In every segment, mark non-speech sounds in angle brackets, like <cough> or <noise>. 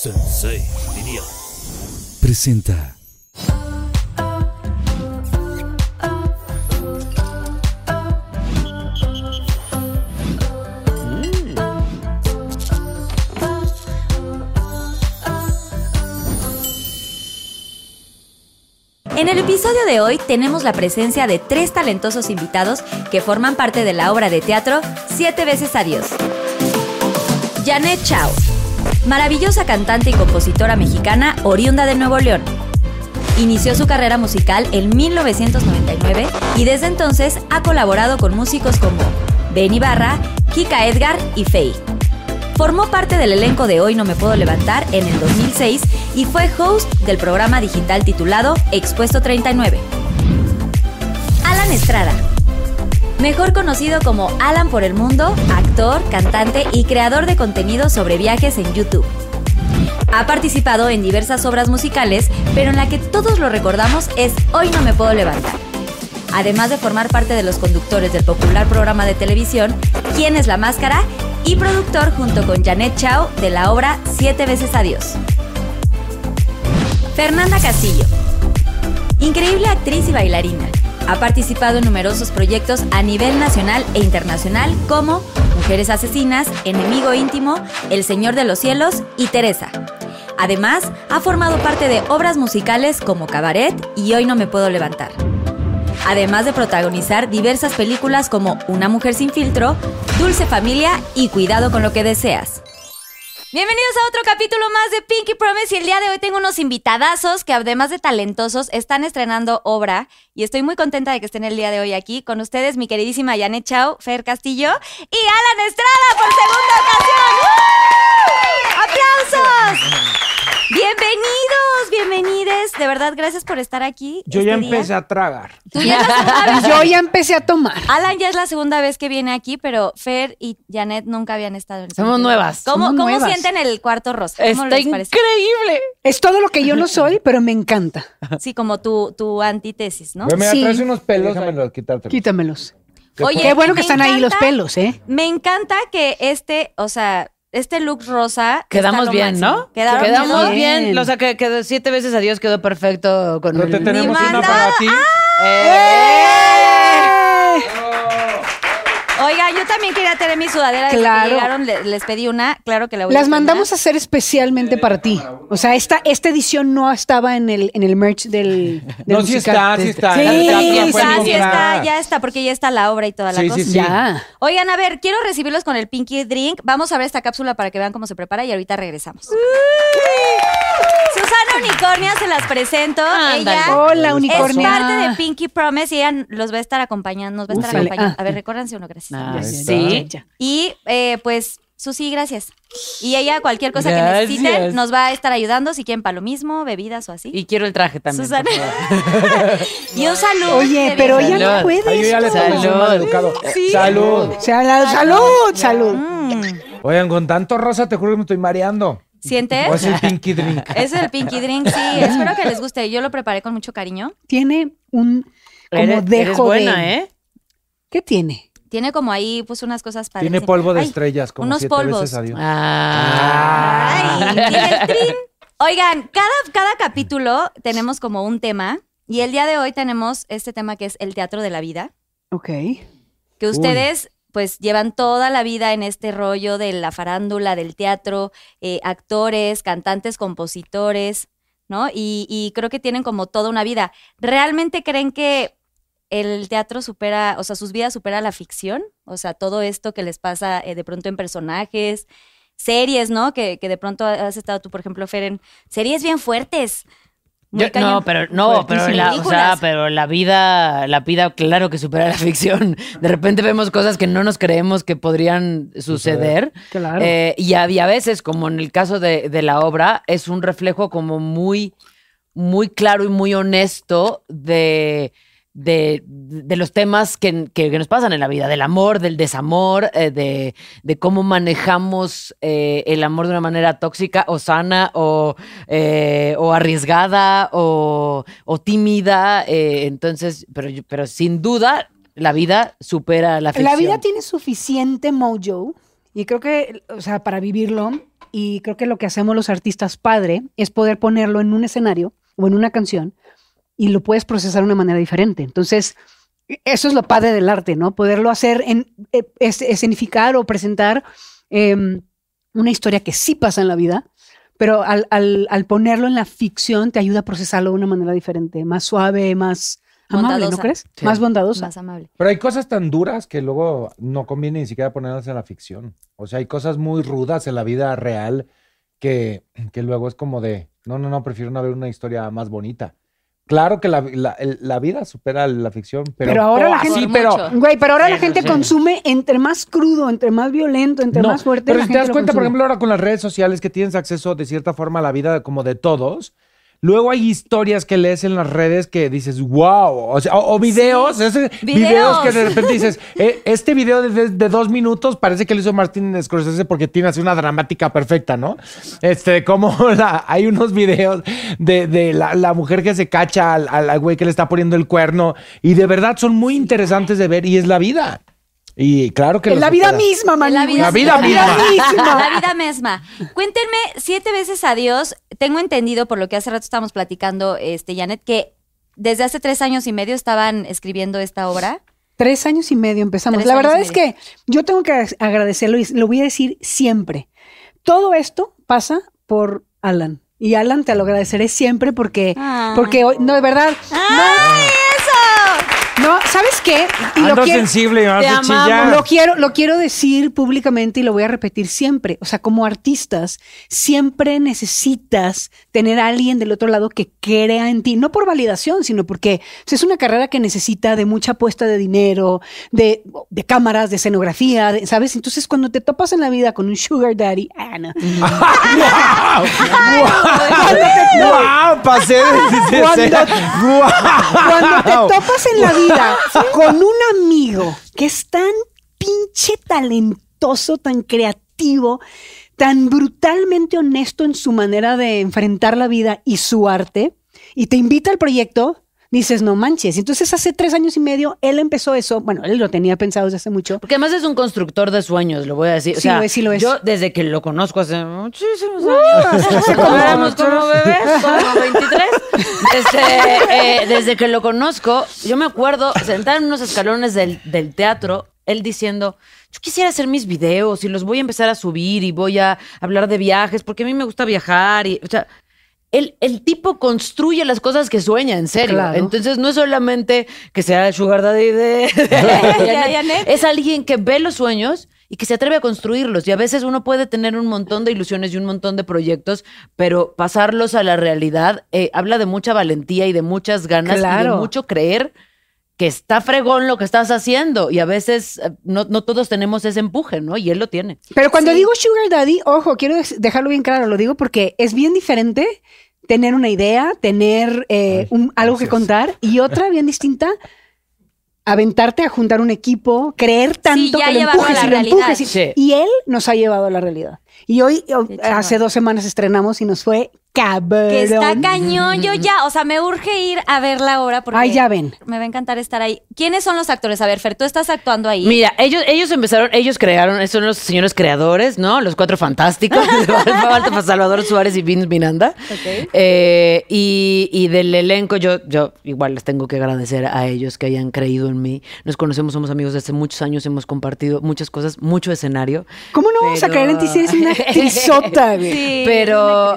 Sensei, diría. Presenta. En el episodio de hoy tenemos la presencia de tres talentosos invitados que forman parte de la obra de teatro Siete veces Adiós. Janet Chao, maravillosa cantante y compositora mexicana oriunda de Nuevo León. Inició su carrera musical en 1999 y desde entonces ha colaborado con músicos como Ben Ibarra, Kika Edgar y Faye. Formó parte del elenco de Hoy No Me Puedo Levantar en el 2006 y fue host del programa digital titulado Expuesto 39. Alan Estrada. Mejor conocido como Alan por el Mundo, actor, cantante y creador de contenido sobre viajes en YouTube. Ha participado en diversas obras musicales, pero en la que todos lo recordamos es Hoy No Me Puedo Levantar. Además de formar parte de los conductores del popular programa de televisión ¿Quién es la máscara? y productor junto con Janet Chao de la obra Siete veces Adiós. Fernanda Castillo. Increíble actriz y bailarina. Ha participado en numerosos proyectos a nivel nacional e internacional como Mujeres Asesinas, Enemigo Íntimo, El Señor de los Cielos y Teresa. Además, ha formado parte de obras musicales como Cabaret y Hoy no me puedo levantar. Además de protagonizar diversas películas como Una mujer sin filtro, Dulce Familia y Cuidado con lo que deseas. Bienvenidos a otro capítulo más de Pinky Promise y el día de hoy tengo unos invitadazos que además de talentosos están estrenando obra y estoy muy contenta de que estén el día de hoy aquí con ustedes mi queridísima Janet Chao, Fer Castillo y Alan Estrada por segunda ocasión. ¡Aplausos! Bienvenidos, bienvenides. De verdad, gracias por estar aquí. Yo este ya día. empecé a tragar. Tú ya es la segunda vez. Yo ya empecé a tomar. Alan ya es la segunda vez que viene aquí, pero Fer y Janet nunca habían estado en Somos nuevas. ¿Cómo, Somos cómo nuevas. sienten el cuarto rosa? ¿Cómo Está les parece? increíble. Es todo lo que yo no soy, pero me encanta. Sí, como tu, tu antítesis, ¿no? Mira, Sí. traes unos pelos, déjamelo, quitártelo. Quítamelos. Oye, Qué bueno que me están ahí los encanta- pelos, ¿eh? Me encanta que este, o sea, este look rosa. Quedamos bien, máximo. ¿no? Quedaron Quedamos bien. bien. O sea, que quedó siete veces a Dios quedó perfecto con Pero te el- tenemos Ni una para ti. ¡Eh! Oiga, yo también quería tener mi sudadera. Claro. que llegaron, le- les pedí una. Claro que la voy a Las mandamos a hacer especialmente para ti. O sea, esta, esta edición no estaba en el, en el merch del, <laughs> del No, sí musical. está, sí está. Sí, la Sí, está, sí está, ya está, porque ya está la obra y toda la Sí, cosa. sí, sí. Ya. Oigan, a ver, quiero recibirlos con el Pinky Drink. Vamos a ver esta cápsula para que vean cómo se prepara y ahorita regresamos. Susana Unicornia se las presento. Ándale. Ella Hola, es unicornia. parte de Pinky Promise y ella los va a estar acompañando, nos va a estar Ufale. acompañando. Ah. A ver, recórdanse uno, gracias. Ah, sí. Y eh, pues, Susi, gracias. Y ella, cualquier cosa que necesiten, nos va a estar ayudando si quieren para lo mismo, bebidas o así. Y quiero el traje también. Susana. <laughs> Y un saludo. Oye, pero bienvenida. no puedes. Ay, yo ya le Salud. educado. Sí. Salud. Salud, salud. Mm. Oigan, con tanto rosa te juro que me estoy mareando. ¿Sientes? O es el pinky drink. <laughs> Es el Pinky Drink, sí. Espero que les guste. Yo lo preparé con mucho cariño. Tiene un como Eres, dejo eres buena, de. ¿eh? ¿Qué tiene? Tiene como ahí, pues, unas cosas para. Tiene polvo de estrellas, como unos siete polvos. veces a Dios. Ah. Ay, tiene el trin. Oigan, cada, cada capítulo tenemos como un tema. Y el día de hoy tenemos este tema que es el teatro de la vida. Ok. Que ustedes, pues, llevan toda la vida en este rollo de la farándula, del teatro, eh, actores, cantantes, compositores, ¿no? Y, y creo que tienen como toda una vida. ¿Realmente creen que el teatro supera, o sea, sus vidas supera la ficción? O sea, todo esto que les pasa eh, de pronto en personajes, series, ¿no? Que, que de pronto has estado tú, por ejemplo, Fer, en series bien fuertes. Yo- no, pero no, pero la, o sea, pero la vida, la vida, claro que supera la <laughs> ficción. De repente vemos cosas que no nos creemos que podrían suceder. Claro. Eh, y, a, y a veces, como en el caso de, de la obra, es un reflejo como muy, muy claro y muy honesto de, de, de los temas que, que- que nos pasan en la vida, del amor, del desamor, eh, de, de cómo manejamos eh, el amor de una manera tóxica o sana o, eh, o arriesgada o, o tímida. entonces, pero, pero sin duda, la vida supera la ficción. La vida tiene suficiente mojo y creo que, o sea, para vivirlo, y creo que lo que hacemos los artistas padre es poder ponerlo en un escenario o en una canción y lo puedes procesar de una manera diferente. Entonces, eso es lo padre del arte, ¿no? Poderlo hacer, en, eh, es- escenificar o presentar em, una historia que sí pasa en la vida, pero al, al- al ponerlo en la ficción te ayuda a procesarlo de una manera diferente, más suave, más amable, ¿no crees? Sí. Más bondadosa. Más amable. Pero hay cosas tan duras que luego no conviene ni siquiera ponerlas en la ficción. O sea, hay cosas muy rudas en la vida real que, que luego es como de, no, no, no, prefiero no ver una historia más bonita. Claro que la, la- vida supera la ficción, pero, Pero ahora la oh, gente- sí, pero. Güey, pero ahora la gente sí. consume entre más crudo, entre más violento, entre No, más fuerte. Pero la si te das cuenta, por ejemplo, ahora con las redes sociales que tienes acceso de cierta forma a la vida como de todos, luego hay historias que lees en las redes que dices, wow, o, sea, o, o videos, ese- videos. Videos. que de repente dices, "Eh, este video de, de- dos minutos parece que lo hizo Martín Scorsese porque tiene así una dramática perfecta, ¿no? Este, como <laughs> la- hay unos videos de, de la, la mujer que se cacha al, al güey que le está poniendo el cuerno y de verdad son muy interesantes de ver y es la vida. Y claro que En la vida supera. misma, man. La vida, <laughs> La vida misma. misma. La vida misma. Cuéntenme siete veces adiós. Tengo entendido por lo que hace rato estábamos platicando, este, Janet, que desde hace tres años y medio estaban escribiendo esta obra. Tres años y medio empezamos. Tres la verdad es que yo tengo que agradecerlo y lo voy a decir siempre. Todo esto pasa por Alan. Y Alan te lo agradeceré siempre porque, Ay. porque hoy, no, de verdad. ¡Ay, eso! No, ¿sabes qué? Y Ando quiero- sensible Te amamos. Lo quiero, lo quiero decir públicamente y lo voy a repetir siempre. O sea, como artistas, siempre necesitas tener a alguien del otro lado que crea en ti, no por validación, sino porque es una carrera que necesita de mucha apuesta de dinero, de, de cámaras, de escenografía, de- ¿sabes? Entonces, cuando te topas en la vida con un sugar daddy, ah, no. Pasé de Cuando- ¡Guau! Cuando te topas en la vida <laughs> con un amigo que es tan pinche talentoso, tan creativo, tan brutalmente honesto en su manera de enfrentar la vida y su arte, y te invita al proyecto, dices, no manches. Entonces, hace tres años y medio, él empezó eso. Bueno, él lo tenía pensado desde hace mucho. Porque además es un constructor de sueños, lo voy a decir. O Sí sea, lo es, sí lo es. Yo desde que lo conozco hace muchísimos años. <laughs> Cuando éramos como bebés, como 23. Desde, eh, desde que lo conozco, yo me acuerdo sentar en unos escalones del, del teatro, él diciendo, yo quisiera hacer mis videos y los voy a empezar a subir y voy a hablar de viajes, porque a mí me gusta viajar. Y, o sea, el, el tipo construye las cosas que sueña, en serio. Claro. Entonces no es solamente que sea el sugar daddy de, <laughs> es alguien que ve los sueños y que se atreve a construirlos. Y a veces uno puede tener un montón de ilusiones y un montón de proyectos, pero pasarlos a la realidad eh, habla de mucha valentía y de muchas ganas y de mucho creer que está fregón lo que estás haciendo. Y a veces eh, no, no todos tenemos ese empuje, ¿no? Y él lo tiene. Pero cuando Sí. digo sugar daddy, ojo, quiero dejarlo bien claro, lo digo porque es bien diferente tener una idea, tener eh, un- algo que contar y otra bien distinta, aventarte a juntar un equipo, creer tanto que lo empujes y lo empujes. Y, Sí. y él nos ha llevado a la realidad. Y hoy, o- Qué chingón. hace dos semanas estrenamos y nos fue cabrón. Que está cañón. Yo ya, o sea, me urge ir a ver la obra porque Ay, ya ven. me va a encantar estar ahí. ¿Quiénes son los actores? A ver, Fer, tú estás actuando ahí. Mira, ellos, ellos empezaron, ellos crearon, son los señores creadores, ¿no? Los cuatro fantásticos, <laughs> Walter Salvador Suárez y Vince Miranda. Ok. Eh, y, y del elenco, yo, yo igual les tengo que agradecer a ellos que hayan creído en mí. Nos conocemos, somos amigos desde hace muchos años, hemos compartido muchas cosas, mucho escenario. ¿Cómo no vamos a Pero- creer en ti si eres una <laughs> actrizota, güey? Sí, una pero,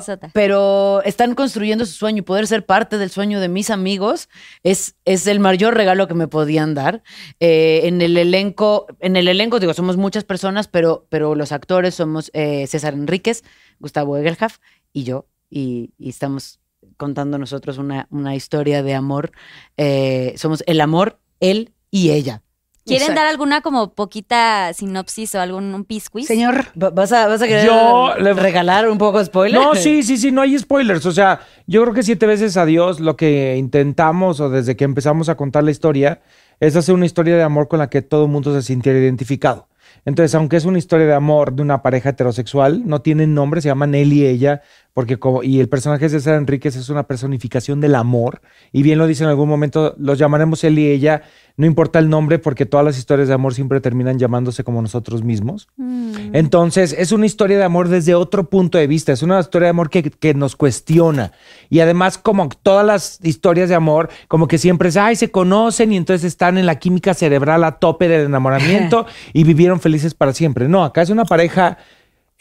están construyendo su sueño y poder ser parte del sueño de mis amigos es, es el mayor regalo que me podían dar. Eh, en el elenco, en el elenco, digo, somos muchas personas, pero, pero los actores somos eh, César Enríquez, Gustavo Egelhaf y yo, y, y estamos contando nosotros una, una historia de amor. Eh, somos el amor, él y ella. ¿Quieren Exacto. dar alguna como poquita sinopsis o algún un pisquiz? Señor, Va- ¿Vas a, vas a querer Yo le- regalar un poco de spoiler? No, sí, sí, sí, no hay spoilers. O sea, yo creo que siete veces a Dios lo que intentamos o desde que empezamos a contar la historia es hacer una historia de amor con la que todo el mundo se sintiera identificado. Entonces, aunque es una historia de amor de una pareja heterosexual, no tienen nombre, se llaman él y ella, porque como, y el personaje de César Enríquez es una personificación del amor, y bien lo dice en algún momento, los llamaremos él y ella, no importa el nombre, porque todas las historias de amor siempre terminan llamándose como nosotros mismos. Mm. Entonces, es una historia de amor desde otro punto de vista, es una historia de amor que, que nos cuestiona. Y además, como todas las historias de amor, como que siempre es, ay, se conocen y entonces están en la química cerebral a tope del enamoramiento <laughs> y vivieron felices para siempre. No, acá es una pareja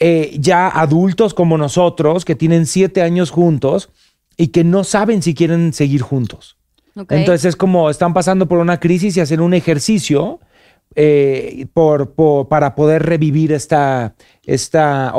eh, ya adultos como nosotros, que tienen siete años juntos y que no saben si quieren seguir juntos. Entonces es como están pasando por una crisis y hacen un ejercicio eh, por, por- para poder revivir esta, esta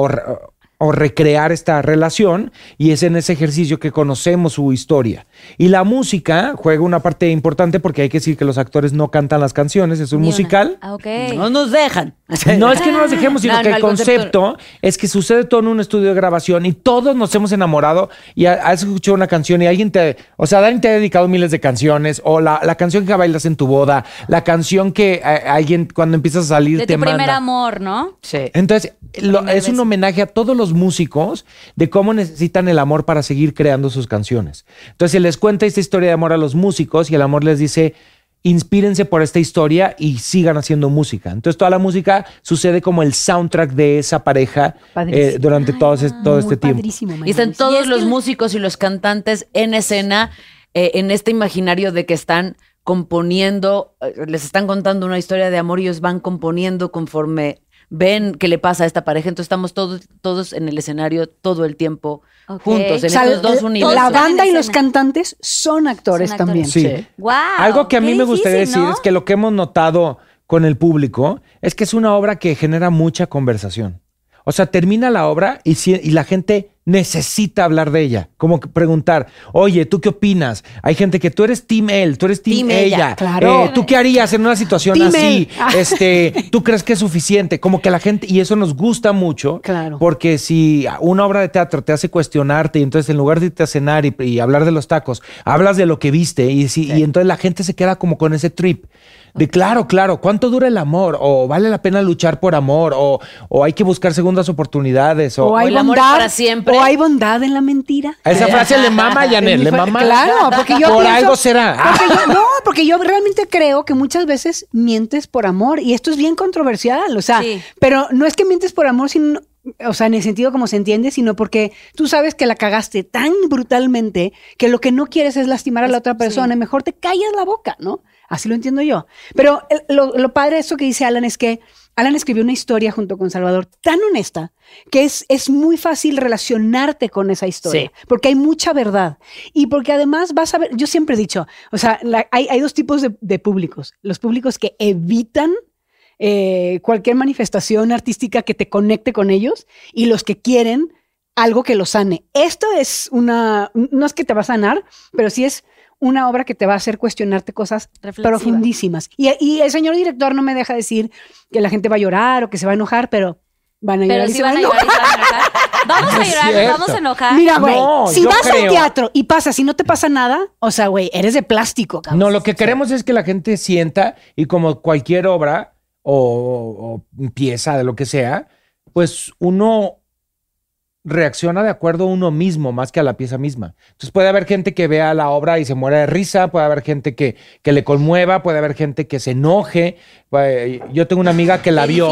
o recrear esta relación y es en ese ejercicio que conocemos su historia. Y la música juega una parte importante porque hay que decir que los actores no cantan las canciones, es un Ni musical. Ah, ok. No nos dejan. <laughs> No es que no nos dejemos, sino <laughs> No, que no, el el concepto- concepto, es que sucede todo en un estudio de grabación y todos nos hemos enamorado y ha- has escuchado una canción y alguien te, o sea, Dani te ha dedicado miles de canciones o la, la canción que bailas en tu boda, la canción que eh, alguien cuando empiezas a salir De te tu primer amor, ¿no? Sí. Entonces, lo- es un homenaje a todos los músicos de cómo necesitan el amor para seguir creando sus canciones. Entonces, se les cuenta esta historia de amor a los músicos y el amor les dice, inspírense por esta historia y sigan haciendo música. Entonces, toda la música sucede como el soundtrack de esa pareja eh, durante todo, este tiempo. Y están todos es los que- músicos y los cantantes en escena, eh, en este imaginario de que están componiendo, eh, les están contando una historia de amor y ellos van componiendo conforme ven qué le pasa a esta pareja. Entonces estamos todos, todos en el escenario todo el tiempo juntos, en O sea, estos dos la- universos. la banda y los cantantes son actores Son actores. también. Sí. Sí. Wow. Algo que a mí me gustaría difícil, decir ¿no? es que lo que hemos notado con el público es que es una obra que genera mucha conversación. O sea, termina la obra y, si- y la gente necesita hablar de ella. Como que preguntar, oye, ¿tú qué opinas? Hay gente que tú eres team él, tú eres team, Team ella, ella. claro. Eh, ¿Tú qué harías en una situación Team así? él. Ah. Este, ¿Tú crees que es suficiente? Como que la gente, y eso nos gusta mucho. Claro. Porque si una obra de teatro te hace cuestionarte y entonces en lugar de irte a cenar y, y hablar de los tacos, hablas de lo que viste y, si- y entonces la gente se queda como con ese trip. De claro, claro, ¿cuánto dura el amor? O vale la pena luchar por amor, o, o hay que buscar segundas oportunidades. O, O hay el amor es bondad. para siempre. O hay bondad en la mentira. a esa frase le mama a <laughs> Janet, le mama. Claro, porque yo Por pienso- algo será. Porque yo, no, porque yo realmente creo que muchas veces mientes por amor y esto es bien controversial, o sea, Sí. pero no es que mientes por amor, sino, o sea, en el sentido como se entiende, sino porque tú sabes que la cagaste tan brutalmente que lo que no quieres es lastimar a la otra persona, sí. y mejor te callas la boca, ¿no? Así lo entiendo yo. Pero el- lo, lo padre de esto que dice Alan es que Alan escribió una historia junto con Salvador tan honesta que es, es muy fácil relacionarte con esa historia, Sí. porque hay mucha verdad. Y porque además vas a ver, yo siempre he dicho, o sea, la- hay, hay dos tipos de, de públicos. Los públicos que evitan eh, cualquier manifestación artística que te conecte con ellos y los que quieren algo que los sane. Esto es una, no es que te va a sanar, pero sí es una obra que te va a hacer cuestionarte cosas Reflexiva. profundísimas. Y, y el señor director no me deja decir que la gente va a llorar o que se va a enojar, pero van a llorar Pero y sí se van a llorar y se van a enojar. Vamos a No llorar, nos vamos a enojar. Mira, güey, No, si vas al teatro y pasas y no te pasa nada, o sea, güey, eres de plástico, cabrón. No, lo que queremos es que la gente sienta y como cualquier obra o, o pieza de lo que sea, pues uno reacciona de acuerdo a uno mismo más que a la pieza misma. Entonces puede haber gente que vea la obra y se muera de risa, puede haber gente que, que le conmueva, puede haber gente que se enoje. Yo tengo una amiga que la vio.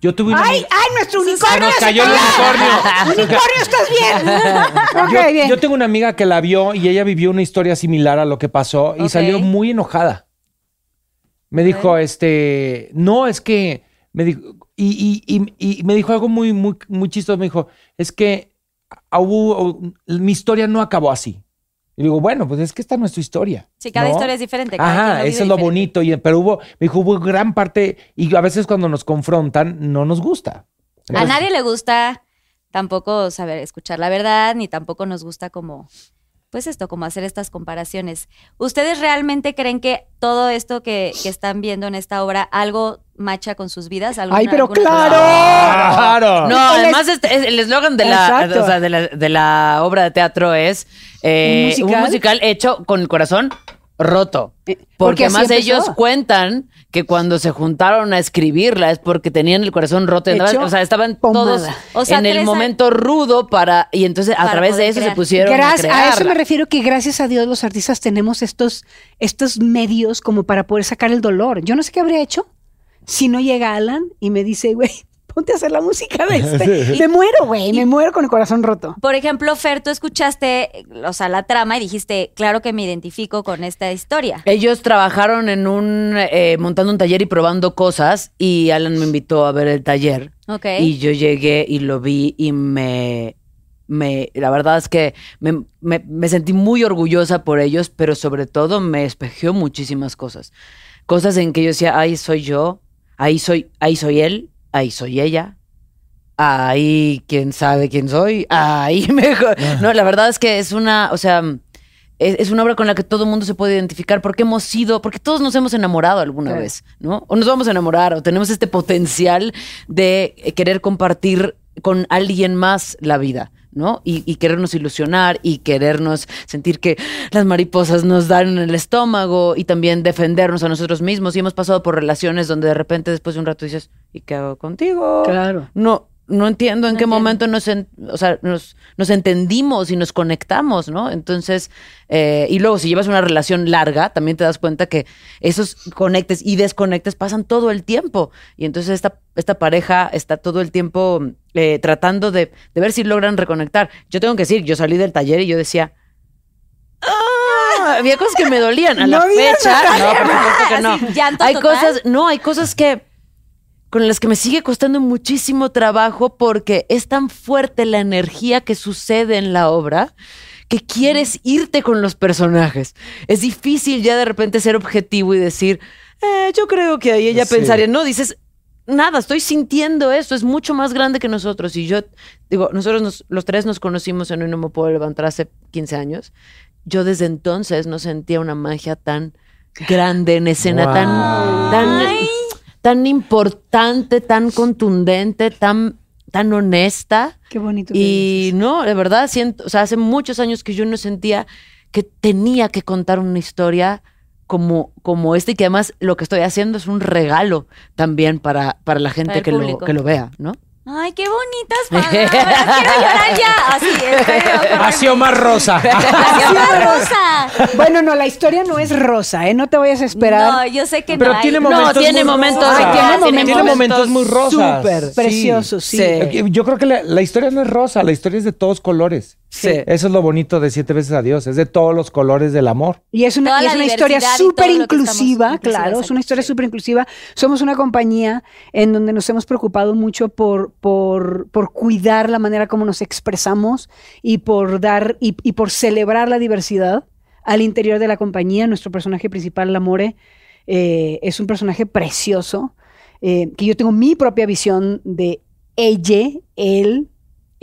Yo tuve una ¡Ay, ay, nuestro unicornio! nos se cayó el unicornio. <laughs> ¡Unicornio, estás bien! <laughs> yo, bien. yo tengo una amiga que la vio y ella vivió una historia similar a lo que pasó y salió muy enojada. Me dijo, este, no, es que, me dijo, y, y- y- y me dijo algo muy, muy, muy chistoso. Me dijo, es que hubo- mi historia no acabó así. Y digo, bueno, pues es que esta no es tu historia. Sí, cada ¿no? historia es diferente. cada Ajá, eso es lo diferente. bonito. Y, pero hubo, me dijo, hubo gran parte, y a veces cuando nos confrontan, no nos gusta. A nadie le gusta tampoco saber escuchar la verdad, ni tampoco nos gusta como, pues esto, como hacer estas comparaciones. ¿Ustedes realmente creen que todo esto que, que están viendo en esta obra, algo macha con sus vidas? ¿Alguna- Ay, pero alguna claro. cosa? ¡Claro! No, además este- es- el eslogan de la, Exacto. o sea, de, la, de la obra de teatro es eh, ¿Un musical? hecho con el corazón roto. Eh, Porque, porque además ellos cuentan que cuando se juntaron a escribirla es porque tenían el corazón roto. y andaban- Hecho o sea, estaban pomada. todos O sea, en el a- momento rudo para. Y entonces a través de eso se pusieron a Gracias, a, eso crearla. me refiero que gracias a Dios los artistas tenemos estos, estos medios como para poder sacar el dolor. Yo no sé qué habría hecho si no llega Alan y me dice, güey, ponte a hacer la música de <laughs> este. me muero, güey, me muero con el corazón roto. Por ejemplo, Fer, tú escuchaste, o sea, la trama y dijiste, claro que me identifico con esta historia. Ellos trabajaron en un. eh, montando un taller y probando cosas. Y Alan me invitó a ver el taller. Ok. Y yo llegué y lo vi y me. me la verdad es que me, me- me sentí muy orgullosa por ellos, pero sobre todo me espejeó muchísimas cosas. Cosas en que yo decía, ahí soy yo, ahí soy, ahí soy él, ahí soy ella. Ahí quién sabe quién soy. Ahí <laughs> mejor. No, la verdad es que es una, o sea, es, es una obra con la que todo el mundo se puede identificar porque hemos sido, porque todos nos hemos enamorado alguna vez, ¿no? O nos vamos a enamorar o tenemos este potencial de querer compartir con alguien más la vida. ¿No? Y, y querernos ilusionar y querernos sentir que las mariposas nos dan en el estómago y también defendernos a nosotros mismos. Y hemos pasado por relaciones donde de repente después de un rato dices, ¿y qué hago contigo? Claro. No, no entiendo en No qué entiendo. momento nos, en- o sea, nos, nos entendimos y nos conectamos, ¿no? Entonces, eh, y luego si llevas una relación larga, también te das cuenta que esos conectes y desconectes pasan todo el tiempo. Y entonces esta, esta pareja está todo el tiempo eh, tratando de, de ver si logran reconectar. Yo tengo que decir, yo salí del taller y yo decía... "Ah", había cosas que me dolían a la No fecha. No, por supuesto que no. Así, llanto Hay total. cosas, no, hay cosas que con las que me sigue costando muchísimo trabajo porque es tan fuerte la energía que sucede en la obra que quieres irte con los personajes. Es difícil ya de repente ser objetivo y decir, "Eh, yo creo que ahí ella Sí. pensaría, no, dices, nada, estoy sintiendo esto, es mucho más grande que nosotros. Y yo, digo, nosotros nos- los tres nos conocimos en un No me puedo levantar hace 15 años. Yo desde entonces no sentía una magia tan grande en escena, Wow. tan, tan, tan importante, tan contundente, tan, tan honesta. Qué bonito. Y no, de verdad, siento, o sea, hace muchos años que yo no sentía que tenía que contar una historia como, como esta y que además lo que estoy haciendo es un regalo también para, para la gente Para que, lo, que lo vea, ¿no? Ay, qué bonitas palabras. Quiero llorar ya. Así, en serio. Así Omar Rosa. <laughs> Así una <laughs> rosa. Bueno, no, la historia no es rosa, ¿eh? No te vayas a esperar. No, yo sé que Pero no hay. tiene No, momentos tiene muy momentos-. Ay, tiene momentos- Tiene momentos muy rosas. Súper Sí. preciosos, sí. Sí. Eh, Yo creo que la, la historia no es rosa, la historia es de todos colores. Sí. Eso es lo bonito de Siete veces a Dios, es de todos los colores del amor. Y es una, y es una historia súper inclusiva, claro, es una historia súper inclusiva. Somos una compañía en donde nos hemos preocupado mucho por, por, por cuidar la manera como nos expresamos y por dar y, y por celebrar la diversidad al interior de la compañía. Nuestro personaje principal, Lamore, eh, es un personaje precioso, eh, que yo tengo mi propia visión de ella, él,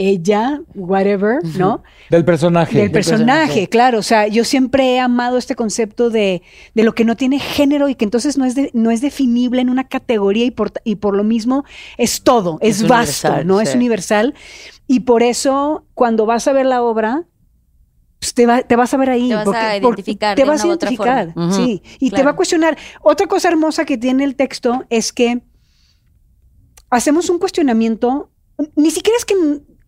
ella, whatever, ¿no? Del personaje. Del personaje, personaje. claro. O sea, yo siempre he amado este concepto de, de lo que no tiene género y que entonces no es, de- no es definible en una categoría y por, y por lo mismo es todo, es, Es vasto, ¿no? Es universal. Y por eso, cuando vas a ver la obra, pues te, va- te vas a ver ahí. Te vas a porque- identificar Te de vas a identificar, sí. Y te va a cuestionar. Otra cosa hermosa que tiene el texto es que hacemos un cuestionamiento, ni siquiera es que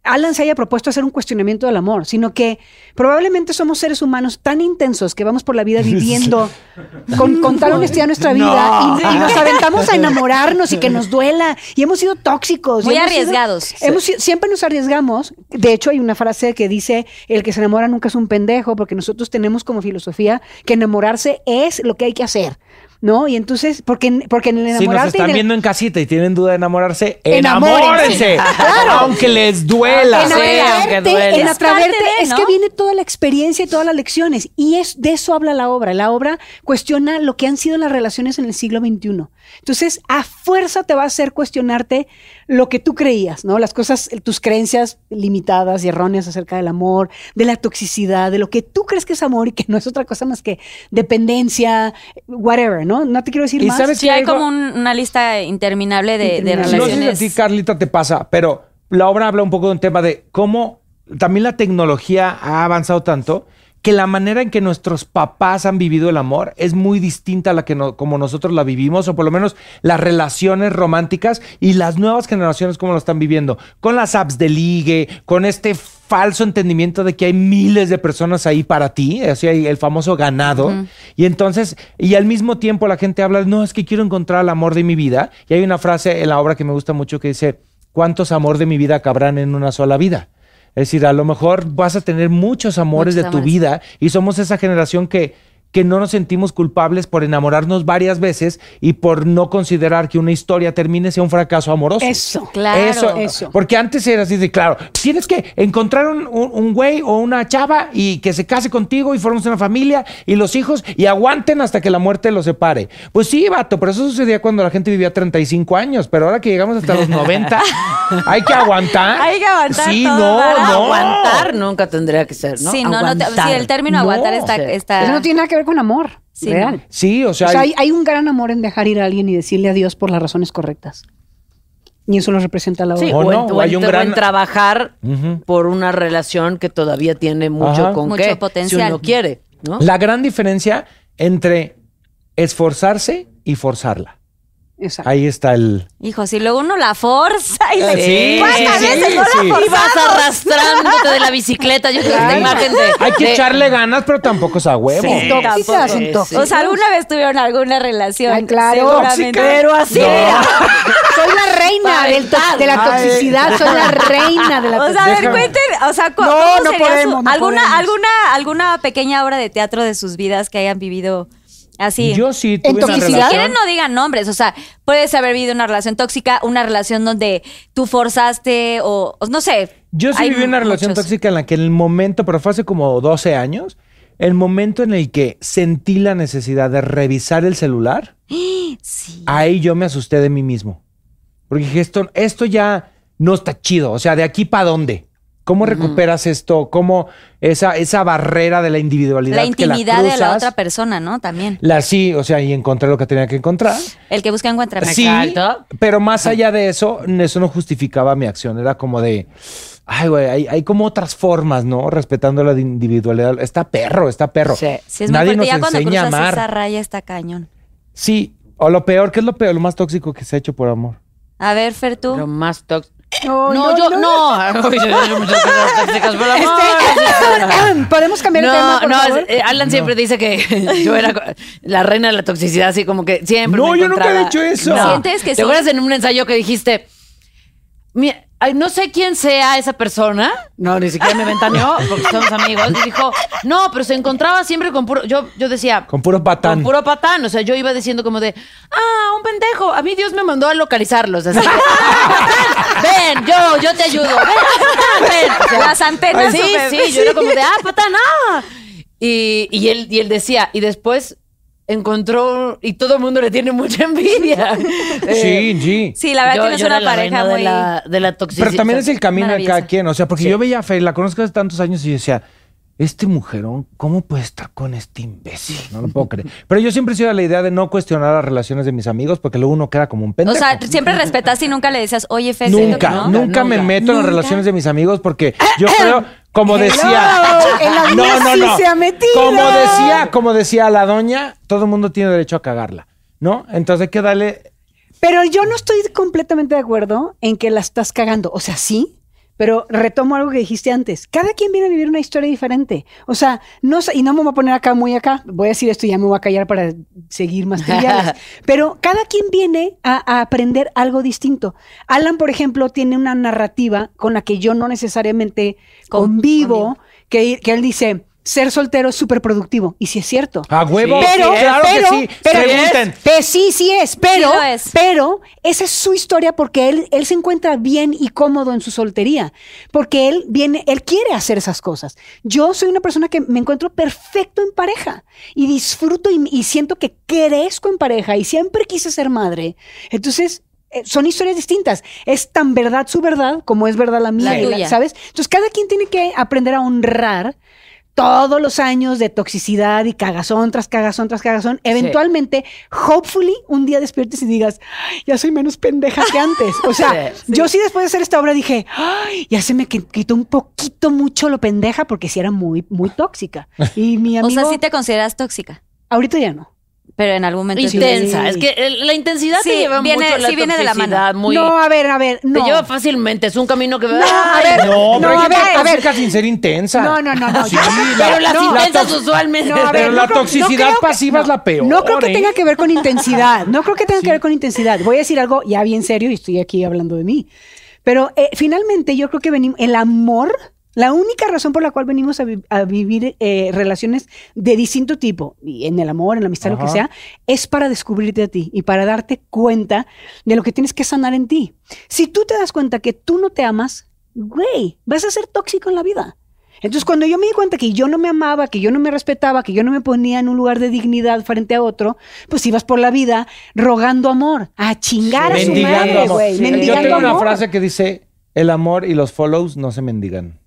Alan se haya propuesto hacer un cuestionamiento del amor, sino que probablemente somos seres humanos tan intensos que vamos por la vida <laughs> viviendo con, con tal honestidad nuestra vida y, y nos aventamos a enamorarnos y que nos duela y hemos sido tóxicos. y Muy hemos sido- arriesgados. hemos siempre nos arriesgamos. De hecho, hay una frase que dice, el que se enamora nunca es un pendejo, porque nosotros tenemos como filosofía que enamorarse es lo que hay que hacer. ¿No? Y entonces, porque, porque en el Si nos enamorarte. y en están el- viendo en casita y tienen duda de enamorarse, Enamórense. Aunque les duela. En Sí, aunque duela. en Es que viene toda la experiencia y todas las lecciones. Y es de eso habla la obra. La obra cuestiona lo que han sido las relaciones en el siglo XXI. Entonces, a fuerza te va a hacer cuestionarte lo que tú creías, ¿no? Las cosas, tus creencias limitadas y erróneas acerca del amor, de la toxicidad, de lo que tú crees que es amor y que no es otra cosa más que dependencia, whatever, ¿no? No te quiero decir Y más. sabes Sí, que hay algo- como un- una lista interminable de, de Interminable. No sé si a relaciones. ti, Carlita, te pasa, pero la obra habla un poco de un tema de cómo también la tecnología ha avanzado tanto que la manera en que nuestros papás han vivido el amor es muy distinta a la que no- como nosotros la vivimos, o por lo menos las relaciones románticas y las nuevas generaciones como lo están viviendo, con las apps de ligue, con este falso entendimiento de que hay miles de personas ahí para ti, así hay el famoso ganado, y entonces, y al mismo tiempo la gente habla, no, es que quiero encontrar el amor de mi vida, y hay una frase en la obra que me gusta mucho que dice, ¿cuántos amor de mi vida cabrán en una sola vida? Es decir, a lo mejor vas a tener muchos amores Muchos de tu vida y somos esa generación que, que no nos sentimos culpables por enamorarnos varias veces y por no considerar que una historia termine sea un fracaso amoroso. Eso. Claro. Eso, Eso. Porque antes era así de claro, tienes que encontrar un, un- un güey o una chava y que se case contigo y formes una familia y los hijos y aguanten hasta que la muerte los separe. Pues sí, vato, pero eso sucedía cuando la gente vivía 35 años, pero ahora que llegamos hasta los 90, <laughs> hay que aguantar. Hay que aguantar Sí, todo no, para no. Aguantar nunca tendría que ser, ¿no? Sí, no, no te- sí, el término No. aguantar está, está- Eso no tiene nada que ver con amor. Sí, real. Sí, o sea, O sea, hay- un gran amor en dejar ir a alguien y decirle adiós por las razones correctas. Y eso lo representa la obra. Sí, O o, no, en, o o hay en- un gran- en trabajar por una relación que todavía tiene mucho Ajá. con Mucho qué, potencial. Si uno quiere, ¿no? la gran diferencia entre esforzarse y forzarla. Exacto. Ahí está el... Hijo, si luego uno la forza y le- sí, ¿Cuántas sí, veces no la sí. forzamos? Y vas arrastrándote de la bicicleta. Yo tengo esta imagen de. Hay que de- echarle ganas, pero tampoco es a huevo. Sí. tóxicas, tampoco, son sí, tóxicas. O sea, alguna vez tuvieron alguna relación. Ay, claro. Pero así No. <laughs> Soy la reina del de la toxicidad, soy la reina de la O sea, a toxicidad. ver, cuenten, o sea, No, ¿cómo no sería su- podemos, alguna, podemos. alguna, alguna pequeña obra de teatro de sus vidas que hayan vivido así? Yo sí ¿En tuve una toxicidad? Si relación. quieren, no digan nombres. O sea, puedes haber vivido una relación tóxica, una relación donde tú forzaste o, o no sé. Yo sí viví una relación muchos. tóxica en la que en el momento, pero fue hace como 12 años, el momento en el que sentí la necesidad de revisar el celular, <gasps> Sí. ahí yo me asusté de mí mismo. Porque dije, esto, esto ya no está chido. O sea, ¿de aquí para dónde? ¿Cómo recuperas esto? ¿Cómo esa, esa barrera de la individualidad? La que intimidad de la cruzas? otra persona, ¿no? También. La sí, o sea, y encontré lo que tenía que encontrar. El que busca encuentra. Sí, Exacto. pero más allá de eso, eso no justificaba mi acción. Era como de, ay, güey, hay, hay como otras formas, ¿no? Respetando la individualidad. Está perro, está perro. Sí. Sí, es muy Nadie fuerte. nos Ya cuando enseña a cruzas amar. esa raya está cañón. Sí, o lo peor, ¿qué es lo peor? Lo más tóxico que se ha hecho por amor. A ver, Fer, tú. Lo más tóxico. No, No, no, yo no. no. Este, <laughs> ¿Podemos cambiar el tema, No, por no, favor? eh, Alan siempre dice que <laughs> yo era la reina de la toxicidad, así como que siempre. No, me yo nunca he dicho eso. No. ¿Sientes que ¿Te sí? acuerdas en un ensayo que dijiste, "Mira, ay, no sé quién sea esa persona? No, ni siquiera me ventaneó porque somos amigos. Y dijo, no, pero se encontraba siempre con puro. Yo, yo decía. Con puro patán. Con puro patán. O sea, yo iba diciendo como de, ah, un pendejo. A mí Dios me mandó a localizarlos. Así. <laughs> ven, yo, yo te ayudo. Ven, patán, ven. O sea, Las antenas. Sí, súper- sí, yo era como de, ah, patán, ah. Y, y, él, y él decía, y después encontró, y todo el mundo le tiene mucha envidia. <laughs> Eh, Sí, sí. Sí, la verdad yo- tienes yo una era la pareja muy... de la, de la toxicidad. Pero también es el camino de cada quien. O sea, porque Sí. yo veía a Fer, la conozco hace tantos años y yo decía, este mujerón, ¿cómo puede estar con este imbécil? No lo puedo creer. Pero yo siempre he sido de la idea de no cuestionar las relaciones de mis amigos porque luego uno queda como un O pendejo. sea, siempre respetaste y nunca le decías, oye, que Nunca, no. nunca, me nunca. meto en las relaciones de mis amigos porque <laughs> yo creo, como decía, se ha metido. como decía, como decía la doña, todo el mundo tiene derecho a cagarla, ¿no? Entonces hay que darle, Pero yo no estoy completamente de acuerdo en que la estás cagando. O sea, sí, pero retomo algo que dijiste antes. Cada quien viene a vivir una historia diferente. O sea, no y no me voy a poner acá muy acá. Voy a decir esto y ya me voy a callar para seguir más triviales. <laughs> pero cada quien viene a, a aprender algo distinto. Alan, por ejemplo, tiene una narrativa con la que yo no necesariamente Con- convivo, que él dice. Ser soltero es súper productivo. Y sí es cierto. a huevo, Sí, Pero, claro pero, que sí. pero, Pregunten. Pe- sí, sí es, pero, Sí es. pero esa es su historia porque él, él se encuentra bien y cómodo en su soltería, porque él viene, él quiere hacer esas cosas. Yo soy una persona que me encuentro perfecto en pareja y disfruto y, y siento que crezco en pareja y siempre quise ser madre. Entonces, eh, son historias distintas. Es tan verdad su verdad como es verdad la mía, La la-. ¿sabes? Entonces, cada quien tiene que aprender a honrar todos los años de toxicidad y cagazón tras cagazón tras cagazón, eventualmente, hopefully, un día despiertes y digas, "Ay, ya soy menos pendeja que antes. O sea, <laughs> Sí, yo sí después de hacer esta obra dije, "Ay, ya se me qui- quitó un poquito mucho lo pendeja porque sí era muy, muy tóxica. Y mi <laughs> O amigo, sea, sí te consideras tóxica, ahorita ya no. Pero en algún momento... Intensa. Es que el- la intensidad Sí, te lleva viene- mucho a la sí viene de la mano. toxicidad, Muy, no, a ver, a ver, no. Te lleva fácilmente. Es un camino que... No, a ver, No, pero no, hay a ver, gente a ver. tóxica sin ser intensa. No, no, no, no. Sí, yo- la- Pero las no, intensas tox- usualmente... No, a ver, Pero no la creo- no toxicidad creo que- pasiva es la peor. No creo que ¿eh? tenga que ver con intensidad. No creo que tenga que ver con intensidad. Voy a decir algo ya bien serio y estoy aquí hablando de mí. Pero eh, finalmente yo creo que venimos, el amor, la única razón por la cual venimos a, vi- a vivir eh, relaciones de distinto tipo, y en el amor, en la amistad, lo que sea, es para descubrirte a ti y para darte cuenta de lo que tienes que sanar en ti. Si tú te das cuenta que tú no te amas, güey, vas a ser tóxico en la vida. Entonces, cuando yo me di cuenta que yo no me amaba, que yo no me respetaba, que yo no me ponía en un lugar de dignidad frente a otro, pues ibas por la vida rogando amor, a chingar a su Mendigando madre, güey. Sí, Yo tengo una frase que dice, el amor y los follows no se mendigan.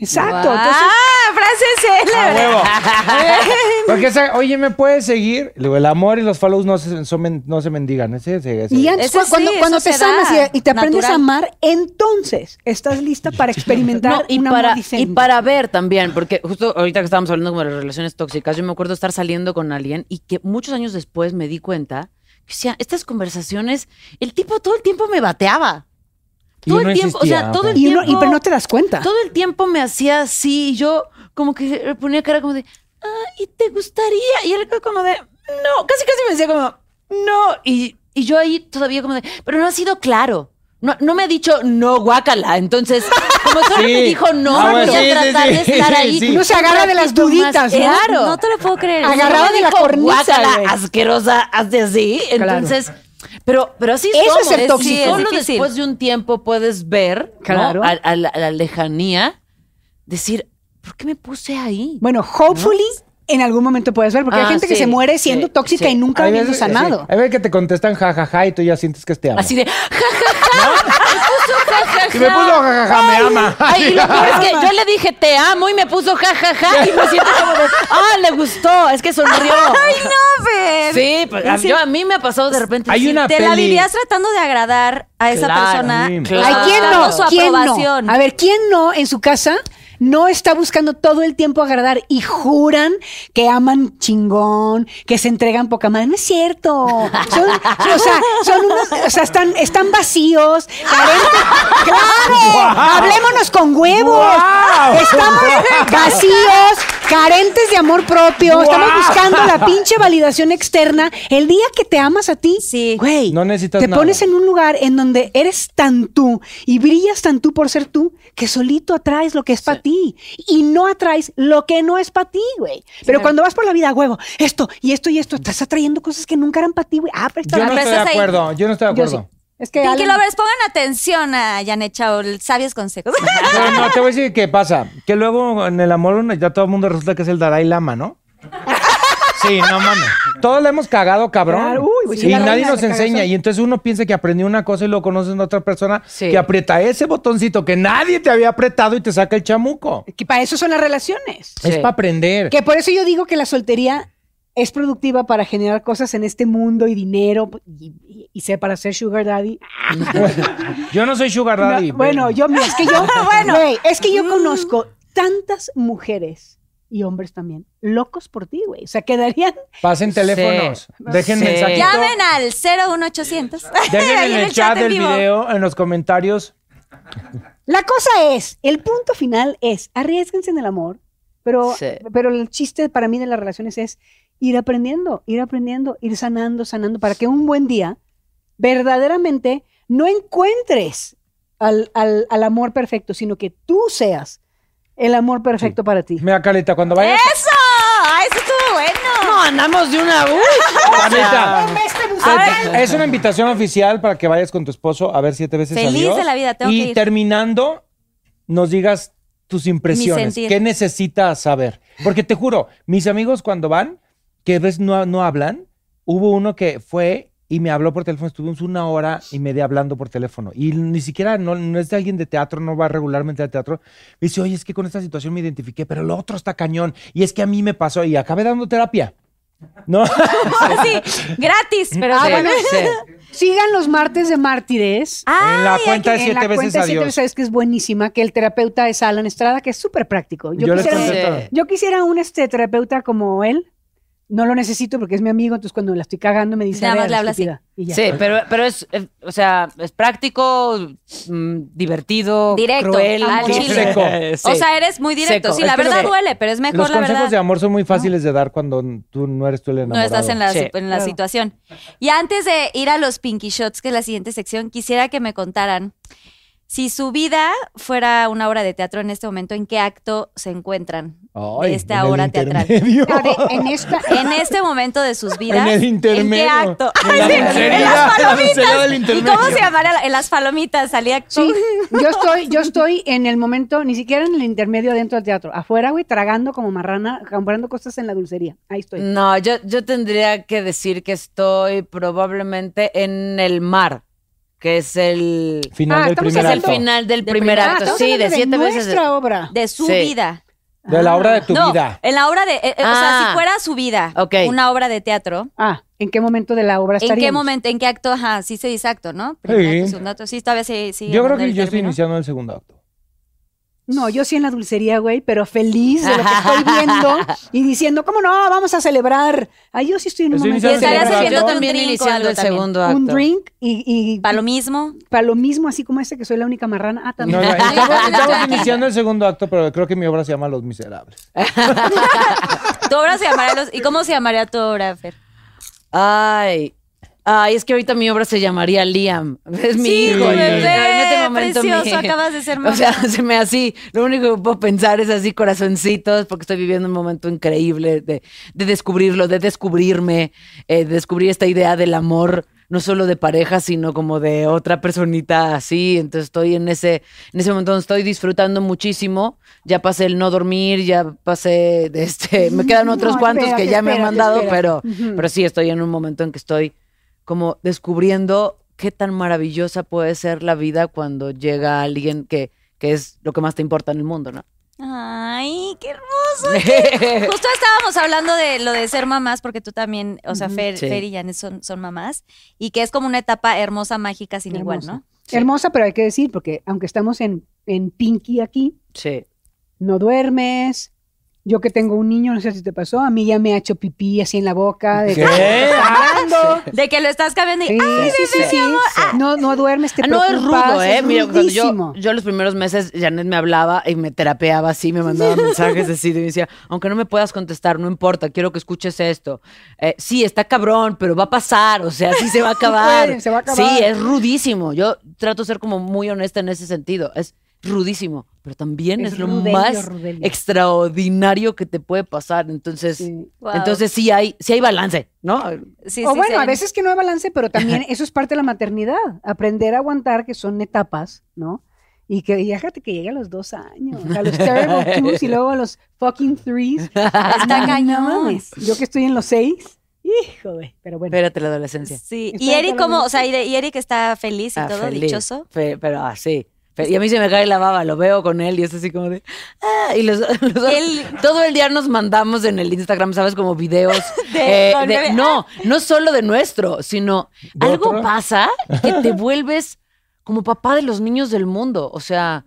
Exacto. ¡Ah! Entonces, ¡Frase célebre! <laughs> Porque esa, oye, ¿me puedes seguir? El amor y los follows no se, son men- no se mendigan. Ese, ese, ese. y antes, sí, cuando, te da, y, y te aprendes natural. a amar, entonces estás lista para experimentar No, y, un amor para, y para ver también, porque justo ahorita que estábamos hablando como de las relaciones tóxicas, yo me acuerdo estar saliendo con alguien y que muchos años después me di cuenta que, o sea, estas conversaciones, el tipo todo el tiempo me bateaba. Y Todo no el tiempo, o sea, todo el Y, tiempo. uno- y pero no te das cuenta. Todo el tiempo me hacía así y yo como que ponía cara como de, ah, ¿y te gustaría? Y él como de, no, casi casi me decía como, no. Y, y yo ahí todavía como de, pero no ha sido claro. No, no me ha dicho no, guácala. Entonces, como solo <laughs> Sí. me dijo no, Ah, voy bueno, a sí, tratar sí. de estar ahí. <laughs> Sí. Uno se agarra de las duditas, ¿no? Claro. No te lo puedo creer. Me de la dijo, cornisa, "Guácala, güey". asquerosa, hazte así. Claro. Entonces, pero, pero así Eso es ser tóxico. Solo después de un tiempo puedes ver ¿no? Claro. a, a la, a la lejanía, decir, ¿por qué me puse ahí? Bueno, hopefully en algún momento puedes ver, porque hay Ah, gente que se muere siendo sí, tóxica sí. y nunca habiendo sanado. sí, hay veces que te contestan jajaja y tú ya sientes que te ama. Así de, ja, ja, ja, me puso ja, ja, Y me ja. puso jajaja, me ama. Ay, y lo peor es que <laughs> yo le dije te amo y me puso ja, ja, ja, y me siento como de, ah, le gustó, es que sonrió. ¡Ay, no, Fer! Sí, pues, a, yo, a mí me ha pasado de repente. Hay sí. una Te la vivías tratando de agradar a esa Claro, persona. Claro. Ay, ¿quién no? su ¿Quién aprobación. no? A ver, ¿quién no en su casa no está buscando todo el tiempo agradar y juran que aman chingón, que se entregan poca madre? No es cierto. Son, o sea, son unos, o sea, están, están vacíos, carentes. ¡Claro! Hablémonos con huevos. Estamos vacíos, carentes de amor propio. Estamos buscando la pinche validación externa. El día que te amas a ti, Sí. güey, No necesitas te nada. pones en un lugar en donde eres tan tú y brillas tan tú por ser tú que solito atraes lo que es para ti y no atraes lo que no es para ti, güey. Pero cuando vas por la vida, huevo, esto y esto y esto, estás atrayendo cosas que nunca eran para ti, güey. Ah, pero está Yo no estoy de estás ahí. acuerdo, yo no estoy de acuerdo. sí. Es que Pinky Lovers, pongan atención a Janet Chao, sabios consejos. Pero <laughs> no, te voy a decir qué pasa. Que luego en el amor ya todo el mundo resulta que es el Dalai Lama, ¿no? <laughs> Sí, no mames. Todos le hemos cagado, cabrón. Claro, uy, güey, sí, y la nadie nos enseña. cagazón. Y entonces uno piensa que aprendió una cosa y lo conoces en otra persona Sí. que aprieta ese botoncito que nadie te había apretado y te saca el chamuco. que para eso son las relaciones. Sí. Es para aprender. Que por eso yo digo que la soltería es productiva para generar cosas en este mundo y dinero y, y, y sé para ser sugar daddy. <laughs> Yo no soy sugar No, daddy. bueno, yo, es que yo, <laughs> Bueno. güey, es que yo conozco tantas mujeres y hombres también locos por ti, güey. O sea, quedarían. <laughs> Pasen teléfonos. Dejen Sí. Llamen al 01800. <laughs> Dejen Ahí en el chat en del vivo. video, en los comentarios. La cosa es, el punto final es, arriesguense en el amor, pero, Sí. pero el chiste para mí de las relaciones es ir aprendiendo, ir aprendiendo, ir sanando, sanando, para que un buen día verdaderamente no encuentres al, al- al amor perfecto, sino que tú seas el amor perfecto para ti. Mira, Carlita, cuando vayas. ¡Eso! ¡Ah, eso estuvo bueno! No, andamos de una. Uy, <laughs> Carlita, A ver. es una invitación oficial para que vayas con tu esposo a ver siete veces a Feliz Dios. de la vida, tengo y que ir. terminando, nos digas tus impresiones. sentir. ¿Qué necesitas saber? Porque te juro, mis amigos cuando van, que ves no, no hablan, hubo uno que fue y me habló por teléfono. Estuvimos una hora y media hablando por teléfono. Y ni siquiera, no, no es de alguien de teatro, no va regularmente al teatro. Me dice, oye, es que con esta situación me identifiqué, pero lo otro está cañón. Y es que a mí me pasó y acabé dando terapia. ¿No? <laughs> Sí, gratis, pero Ah, sí. bueno. Sí. Sigan los martes de mártires. en la cuenta de en siete la veces cuenta adiós. adiós, que es buenísima, que el terapeuta es Alan Estrada, que es súper práctico. Yo, Yo les quisiera, yo quisiera un este, terapeuta como él. No lo necesito porque es mi amigo, entonces cuando la estoy cagando me dice, Nada "A más le habla así". estúpida", y ya. Sí, pero, pero es, es- o sea, es práctico, mm, divertido, Directo, cruel, al sí. chile. Seco. Sí. <laughs> O sea, eres muy directo. Seco. Sí, Es la que verdad duele, pero es mejor Los la consejos verdad. de amor son muy fáciles de dar cuando tú no eres tú el No estás en la, Sí. en la Claro. situación. Y antes de ir a los Pinky Shots, que es la siguiente sección, quisiera que me contaran si su vida fuera una obra de teatro en este momento, ¿en qué acto se encuentran Ay, de esta en obra teatral? en esta, En este momento de sus vidas, En el intermedio. ¿en qué acto? En la en las palomitas. del ¿Y cómo se llamaría? la- En las palomitas salía. Sí, yo estoy, yo estoy en el momento, ni siquiera en el intermedio dentro del teatro, afuera, güey, tragando como marrana, comprando cosas en la dulcería. Ahí estoy. No, yo, yo tendría que decir que estoy probablemente en el mar, que es el, Final Ah, del primer es el acto. final del De primer primer- Ah, acto. estamos Sí, de siete veces. nuestra obra. De su Sí. vida. De la obra de tu no, vida. en la obra de. eh, eh, O sea, Ah. si fuera su vida, Ok. una obra de teatro, Ah, ¿en qué momento de la obra ¿en estaríamos? qué momento, en qué acto? Ajá, sí se dice acto, ¿no? Primer Sí. acto, segundo acto. Sí, todavía sí. sigue Yo creo que yo estoy término. iniciando el segundo acto. No, yo sí en la dulcería, güey, pero feliz de lo que estoy viendo <laughs> y diciendo, ¿cómo no? Vamos a celebrar. Ah, yo sí estoy en un Estoy momento Yo acto. un también drink iniciando el también. segundo acto. un drink y, y Para lo mismo. para lo mismo, así como este que soy la única marrana. Ah, también. no, estamos, <laughs> estamos iniciando el segundo acto, pero creo que mi obra se llama Los Miserables. <laughs> Tu obra se llamaría los. ¿Y cómo se llamaría tu obra, Fer? Ay. Ay, es que ahorita mi obra se llamaría Liam. Es mi Sí, hijo. bebé, en este momento precioso, mi- acabas de ser mamá. <laughs> O sea, se me así. Lo único que puedo pensar es así corazoncitos, porque estoy viviendo un momento increíble de, de descubrirlo, de descubrirme, eh, de descubrir esta idea del amor, no solo de pareja, sino como de otra personita así. Entonces estoy en ese, en ese momento donde estoy disfrutando muchísimo. Ya pasé el no dormir, ya pasé de este. Me quedan otros <laughs> No, cuantos que ya me han mandado, pero, pero sí estoy en un momento en que estoy como descubriendo qué tan maravillosa puede ser la vida cuando llega alguien que, que es lo que más te importa en el mundo, ¿no? Ay, qué hermoso. <laughs> Justo estábamos hablando de lo de ser mamás, porque tú también, o sea, Fer, Sí. Fer y Janet son, son mamás, y que es como una etapa hermosa, mágica, sin igual, Hermosa. ¿no? Hermosa, pero hay que decir, porque aunque estamos en, en Pinky aquí, Sí. no duermes. Yo que tengo un niño, no sé si te pasó, a mí ya me ha hecho pipí así en la boca. De ¿Qué? Hablando. <laughs> De que lo estás cambiando y. Sí, ¡Ay, sí, sí, sí. No, no duermes, te Ah, no, es rudo, ¿eh? es Mira, cuando yo, yo los primeros meses, Janet me hablaba y me terapeaba así, me mandaba mensajes así, y me decía, aunque no me puedas contestar, no importa, quiero que escuches esto. Eh, sí, está cabrón, pero va a pasar, o sea, sí se va a <laughs> acabar. puede, se va a acabar. Sí, es rudísimo. Yo trato de ser como muy honesta en ese sentido. Es rudísimo, pero también Es es, lo rudelio, más rudelio. extraordinario que te puede pasar. Entonces, Sí. Wow. entonces sí hay, sí hay balance, ¿no? Sí, o sí, bueno, sí. a veces que no hay balance, pero también eso es parte de la maternidad. Aprender a aguantar que son etapas, ¿no? Y que y déjate que llegue a los dos años, a los terrible <laughs> twos y luego a los fucking threes. Está cañón. Yo que estoy en los seis, hijo, güey. Pero bueno. Espérate la adolescencia. Sí. Y Eric, mí, O sea, y, Eric está feliz y Ah, todo, feliz. dichoso. Fe- pero así. Y a mí se me cae la baba, lo veo con él y es así como de. Ah, y los, <laughs> los- Él- todo el día nos mandamos en el Instagram, ¿sabes? Como videos. <laughs> De- eh, de- no, no solo de nuestro, sino ¿De algo otro? pasa que te vuelves como papá de los niños del mundo. O sea,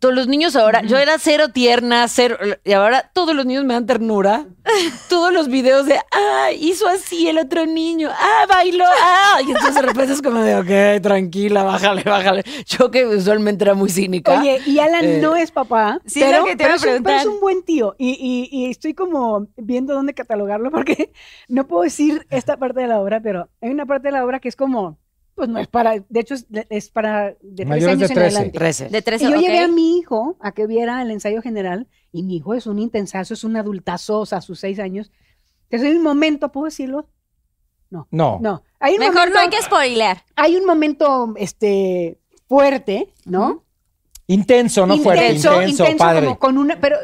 todos los niños ahora, yo era cero tierna, cero, y ahora todos los niños me dan ternura. <laughs> Todos los videos de, ah, hizo así el otro niño, ah, bailó, ah, y entonces de repente es como de, ok, tranquila, bájale, bájale. Yo que usualmente era muy cínica. Oye, y Alan Eh, no es papá, sí, pero, que te pero iba a es un, pero es un buen tío. Y, y- y estoy como viendo dónde catalogarlo porque <laughs> no puedo decir esta parte de la obra, pero hay una parte de la obra que es como, pues no es para, de hecho es, es para de 13 Mayores de años en 13. adelante. 13. De tres Y yo ok. llevé a mi hijo a que viera el ensayo general y mi hijo es un intensazo, es un adultazo, o sea, a sus seis años. Entonces hay un momento, ¿puedo decirlo? No. No. No. Hay un Mejor momento, no hay que spoilear. hay un momento este, fuerte, ¿no? Intenso, no fuerte, intenso, padre. como con una, pero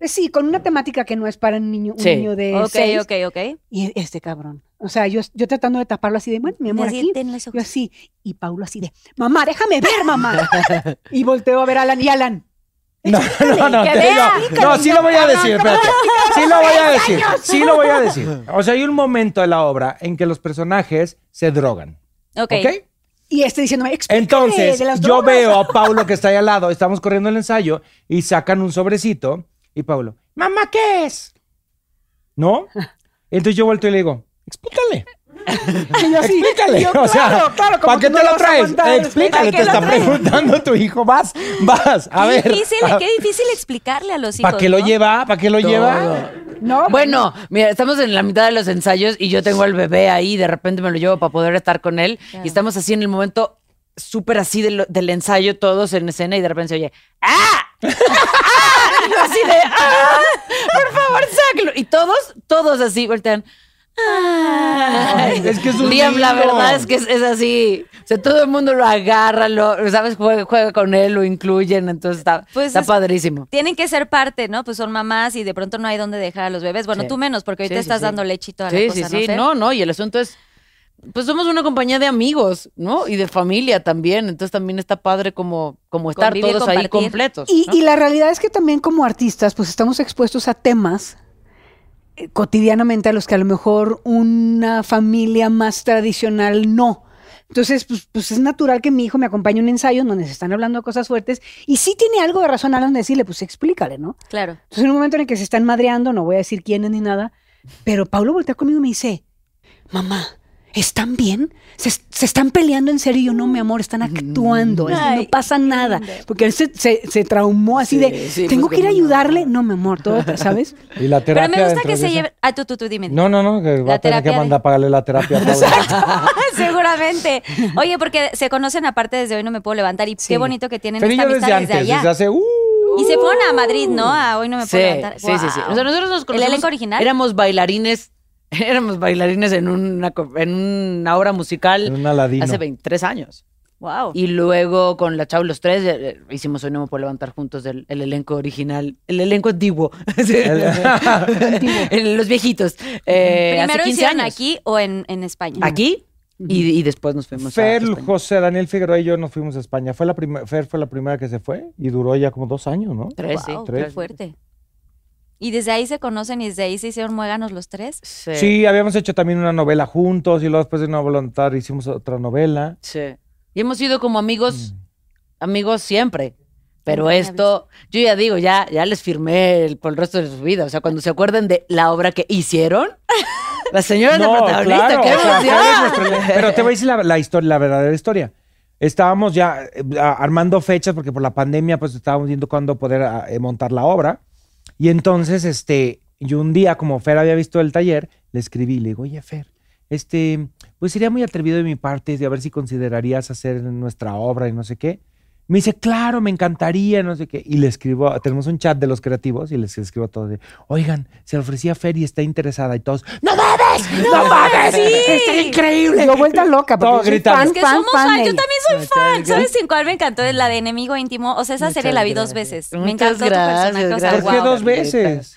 eh, sí, con una temática que no es para un niño, un Sí. niño de Ok, seis. ok, ok. Y este cabrón. O sea, yo, yo tratando de taparlo así de, bueno, mi amor, Así, aquí. Yo así. Y Paulo así de, mamá, déjame ver, mamá. <laughs> y volteo a ver a Alan y Alan. No, no, no, que te- vea. no, no, sí lo voy a decir, espérate. Sí lo voy a decir, sí lo voy a decir. O sea, hay un momento de la obra en que los personajes se drogan. Ok. ¿Ok? Y este diciéndome, explícale Entonces, de las yo drogas". veo a Paulo que está ahí al lado, estamos corriendo el ensayo y sacan un sobrecito y Paulo, mamá, ¿qué es? ¿No? <laughs> Entonces yo vuelto y le digo, explícale. <laughs> Y yo así, Explícale. y yo, <laughs> o sea, claro, claro, ¿para qué te no lo a traes? Explícale, ¿para te está traes? preguntando tu hijo. Vas, vas, a qué ver. difícil, qué difícil explicarle a los hijos. ¿Para qué lo lleva? ¿Para qué lo lleva? No, Bueno, mira, estamos en la mitad de los ensayos y yo tengo al bebé ahí, y de repente me lo llevo para poder estar con él Claro. y estamos así en el momento súper así de lo- del ensayo todos en escena y de repente se oye ¡Ah! ¡Ah! <laughs> Así de ¡Ah! ¡Por favor, sáquelo! Y todos, todos así voltean ¡Ah! Ay, es que es un Liam, la verdad es que es, es así. O sea, todo el mundo lo agarra, lo, ¿sabes? Juega, juega con él, lo incluyen, entonces está, Pues está es- padrísimo. Tienen que ser parte, ¿no? Pues son mamás y de pronto no hay dónde dejar a los bebés. Bueno, Sí. tú menos, porque ahorita Sí, sí, estás sí. dando toda Sí, la cosa, sí, ¿no, sí. Fer? No, no, y el asunto es, pues somos una compañía de amigos, ¿no? Y de familia también. Entonces también está padre como, como estar todos ahí completos. Y, ¿no? y la realidad es que también como artistas, pues estamos expuestos a temas eh, cotidianamente a los que a lo mejor una familia más tradicional no. Entonces, pues, pues es natural que mi hijo me acompañe a un ensayo en donde se están hablando de cosas fuertes y sí tiene algo de razón Alan de decirle, pues explícale, ¿no? Claro. Entonces, en un momento en el que se están madreando, no voy a decir quiénes ni nada, pero Paulo voltea conmigo y me dice, mamá, ¿están bien? ¿Se, se están peleando en serio? Y yo, no, mi amor, están actuando, Ay, no pasa nada. Porque él se, se- se traumó así Sí, de, sí, tengo pues, que ir a ¿cómo no? ayudarle. No, mi amor, todo, <laughs> ¿sabes? Y la Pero terapia. me gusta que se lleven. Ah, tú, tú, tú, dime. No, no, no, que va La a tener que de- mandar a pagarle la terapia. <laughs> Seguramente. Oye, porque se conocen aparte desde hoy no me puedo levantar y Sí. qué bonito que tienen Pero esta yo desde amistad antes, desde allá. desde hace. uh, Y se fueron a Madrid, ¿no? A hoy no me Sí, puedo levantar. sí, sí, sí. Guau. O sea, nosotros nos ¿El conocimos- elenco original? Éramos bailarines, <laughs> éramos bailarines en una, en una obra musical En un hace 23 años. Wow. Y luego con la Chau los tres eh, hicimos Hoy no me puedo levantar juntos el, el elenco original, el elenco antiguo, <laughs> <laughs> El- los viejitos. Eh, hace Primero 15 hicieron años. aquí o en, en España. Aquí y, y después nos fuimos a Fer, España. José, Daniel Figueroa y yo nos fuimos a España. Fue la Fer fue la primera que se fue y duró ya como dos años, ¿no? Tres, sí. Tres. qué fuerte. Y desde ahí se conocen y desde ahí se hicieron muéganos los tres. Sí. Sí, habíamos hecho también una novela juntos y luego después de una voluntar hicimos otra novela. Sí. Y hemos sido como amigos, Mm. amigos siempre. Pero esto, yo ya digo, ya, ya les firmé el- por el resto de su vida. O sea, cuando se acuerden de la obra que hicieron, <laughs> la señora la protagonista, claro, qué sea, emoción. nuestro- Pero te voy a decir la, la historia, la verdadera historia. Estábamos ya eh, armando fechas porque por la pandemia pues estábamos viendo cuándo poder eh, montar la obra. Y entonces, este, yo un día, como Fer había visto el taller, le escribí, le digo, oye, Fer, este, pues sería muy atrevido de mi parte de a ver si considerarías hacer nuestra obra y no sé qué. Me dice, claro, me encantaría, no sé qué. Y le escribo, tenemos un chat de los creativos y les escribo a todos de, oigan, se ofrecía a Fer y está interesada. Y todos, ¡no mames! ¡No mames! ¡Está increíble! Yo vuelta loca, porque Todo yo soy gritando. fan, Es que fan, somos fan yo también soy Muchas fan. gracias. ¿Sabes en cuál me encantó? La de enemigo íntimo. O sea, esa serie la vi dos veces. me encantó tu gracias, personaje. O sea, gracias. ¿Por qué guau. dos veces?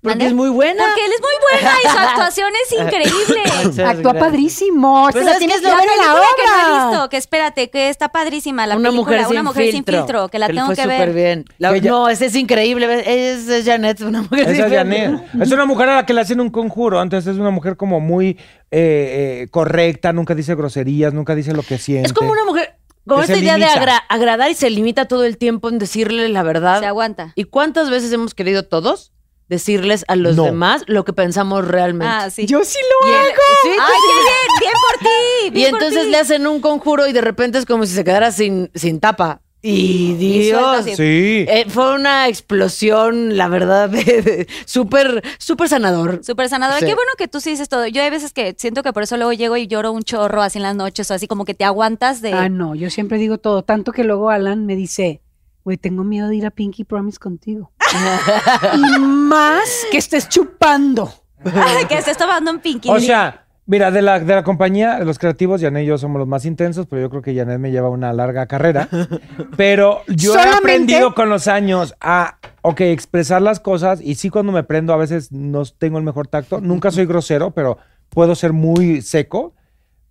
Porque ¿Mande? es muy buena. Porque él es muy buena y su actuación es <laughs> increíble. <laughs> Actúa padrísimo. Pues Pero tienes que La ver en la película que no he obra. visto, que espérate, que está padrísima la una película. mujer sin una mujer filtro. sin filtro, que la tengo fue que súper ver. bien. La- Que No, esa es increíble. Es, es Janet, una mujer sin Esa es filtro. Janet. Es una mujer a la que le hacen un conjuro. Entonces es una mujer como muy eh, eh, correcta, nunca dice groserías, nunca dice lo que siente. Es como una mujer con esta idea de agra- agradar y se limita todo el tiempo en decirle la verdad. Se aguanta. ¿Y cuántas veces hemos querido todos decirles a los No. demás lo que pensamos realmente? Ah, sí. Yo sí lo Y el- hago. sí, ¡Ay, sí. qué bien! ¡Bien por ti! <laughs> Y bien por entonces ti. le hacen un conjuro y de repente es como si se quedara sin, sin tapa. Y Dios. Sí. Eh, fue una explosión, la verdad, de, <laughs> de- súper, súper sanador. Súper sanador. Sí. Qué bueno que tú sí dices todo. Yo hay veces que siento que por eso luego llego y lloro un chorro así en las noches o así como que te aguantas de... Ah, no, yo siempre digo todo. Tanto que luego Alan me dice, güey, tengo miedo de ir a Pinky Promise contigo. <laughs> y más que estés chupando. que estés tomando un pinky. O sea, mira, de la, de la compañía, de los creativos, Janet y yo somos los más intensos, pero yo creo que Janet me lleva una larga carrera. Pero yo he aprendido con los años a, ok, expresar las cosas y sí cuando me prendo a veces no tengo el mejor tacto. Nunca soy grosero, pero puedo ser muy seco,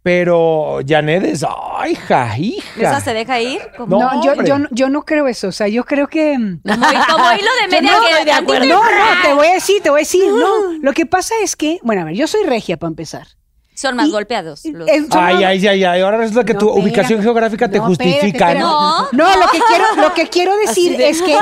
pero Janet es, ay, hija, hija. ¿Esa se deja ir? Como, No, yo, yo, no- yo no creo eso. O sea, yo creo que. mm, como, como hilo de <laughs> media no, que de acuerdo. tantito y No, te voy a decir, te voy a decir. No, lo que pasa es que, bueno, a ver, yo soy regia para empezar. Son más Y- golpeados. los- Es- Ay, no- ay, ay, ay, ahora resulta que No, tu ubicación geográfica te No, justifica. ¿no? No. No, lo que quiero, <laughs> lo que quiero decir de- es que.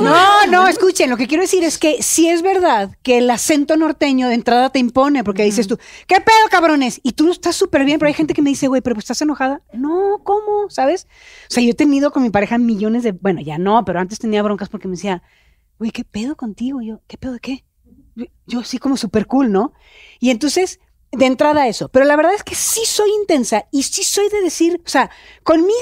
No, no, escuchen, lo que quiero decir es que sí es verdad que el acento norteño de entrada te impone, porque dices tú, ¿qué pedo, cabrones? Y tú estás súper bien, pero hay gente que me dice, güey, pero pues, estás enojada. No, ¿cómo? ¿Sabes? O sea, yo he tenido con mi pareja millones de. Bueno, ya no, pero antes tenía broncas porque me decía, güey, ¿qué pedo contigo? Y yo, ¿qué pedo de qué? Yo, sí, como súper cool, ¿no? Y entonces, de entrada eso. Pero la verdad es que sí soy intensa y sí soy de decir, o sea, conmigo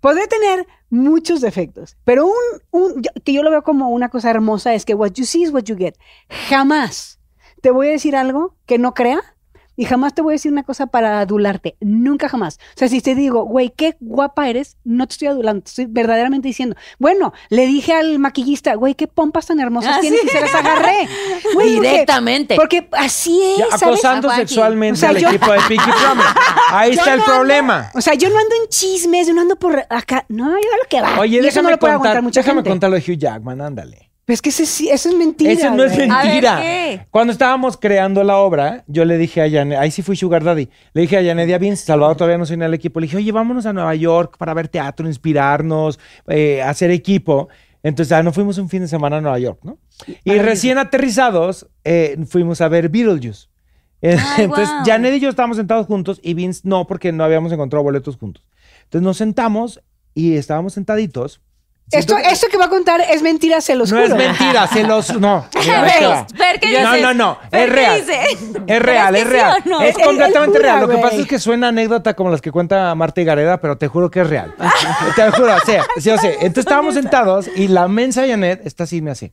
podré tener muchos defectos, pero un, un- que yo lo veo como una cosa hermosa es que what you see is what you get. Jamás te voy a decir algo que no crea y jamás te voy a decir una cosa para adularte. Nunca jamás. O sea, si te digo, güey, qué guapa eres, no te estoy adulando, te estoy verdaderamente diciendo. Bueno, le dije al maquillista, güey, qué pompas tan hermosas Ah, tienes sí. y se las agarré. Güey, Directamente. Porque, así es, Ya, ¿sabes? acosando sexualmente O sea, al yo- equipo de Pinky Promise. Ahí Yo está el no ando- problema. O sea, yo no ando en chismes, yo no ando por acá. No, yo a lo que va. Oye, y eso déjame, no lo puede contar, aguantar mucha déjame gente. contar lo de Hugh Jackman, ándale. Pero es que ese sí- eso es mentira. Eso no es güey. A ver, mentira. ¿qué? Cuando estábamos creando la obra, yo le dije a Janet, ahí sí fui Sugar Daddy, le dije a Janet, ya bien, Salvador todavía no se unía al equipo, le dije, oye, vámonos a Nueva York para ver teatro, inspirarnos, eh, hacer equipo. Entonces, ah, nos fuimos un fin de semana a Nueva York, ¿no? Y recién aterrizados, eh, fuimos a ver Beetlejuice. <laughs> Ay, Entonces, guau. Janet y yo estábamos sentados juntos y Vince no, porque no habíamos encontrado boletos juntos. Entonces nos sentamos y estábamos sentaditos. Esto, esto que va a contar es mentira, se los no juro. es mentira, se los. No. <laughs> Ver qué No, no, no. Es real. Es real, ¿Pero es real. sí no? Es completamente jura, real. Lo que pasa es que suena anécdota como las que cuenta Marta y Gareda, pero te juro que es real. te juro, o sea, sí, o sea, <laughs> Entonces estábamos sentados y la mensa Janet está así, me hace.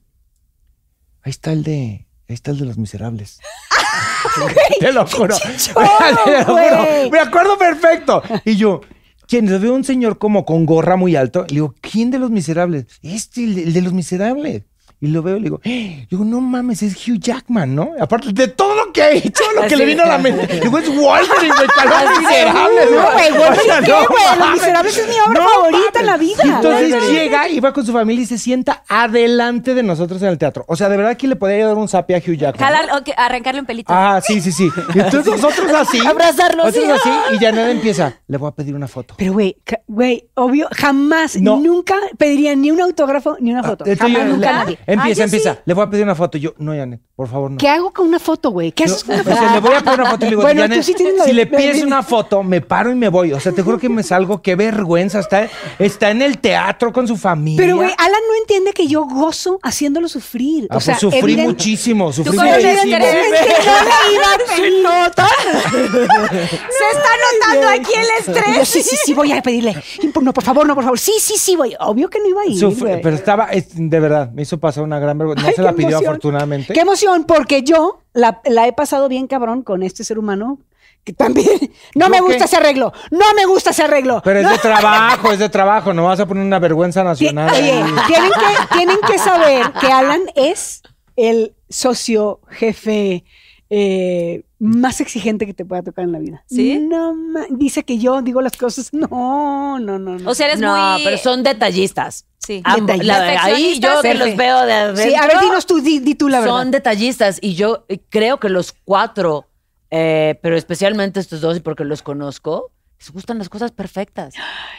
Ahí está el de. Ahí está el de los miserables. <laughs> te lo juro. Te lo juro. Me acuerdo perfecto. Y yo, ¿quién? Le veo un señor como con gorra muy alto. Le digo, ¿quién de los miserables? Este, el de los miserables. Y lo veo y le digo, ¡Eh! digo, no mames, es Hugh Jackman, ¿no? Aparte de todo lo que ha hecho, lo que le vino a la mente. Digo, es Wolverine, güey, para los miserables. No, güey, Wolverine, ¿qué, no güey? Los. Miserables es mi obra No favorita mames. en la vida. Y entonces llega y va con su familia y se sienta adelante de nosotros en el teatro. O sea, de verdad que le podría dar un zape a Hugh Jackman. Jalar, ok, arrancarle un pelito. Ah, sí, sí, sí. Y entonces nosotros así. Abrazarlo, Nosotros sí. así. Y Janet empieza. Le voy a pedir una foto. Pero, güey, güey, obvio, jamás, No. nunca pediría ni un autógrafo ni una foto. Entonces Jamás, yo- nunca le- nadie. Empieza, Ah, empieza. sí. Le voy a pedir una foto. Yo, no, Janet, por favor, no. ¿Qué hago con una foto, güey? ¿Qué haces con una o sea, foto? le voy a pedir una foto y le digo, Bueno, Janet, sí si le pides una foto, me paro y me voy. O sea, te juro que me salgo, qué vergüenza. Está, está en el teatro con su familia. Pero, güey, Alan no entiende que yo gozo haciéndolo sufrir. Ah, o sea, pues sufrí evidente- muchísimo, sufrí muchísimo. quieres? Evidentemente no le iba a nota. <laughs> Se está notando aquí el yo, estrés. sí, sí, sí, voy a pedirle. No, por favor, no, por favor. Sí, sí, sí, voy. Obvio que no iba a ir, Sufrí, pero estaba, es- de verdad, me hizo pasar una gran vergüenza. No Ay, se la pidió emoción. afortunadamente. Qué emoción, porque yo la, la he pasado bien cabrón con este ser humano que también <laughs> no ¿Yo me qué? gusta ese arreglo. No me gusta ese arreglo. Pero es de <laughs> trabajo, es de trabajo. No vas a poner una vergüenza nacional. Oye, tienen que, tienen que saber que Alan es el socio jefe eh, más exigente que te pueda tocar en la vida. ¿Sí? No, dice que yo digo las cosas. <laughs> No, no, no. no. O sea, eres no, muy... pero son detallistas. Sí. Ambos. La- ahí yo que los veo de adentro. sí, a ver, dinos tú, di, di tú la verdad. Son detallistas y yo eh, creo que los cuatro, eh, pero especialmente estos dos, y porque los conozco, les gustan las cosas perfectas.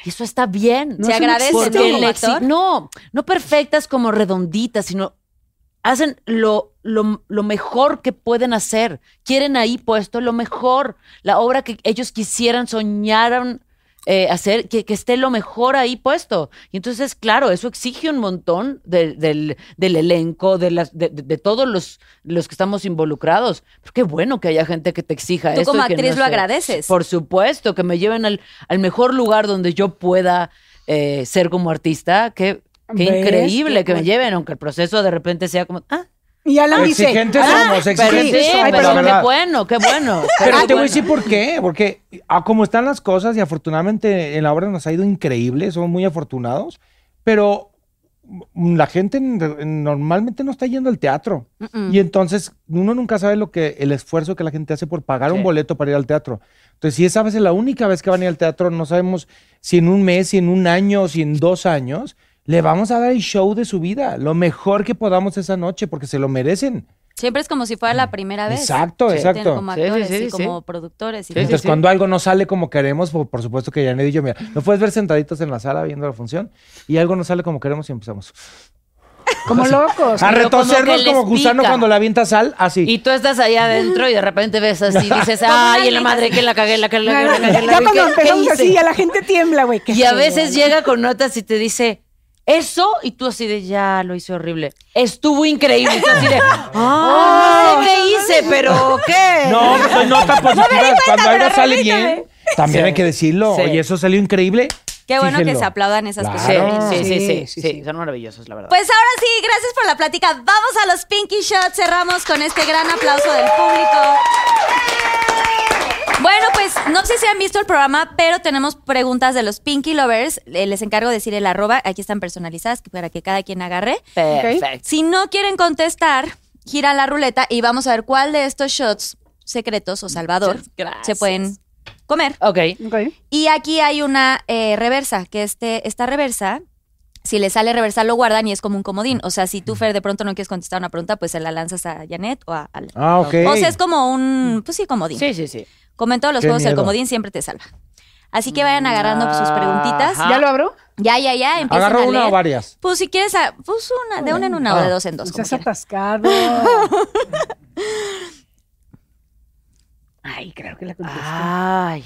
Y eso está bien. No, Se agradece. Porque Como actor. no, no perfectas como redonditas, sino hacen lo, lo, lo mejor que pueden hacer. Quieren ahí puesto lo mejor, la obra que ellos quisieran, soñaron eh, hacer, que, que esté lo mejor ahí puesto. Y entonces, claro, eso exige un montón de- del, del elenco, de, las, de, de- todos los, los que estamos involucrados. Pero qué bueno que haya gente que te exija Tú eso. como y que actriz no lo agradeces. Por supuesto, que me lleven al, al mejor lugar donde yo pueda eh, ser como artista. Qué, qué ¿Ves? increíble que me lleven, aunque el proceso de repente sea como, ah, Y Alan dice. Exigentes "Ah, somos, pero exigentes sí, somos, pero qué bueno, qué bueno. <laughs> Pero qué te voy a decir por qué. Porque a como están las cosas y afortunadamente en la obra nos ha ido increíble, somos muy afortunados. Pero la gente en- en- normalmente no está yendo al teatro. Y entonces uno nunca sabe lo que el esfuerzo que la gente hace por pagar Sí. un boleto para ir al teatro. Entonces, si esa vez es la única vez que van a ir al teatro, no sabemos si en un mes, si en un año, si en dos años, le vamos a dar el show de su vida, lo mejor que podamos esa noche, porque se lo merecen. Siempre es como si fuera la primera vez. Exacto, Sí. exacto. Como Sí, sí, actores sí, y sí. como productores. Y. Entonces, cuando algo no sale como queremos, por, por supuesto que Janet y yo, mira, nos puedes ver sentaditos en la sala viendo la función y algo no sale como queremos y empezamos. Como locos. A Pero como gusano pica. cuando le avienta sal, así. Y tú estás allá adentro y de repente ves así, <laughs> dices, ay, en la madre que la cagué, la cagué, la cagué, la <laughs> cagué. la Ya cagué, cuando ¿qué- qué empezamos hice?". así, ya la gente tiembla, güey. Y a veces llega con notas y te dice, eso, y tú así de, ya, lo hice horrible. Estuvo increíble. Y tú así de, <laughs> ah, no sé qué hice, pero ¿qué? No, soy nota positiva. Cuando algo sale bien, también Sí. hay que decirlo. Sí. Oye, eso salió increíble. Qué bueno que se aplaudan esas Claro. Sí, cosas. sí, sí, sí, Sí, sí, sí, sí. son maravillosos, la verdad. Pues ahora sí, gracias por la plática. Vamos a los Pinky Shots. Cerramos con este gran aplauso del público. Bueno, pues no sé si han visto el programa, pero tenemos preguntas de los Pinky Lovers. Eh, Les encargo de decir el arroba. Aquí están personalizadas para que cada quien agarre. Perfecto. Si no quieren contestar, gira la ruleta y vamos a ver cuál de estos shots secretos o Salvador Muchas gracias. se pueden comer. Ok. Ok. Y aquí hay una eh, reversa, que este, esta reversa, si le sale reversa, lo guardan y es como un comodín. O sea, si tú, Fer, de pronto no quieres contestar una pregunta, pues se la lanzas a Janet o a Ale. Ah, ok. O sea, es como un, pues sí, comodín. Sí, sí, sí. Como en todos los Qué juegos, el comodín siempre te salva. Así que vayan agarrando pues, sus preguntitas. Ajá. ¿Ya lo abro? Ya, ya, ya, empiecen ¿Agarró a una o varias? Pues si quieres, a- pues una, de una en una o de Ah. dos en dos. Seas quieran. atascado. <laughs> Ay, creo que la contesté. Ay.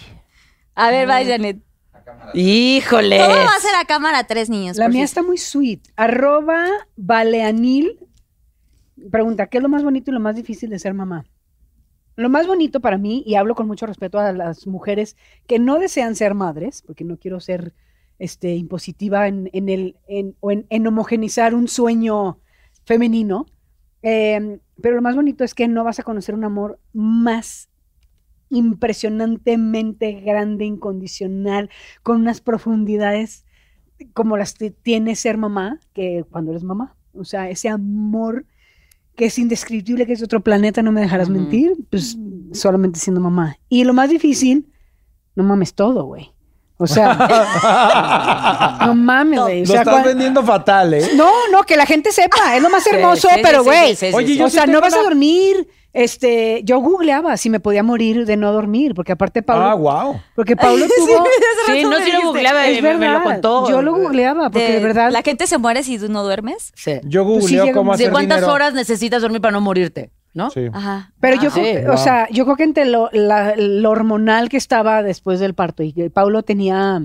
A ver, va, Janet. Híjole. ¿Cómo va a ser a cámara tres niños? La mía está muy sweet. Arroba Baleanil. Pregunta, ¿qué es lo más bonito y lo más difícil de ser mamá? Lo más bonito para mí, y hablo con mucho respeto a las mujeres que no desean ser madres, porque no quiero ser este, impositiva en, en el, en, en, en homogenizar un sueño femenino, eh, pero lo más bonito es que no vas a conocer un amor más impresionantemente grande, incondicional, con unas profundidades como las que tiene ser mamá, que cuando eres mamá. O sea, ese amor que es indescriptible, que es de otro planeta, no me dejarás mentir, pues solamente siendo mamá. Y lo más difícil, no mames todo, güey. O sea, <laughs> no mames, güey. O Lo estás vendiendo fatal, ¿eh? no, no, que la gente sepa, es lo más hermoso, sí, pero sí, sí, güey, sí, sí, Oye, yo o sí sea, no vas a dormir, este, yo googleaba si me podía morir de no dormir, porque aparte Pablo, Ah, wow. porque Pablo <laughs> tuvo, Sí, no, si lo googleaba, es me, me lo verdad, contó. yo lo googleaba, porque de, verdad, ¿La gente se muere si tú no duermes? Sí. Yo Pues sí googleo cómo un- ¿De hacer cuántas dinero. horas necesitas dormir para no morirte? ¿No? Sí. Ajá. Pero yo Ah, creo, que- o Wow. sea, yo creo que entre lo, la- lo hormonal que estaba después del parto y que Paulo tenía,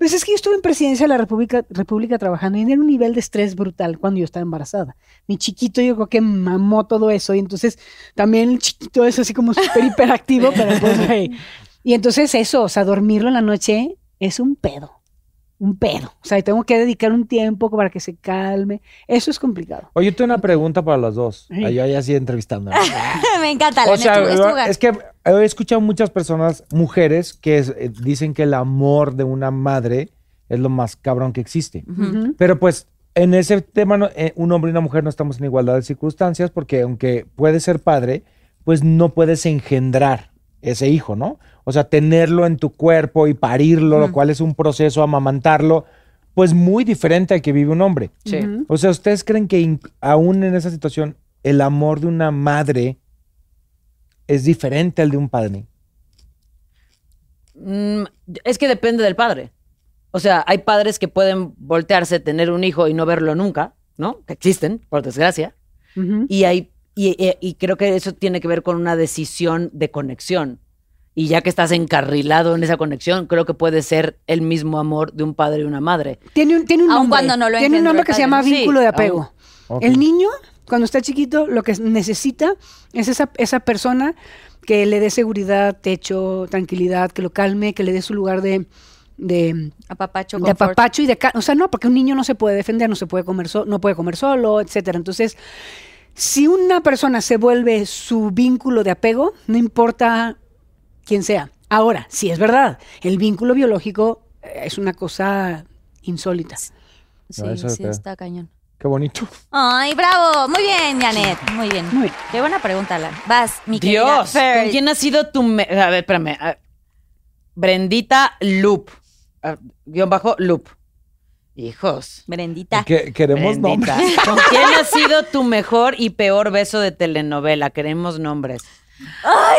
pues es que yo estuve en presidencia de la República, República trabajando y era un nivel de estrés brutal cuando yo estaba embarazada. Mi chiquito yo creo que mamó todo eso y entonces también el chiquito es así como súper hiperactivo, pero pues, <laughs> güey. Y entonces eso, o sea, dormirlo en la noche es un pedo. Un pedo. O sea, tengo que dedicar un tiempo para que se calme. Eso es complicado. Oye, yo tengo una pregunta para las dos. Ay. Ahí ahí así entrevistando. <laughs> Me encanta, la O sea, neta, es tu lugar. es que he escuchado muchas personas, mujeres, que es- eh, dicen que el amor de una madre es lo más cabrón que existe. Pero pues en ese tema no- eh, un hombre y una mujer no estamos en igualdad de circunstancias porque aunque puedes ser padre, pues no puedes engendrar ese hijo, ¿no? O sea, tenerlo en tu cuerpo y parirlo, lo cual es un proceso, amamantarlo, pues muy diferente al que vive un hombre. Sí. O sea, ¿ustedes creen que aún en esa situación el amor de una madre es diferente al de un padre? Mm, es que depende del padre. O sea, hay padres que pueden voltearse, tener un hijo y no verlo nunca, ¿no? Que existen, por desgracia. Y hay y, y- y creo que eso tiene que ver con una decisión de conexión. Y ya que estás encarrilado en esa conexión, creo que puede ser el mismo amor de un padre y una madre. Tiene un, tiene un Aun nombre. cuando no lo Tiene un nombre que se llama vínculo de apego. El niño, cuando está chiquito, lo que necesita es esa, esa persona que le dé seguridad, techo, tranquilidad, que lo calme, que le dé su lugar de, de, Apapacho, de apapacho y de... O sea, no, porque un niño no se puede defender, no se puede comer, so- no puede comer solo, etcétera. Entonces, si una persona se vuelve su vínculo de apego, no importa quién sea. Ahora, si es verdad, el vínculo biológico eh, es una cosa insólita. Sí, No, sí, está cañón. Qué bonito. Ay, bravo. Muy bien, Janet. Muy bien. Muy bien. Qué buena pregunta, Alan. Vas, mi querida Dios, Fer. ¿con quién ha sido tu... me- A ver, espérame. a- Brendita Loop. Ah, Guión bajo Loop. Hijos. Brendita. Que- queremos Brendita. nombres. <laughs> ¿Con quién ha sido tu mejor y peor beso de telenovela? Queremos nombres. ¡Ay!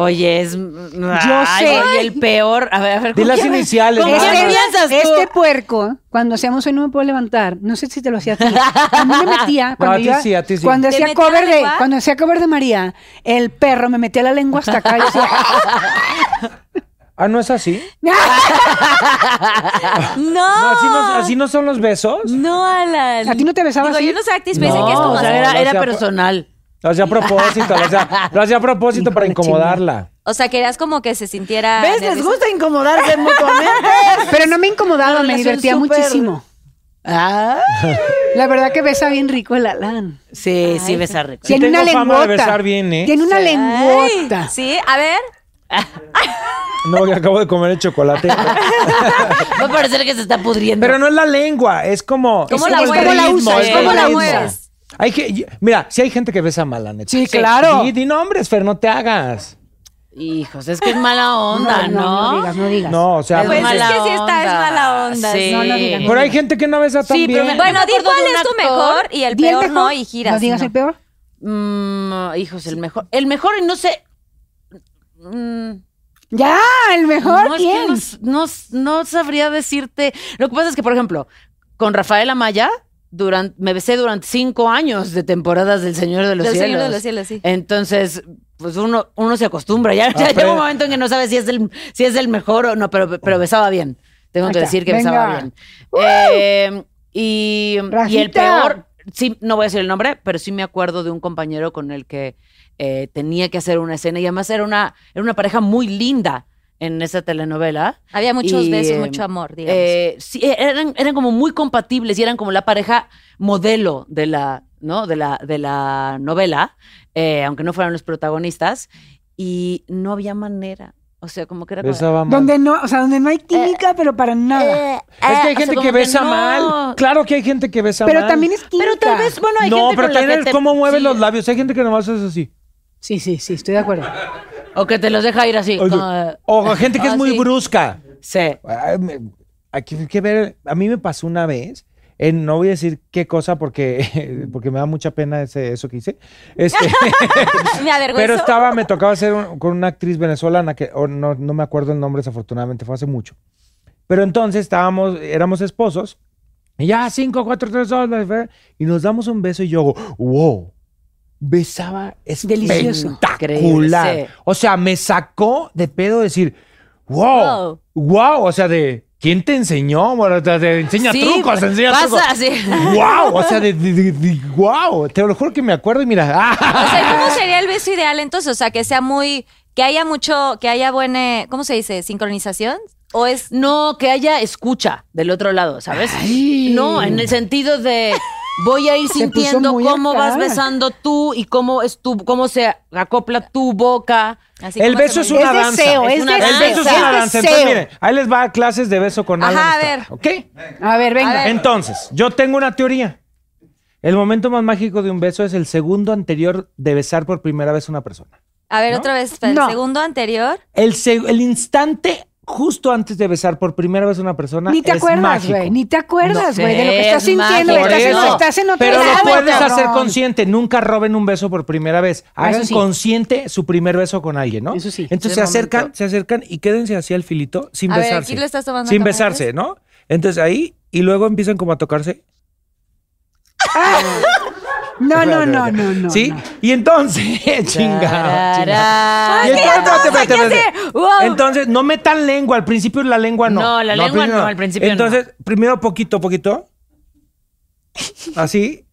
Oye, es. Yo sé. Y el peor. A ver, a ver. Di ¿con las iniciales, ¿Con ¿no? quién Este, piensas tú? este puerco, cuando hacíamos hoy no me puedo levantar, no sé si te lo hacía a ti. A mí me <laughs> metía cuando a ti iba- sí, a ti sí. cuando ¿Te hacía cover de cuando hacía cover de María, el perro me metía la lengua hasta acá y decía, <laughs> Ah, ¿no es así? <laughs> ¡No! No, así no, así no son los besos. No, Alan. ¿A ti no te besaba Digo, así? yo no actriz, No, pensé que es como o sea, era, personal. Lo hacía a propósito, lo hacía, lo hacía a propósito para incomodarla. O sea, querías como que se sintiera. ¿Ves? Les nerviosa. gusta incomodarse mutuamente. <laughs> Pero no me incomodaba, Una me relación divertía súper- muchísimo. Ah, La verdad que besa bien rico el Alan. sí, sí, besa rico. Sí Tiene una tengo fama de besar bien, ¿eh? Tiene una Ay, lengüota. Sí, a ver. No, que acabo de comer el chocolate. <laughs> Va a parecer que se está pudriendo. Pero no es la lengua, es como. ¿Cómo es la como el mueves? ritmo, ¿Cómo la es usas? ¿Cómo el la ritmo. mueves? Hay que, mira, si hay gente que besa mal, la neta. Sí, claro. Sí, di nombres, Fer, no te hagas. Hijos, es que es mala onda, ¿no? no, digas, no digas. No, o sea, Es Pues es mala que sí está, es onda. mala onda. Sí. No, no digas, pero hay gente que no besa tan Sí, pero bien. Bueno, di cuál es tu mejor y el peor mejor. no y giras. No digas no. el peor. Mm, hijos, el mejor. El mejor, y no sé. Mm, Ya, el mejor. no, es que ¿Quién? no, no- no sabría decirte. Lo que pasa es que, por ejemplo, con Rafael Amaya, durante, me besé durante cinco años de temporadas del Señor de los Del Cielos. Señor de los Cielos, sí. Entonces, pues uno, uno se acostumbra. Ya, ya Ah, llega un momento en que no sabe si es el, si es el mejor o no, pero, pero besaba bien. Tengo que decir que Venga. besaba bien. Eh, y, y el peor, sí, no voy a decir el nombre, pero sí me acuerdo de un compañero con el que eh, tenía que hacer una escena y además era una, era una pareja muy linda en esa telenovela. Había muchos Y, besos, eh, mucho amor, digamos. Eh, sí, eran, eran como muy compatibles y eran como la pareja modelo de la, ¿no? de la, de la novela, eh, aunque no fueran los protagonistas, y no había manera. O sea, como que era como- Besaba mal. Donde no, o sea, donde no hay química, pero para nada. Eh, Es que hay o sea, gente que besa no. mal. Claro que hay gente que besa pero mal. también es química. Pero tal vez, bueno, hay no, gente pero con la también que es te- cómo mueve sí. los labios. Hay gente que nomás es así. Sí, sí, sí, estoy de acuerdo. O que te los deja ir así. Oye, como- o gente que es Ah, muy brusca. sí. Aquí hay que ver. A mí me pasó una vez. no voy a decir qué cosa porque, <laughs> porque me da mucha pena ese, eso que hice. Este, <laughs> Me <laughs> avergüenzo. pero estaba, me tocaba hacer un- con una actriz venezolana que o no, no me acuerdo el nombre, desafortunadamente, fue hace mucho. Pero entonces estábamos, éramos esposos. Y ya, cinco, cuatro, tres, dos, la- la- y nos damos un beso y yo, wow, besaba Delicioso. espectacular. Increíble, sí. O sea, me sacó de pedo decir, wow, wow, o sea, de, ¿quién te enseñó? Bueno, te, te enseña Sí, trucos, te enseña pasa trucos. así. <laughs> Wow, o sea, de, de- de- de- wow, te lo juro que me acuerdo y mira, ah, <laughs> O sea, ¿cómo sería el beso ideal entonces? O sea, que sea muy. Que haya mucho. Que haya buena. ¿Cómo se dice? ¿Sincronización? ¿O es.? No, que haya escucha del otro lado, ¿sabes? No, en el sentido de voy a ir sintiendo cómo acá. vas besando tú y cómo es tu, cómo se acopla tu boca. Así el beso es una danza. deseo, es una el beso es una danza. Entonces, miren, ahí les va clases de beso con Ajá, Alan a ver. ¿Ok? A ver, venga. A ver. Entonces, yo tengo una teoría. El momento más mágico de un beso es el segundo anterior de besar por primera vez a una persona. A ver, ¿No? otra vez. El No. segundo anterior. El, se- el instante justo antes de besar por primera vez a una persona Ni te es acuerdas, güey. Ni te acuerdas, No güey, de lo que estás es sintiendo. Estás, en, estás en otro Pero lo puedes hacer consciente. Nunca roben un beso por primera vez. Hagan sí. consciente su primer beso con alguien, ¿no? Eso sí. Entonces se acercan, momento. se acercan y quédense así al filito sin A ver, besarse. aquí le estás tomando sin besarse, ¿no? Entonces ahí y luego empiezan como a tocarse. <laughs> No, no, no, no, no. ¿Sí? no. Y entonces, <laughs> chingado. chingado. Tarara. Y entonces, espérate, espérate, espérate. no metan lengua. Al principio la lengua no. No, la lengua no, al principio no. Entonces, primero poquito, poquito. Así.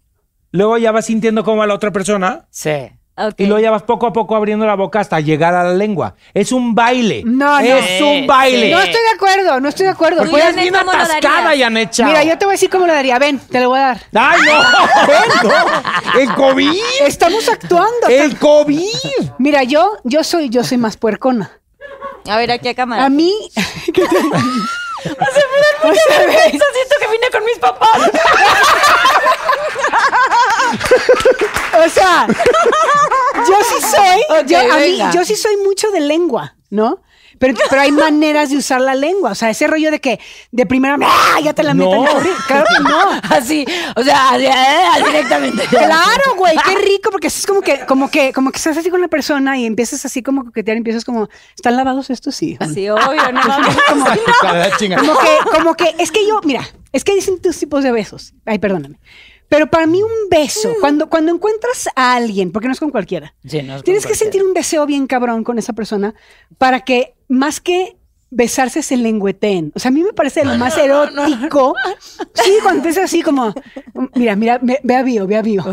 Luego ya vas sintiendo cómo va la otra persona. Sí. Y luego ya vas poco a poco abriendo la boca hasta llegar a la lengua. Es un baile. No, no. Es un baile. No estoy de acuerdo, no estoy de acuerdo. Porque eres bien Janet, ¿cómo lo atascada, Chao. Mira, yo te voy a decir cómo lo daría. Ven, te lo voy a dar. ¡Ay, no! <laughs> no! ¡El COVID! Estamos actuando. ¡El COVID! Mira, yo, yo soy, yo soy más puercona. A ver, aquí a cámara. A mí, sea, ve, siento que vine con mis papás. <laughs> o sea, yo sí soy, yo, a mí- yo sí soy mucho de lengua, ¿no? Pero, pero hay maneras de usar la lengua. O sea, ese rollo de que de primera ¡ah! ya te la meto No. Claro que no. <laughs> Así, o sea, así, eh, directamente. <laughs> Claro, güey, qué rico, porque es como que, como que, como que estás así con la persona y empiezas así como coquetear, y empiezas como, ¿están lavados estos? Sí. Sí, obvio, <laughs> no mames. Como, como que, como que, es que yo, mira, es que hay distintos tipos de besos. Ay, perdóname. Pero para mí un beso, cuando, cuando encuentras a alguien, porque no es con cualquiera, Sí, no es con tienes que cualquiera. sentir un deseo bien cabrón con esa persona para que más que besarse se lengüeteen. O sea, a mí me parece lo más erótico. Sí, cuando empieza así como, mira, mira, ve, ve a Bio, ve a Bio.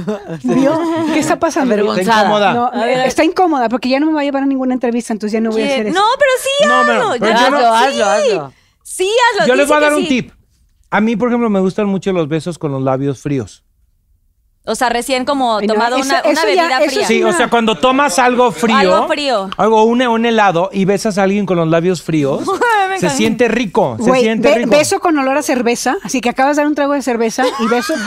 Bio, ¿qué está pasando? Está incómoda. No, está incómoda porque ya no me va a llevar a ninguna entrevista, entonces ya no voy a hacer eso. No, pero sí, No, pero- hazlo. pero ya. yo no- Hazlo, Sí. hazlo, hazlo. Sí, hazlo. Yo les voy a dar un sí. tip. A mí, por ejemplo, me gustan mucho los besos con los labios fríos. O sea, recién como Ay, no, tomado eso- una, una eso ya- bebida eso fría. es Sí, o una- sea, cuando tomas algo frío. Algo frío. Algo, un, un helado y besas a alguien con los labios fríos, <laughs> Me se encanta. siente rico. Se Güey, siente be- rico. beso con olor a cerveza, así que acabas de dar un trago de cerveza y beso. <laughs>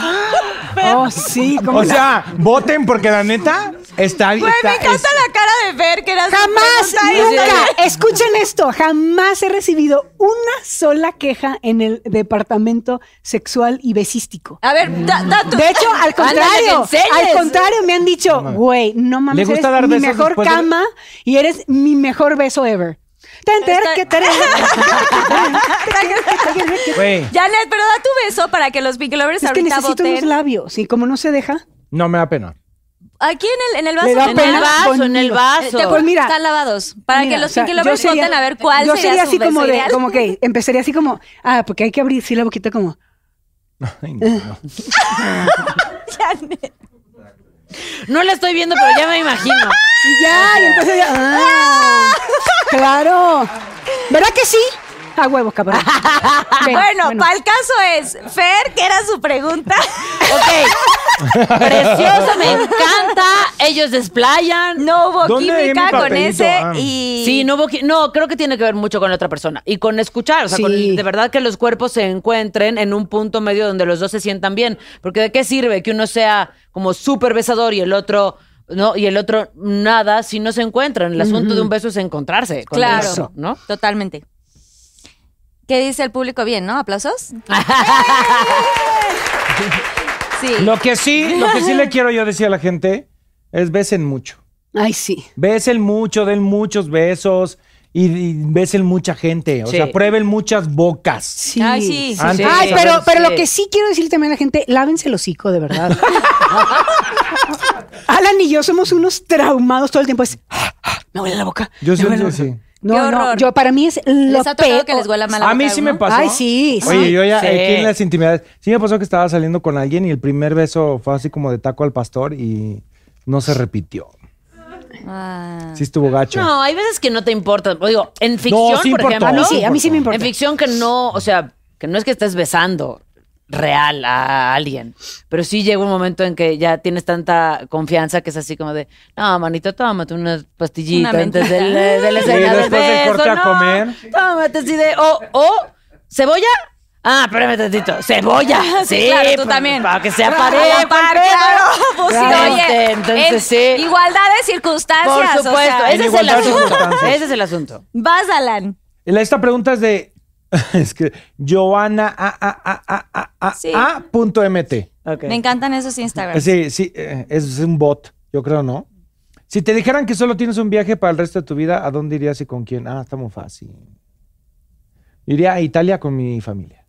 Oh, sí, como O sea, voten porque la neta está. Güey, está- me encanta es- la cara de Fer, que era Jamás, nunca, escuchen esto, jamás he recibido una sola queja en el departamento sexual y besístico. A ver, da, da tu- De hecho, al contrario, al contrario, me han dicho, güey, no mames, ¿Le gusta eres dar mi mejor de- cama y eres mi mejor beso ever. Ten, ter, Está- que <laughs> Güey, Janet, pero da tu beso para que los Pinky Lovers Es que necesito los voten. labios y como no se deja, no me da pena. Aquí en el, en el vaso. En el vaso, en el vaso. Te- Pues mira. están lavados. Para Mira, que los o sea, voten a ver cuál yo sería, sería su así como de, ideal. como que empezaría así como, ah, porque hay que abrir sí la boquita como, Ay, <laughs> no, la estoy viendo, pero ya me imagino. y ya, y entonces ya, ah, claro, ¿verdad que sí? <laughs> A huevo, cabrón. <laughs> Ven, Bueno, para el caso es, Fer, que era su pregunta. <laughs> Ok. Precioso, me encanta. Ellos desplayan. No hubo ¿Dónde dejé química mi con papelito? ese Ah. y... Sí, no, hubo qui- no, creo que tiene que ver mucho con la otra persona y con escuchar, o sea, con de verdad que los cuerpos se encuentren en un punto medio donde los dos se sientan bien, porque de qué sirve que uno sea como súper besador y el otro no y el otro nada si no se encuentran. El asunto de un beso es encontrarse con el Claro, otro, ¿no? totalmente. ¿Qué dice el público? Bien, ¿no? ¿Aplausos? <laughs> sí. Lo que sí, lo que sí le quiero yo decir a la gente es besen mucho. Ay, sí. Besen mucho, den muchos besos y, besen mucha gente. O Sí. sea, prueben muchas bocas. Sí. Ay, sí, Antes. Ay, pero, pero sí. lo que sí quiero decir también a la gente, lávense el hocico, de verdad. <laughs> Alan y yo somos unos traumados todo el tiempo. Es, me huele la boca. Yo me sí, No, no, yo para mí es lo ¿Les ha tocado peor. que les huela mal la A mí boca sí me pasó. Ay, sí, sí. Oye, yo ya Sí. aquí en las intimidades. Sí me pasó que estaba saliendo con alguien y el primer beso fue así como de taco al pastor y no se repitió. Ah. Sí estuvo gacho. No, hay veces que no te importa. Digo, en ficción, sí por importó. ejemplo. A mí sí, a mí sí me importa. En ficción que no, o sea, que no es que estés besando real a alguien, pero sí llega un momento en que ya tienes tanta confianza que es así como de, no, manito, tómate una pastillita Una antes del, de del después del beso, corte a no, comer. Tómate así de, o, o, cebolla. Ah, espérame tantito. Cebolla. <laughs> Sí, Sí, claro, tú pues, también. Para que sea Para parejo. la el par, pedo. claro. Pues sí, Claro. oye, Este, entonces en sí. Igualdad de circunstancias. Por o supuesto. sea, ese es el de asunto. Ese es el asunto. Vas, Alan. Esta pregunta es de. <laughs> Es que. Joana a, a, a, a, a, a, Sí. a punto mt. Me encantan esos Instagrams. Sí, sí, eh, es un bot, yo creo, ¿no? Si te dijeran que solo tienes un viaje para el resto de tu vida, ¿a dónde irías y con quién? Ah, está muy fácil. Iría a Italia con mi familia.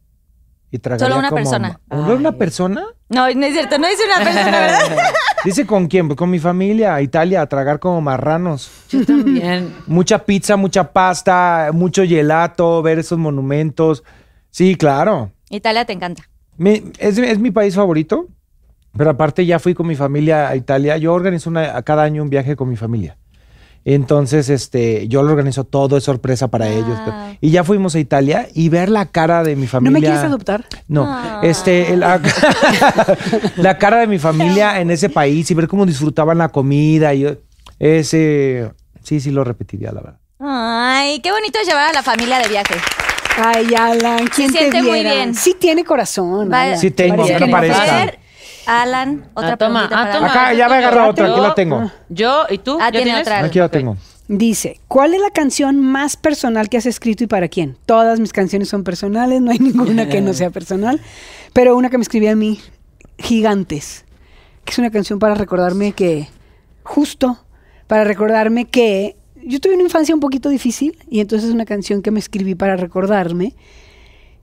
Y tragaría Solo una como- persona. ¿Solo una persona? No, no es cierto, no dice una persona, ¿verdad? <laughs> Dice con quién, Pues con mi familia, a Italia, a tragar como marranos. Yo también. Mucha pizza, mucha pasta, mucho gelato, ver esos monumentos. Sí, claro. Italia te encanta. Mi- es, es mi país favorito, pero aparte ya fui con mi familia a Italia. Yo organizo una, a cada año un viaje con mi familia. Entonces, este, yo lo organizo todo, es sorpresa para ellos. Y ya fuimos a Italia y ver la cara de mi familia. ¿No me quieres adoptar? No, Ah. este, la, <laughs> la cara de mi familia en ese país y ver cómo disfrutaban la comida. Y yo- ese, sí, sí lo repetiría, la verdad. Ay, qué bonito llevar a la familia de viaje. Ay, Alan, ¿quién Se te siente muy viera? bien. Sí tiene corazón. Sí tengo, que no parezca. Alan, otra Ah, toma, preguntita ah, para toma. Alan. Acá, ya me agarra otra, aquí la tengo. Yo y tú. Ah, ¿Ya tiene tienes? otra. Aquí la tengo. Dice, ¿cuál es la canción más personal que has escrito y para quién? Todas mis canciones son personales, no hay ninguna que no sea personal, pero una que me escribí a mí, Gigantes, que es una canción para recordarme que, justo, para recordarme que yo tuve una infancia un poquito difícil y entonces es una canción que me escribí para recordarme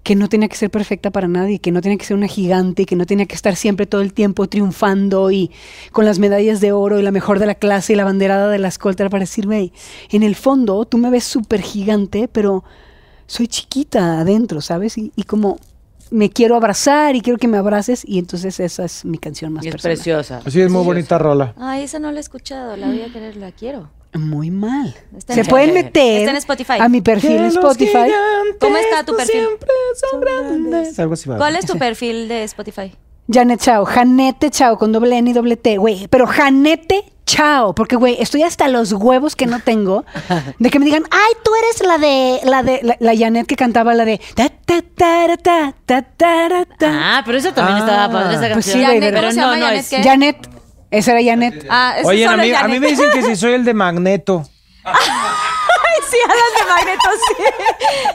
que no tenía que ser perfecta para nadie, que no tenía que ser una gigante, que no tenía que estar siempre todo el tiempo triunfando y con las medallas de oro y la mejor de la clase y la banderada de la escolta para decirme, "Hey, en el fondo tú me ves súper gigante, pero soy chiquita adentro, ¿sabes? Y, y como me quiero abrazar y quiero que me abraces y entonces esa es mi canción más Y es personal. preciosa. Sí, es muy bonita rola. Ay, esa no la he escuchado, la voy a querer, la quiero. Muy mal. Está Se en- pueden meter Está en Spotify. a mi perfil en Spotify. ¿Cómo está tu perfil? Siempre son grandes. Algo así va. ¿Cuál es tu perfil de Spotify? Janet Chao, Janete Chao con doble N y doble T, güey. Pero Janete Chao, porque güey, estoy hasta los huevos que no tengo <laughs> de que me digan, ay, tú eres la de la de la, la Janet que cantaba la de ta ta ta ta ta ta ta. Ah, pero esa también Ah. estaba padre esa Pues canción. sí, güey, Janet, pero ¿cómo se no, no Janet es. Janet, esa era Janet. Ah, eso Oye, a mí, a mí me dicen que si soy el de Magneto. <laughs> Ay, sí, Alan de Magneto, sí.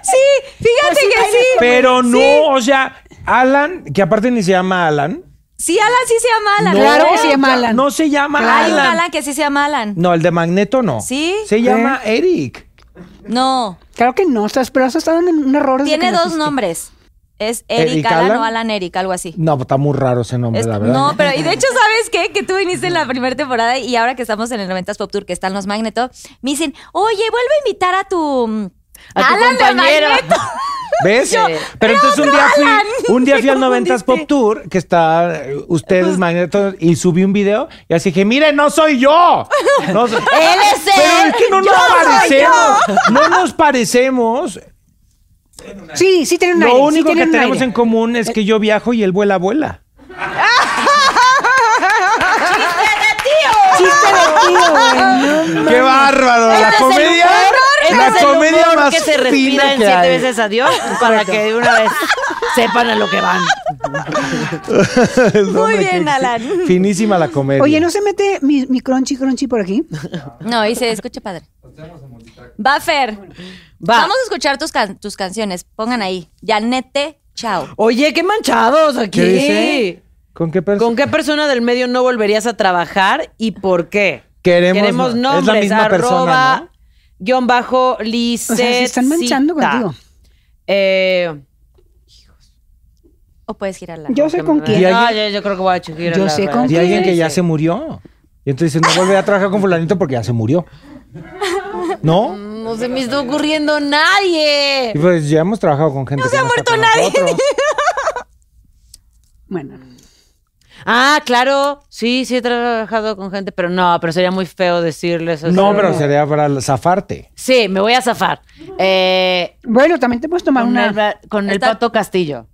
Sí, fíjate Pues sí, que sí. Pero no, Sí. o sea, Alan, que aparte ni se llama Alan. Sí, Alan sí se llama Alan. No, Claro que se llama Alan. No se llama Hay un Alan. Alan que sí se llama Alan. No, el de Magneto no. ¿Sí? Se llama Eric. No, Claro que no, estás, pero has estado en un error. tiene dos naciste. nombres. Es Eric, ¿Eric Alan, Alan? o Alan Eric, algo así. No, está muy raro ese nombre, Es- la verdad. no, pero y de hecho, ¿sabes qué? Que tú viniste en la primera temporada y ahora que estamos en el 90s Pop Tour, que están los Magneto, me dicen, oye, vuelve a invitar a tu... A Alan de compañero. Magneto. <laughs> ¿Ves? Pero entonces un día fui, <laughs> un día fui al Te 90s Pop. Tour, que está eh, ustedes Magneto, y subí un video y así dije, mire, no soy yo. <laughs> No soy- Él es él. Pero es que no nos parecemos. No nos parecemos. Sí, sí tienen un Lo aire, sí único que tenemos aire. en común es que yo viajo y él vuela, vuela. Chiste de tío, güey. no ¡Qué bárbaro! La Este es el comedia, humor, este la es el comedia humor más que se respira en que siete hay. veces a Dios para que de una vez sepan a lo que van. <laughs> Muy bien, Alan. Finísima la comedia. Oye, ¿no se mete mi, mi crunchy crunchy por aquí? No, y se escucha padre. Va, Fer. Va. Vamos a escuchar tus, can- tus canciones. Pongan ahí. Janete, chao. Oye, qué manchados aquí. ¿Qué dice? ¿Con qué persona? ¿Con qué persona del medio no volverías a trabajar y por qué? Queremos- Queremos es la nombres, misma arroba, persona, ¿no? guion bajo, O sea, se están manchando contigo. Eh, O puedes girarla. Yo sé con ¿Y quién. no, yo, yo creo que voy a chequear Yo sé con Y alguien que ya se murió. Y entonces dice, no volveré a trabajar con fulanito porque ya se murió. <laughs> ¿No? No se me está ocurriendo nadie. Y pues ya hemos trabajado con gente. No se ha muerto nadie. <laughs> Bueno, Ah, claro. Sí, sí he trabajado con gente, pero no, pero sería muy feo decirles eso. No, pero sería para zafarte. Sí, me voy a zafar. Eh, bueno, también te puedes tomar con una. el, con el Pato Castillo.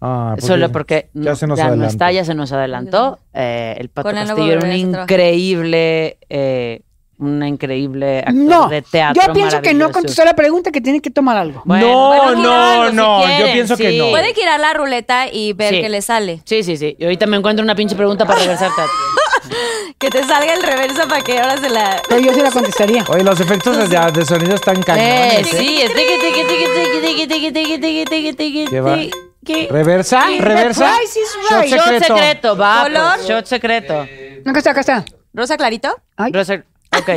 Ah, porque Solo porque ya no, se nos ya no está, ya se nos adelantó. Eh, el Pato Con Castillo era un increíble, eh, un increíble actor no, de teatro. Yo pienso que no contestó la pregunta que tiene que tomar algo. Bueno, no, no, algo, no, si yo pienso sí. que no. Puede girar la ruleta y ver sí. qué le sale. Sí, sí, sí. Y ahorita me encuentro una pinche pregunta para regresarte a que te salga el reverso para que ahora se la. Pero yo sí la contestaría. Oye, los efectos de, de sonido están cañones. Eh, sí, es ¿Qué va? ¿Qué? ¿Reversa? ¿Reversa? Shot secreto. Shot secreto, va. Color. Shot secreto. Acá está, acá está. ¿Rosa clarito? Rosa... Ok.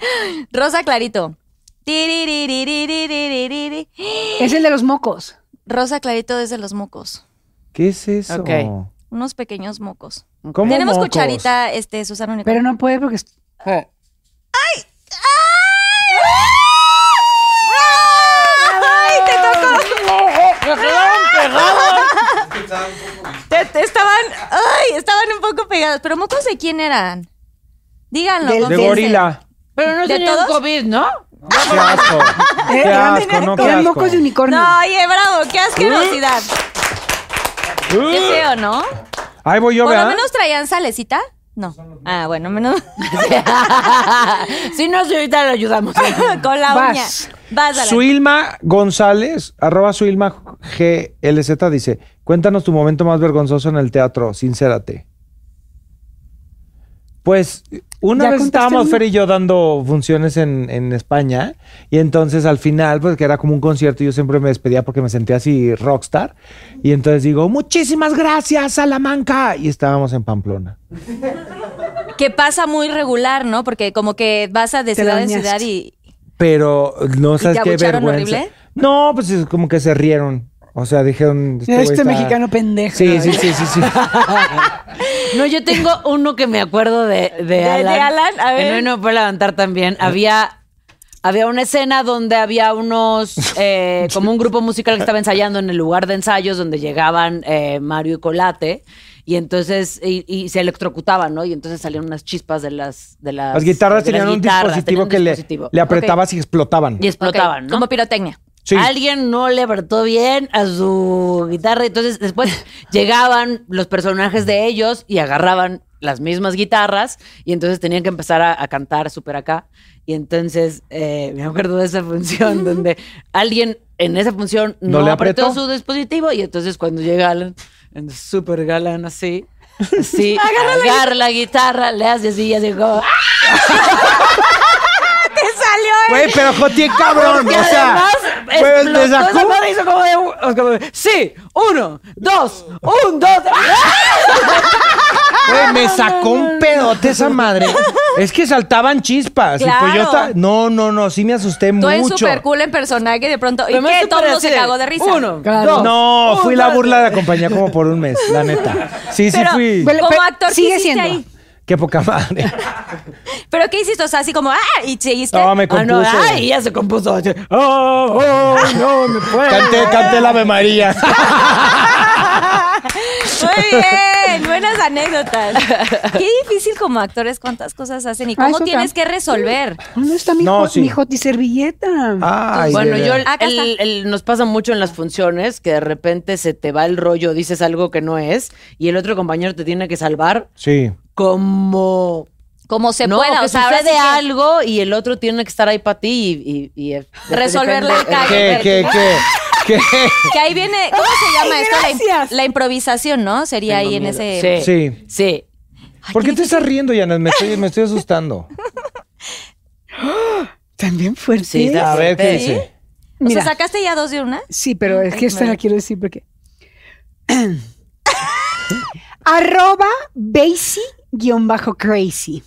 <laughs> Rosa Clarito. Es el de los mocos. Rosa Clarito es de los mocos. ¿Qué es eso? Ok. Unos pequeños mocos. ¿Cómo Tenemos mocos? cucharita, este, Susana Unicorn. Pero no puede porque. es- eh. ¡Ay! ¡Ay! ¡Ay! ¡Te tocó! ¡Me! Te, te estaban. ¡Ay! Estaban un poco pegadas. Pero mocos de quién eran? Díganlo. Del- De confiesen. gorila. Pero no ¿De tenían todos? COVID, ¿no? Qué asco. <laughs> Qué asco, no, qué eran asco. mocos de unicornio. No, oye, bravo, qué asquerosidad. Qué feo, ¿no? Ahí voy yo, Por lo ¿verdad? menos traían salecita. No. Ah, bueno, menos <laughs> si no, ahorita le ayudamos. <laughs> con la Vas. uña. Vas a la... Suilma González, arroba Suilma GLZ, dice: Cuéntanos tu momento más vergonzoso en el teatro, sincérate. Pues una ¿Ya vez estábamos? Fer y yo dando funciones en, en España y entonces al final, pues que era como un concierto y yo siempre me despedía porque me sentía así rockstar y entonces digo, muchísimas gracias Salamanca y estábamos en Pamplona. Que pasa muy regular, ¿no? Porque como que vas a de Te ciudad en ciudad y... Pero no sabes te qué vergüenza. horrible? No, pues es como que se rieron. O sea, dijeron. Este, está- mexicano pendejo. Sí, sí, sí, sí, sí. <laughs> No, yo tengo uno que me acuerdo de, de, de Alan. Alan? A ver. Que no me puedo levantar también. Había, había una escena donde había unos, eh, <laughs> como un grupo musical que estaba ensayando en el lugar de ensayos donde llegaban eh, Mario y Colate. Y entonces, y, y se electrocutaban, ¿no? Y entonces salían unas chispas de las... De las, Las guitarras de las tenían un guitarras, dispositivo tenían un que le- dispositivo. Le, apretabas y explotaban. Y explotaban, ¿no? Como pirotecnia. Sí. Alguien no le apretó bien a su guitarra, entonces después <laughs> llegaban los personajes de ellos y agarraban las mismas guitarras y entonces tenían que empezar a, a cantar súper acá. Y entonces eh, me acuerdo de esa función donde alguien en esa función ¿No no, le apretó? apretó? su dispositivo y entonces cuando llega Alan, súper galán así, así, <laughs> agarra la guitarra, le hace así y así como... ¡Te <laughs> Güey, pero Jotier, cabrón. Porque o sea, te sacó. esa madre, hizo como de, como de, sí, uno, dos, un, dos. <laughs> Güey, me sacó un pedote esa madre. Es que saltaban chispas. Y pues yo Claro. estaba- No, no, no, sí me asusté Tú eres mucho. súper cool en personaje y de pronto... ¿Y qué? Todo mundo se cagó de risa. Uno, Claro. dos. No, fui la burla de la compañía como por un mes, la neta. Sí, sí fui. Como actor, ¿qué sigue siendo. ahí? Qué poca madre. <laughs> ¿Pero qué hiciste? O sea, así como... ¡Ah! ¿Y seguiste? No, me Ah, compuse. no, ay, ya se compuso. así, Oh, oh, no me puedo. Canté, canté la Ave María. <laughs> Muy bien, buenas anécdotas. Qué difícil como actores cuántas cosas hacen y Ah, cómo tienes que resolver. ¿Dónde está mi, No, sí. mi jotiservilleta? Ay, Bueno, yo, el- nos pasa mucho en las funciones que de repente se te va el rollo, dices algo que no es y el otro compañero te tiene que salvar Sí. Como Como se no, pueda. que O sea, ahora sucede sí que algo y el otro tiene que estar ahí para ti y, y, y- eh, Resolverle el cague. ¿Qué, qué, qué? ¿Qué? Que ahí viene, ¿cómo se llama esto? La, la improvisación, ¿no? Sería Tengo ahí en ese... Sí. Sí. Sí. Ay, ¿Por qué te estás riendo, Janet? Me estoy, me estoy asustando. <gasps> También fuerte. Sí, A ver, ¿qué dice? O Mira, sea, ¿sacaste ya dos de una? sí, pero es que esta la quiero decir porque. <coughs> <coughs> Arroba Basie-crazy.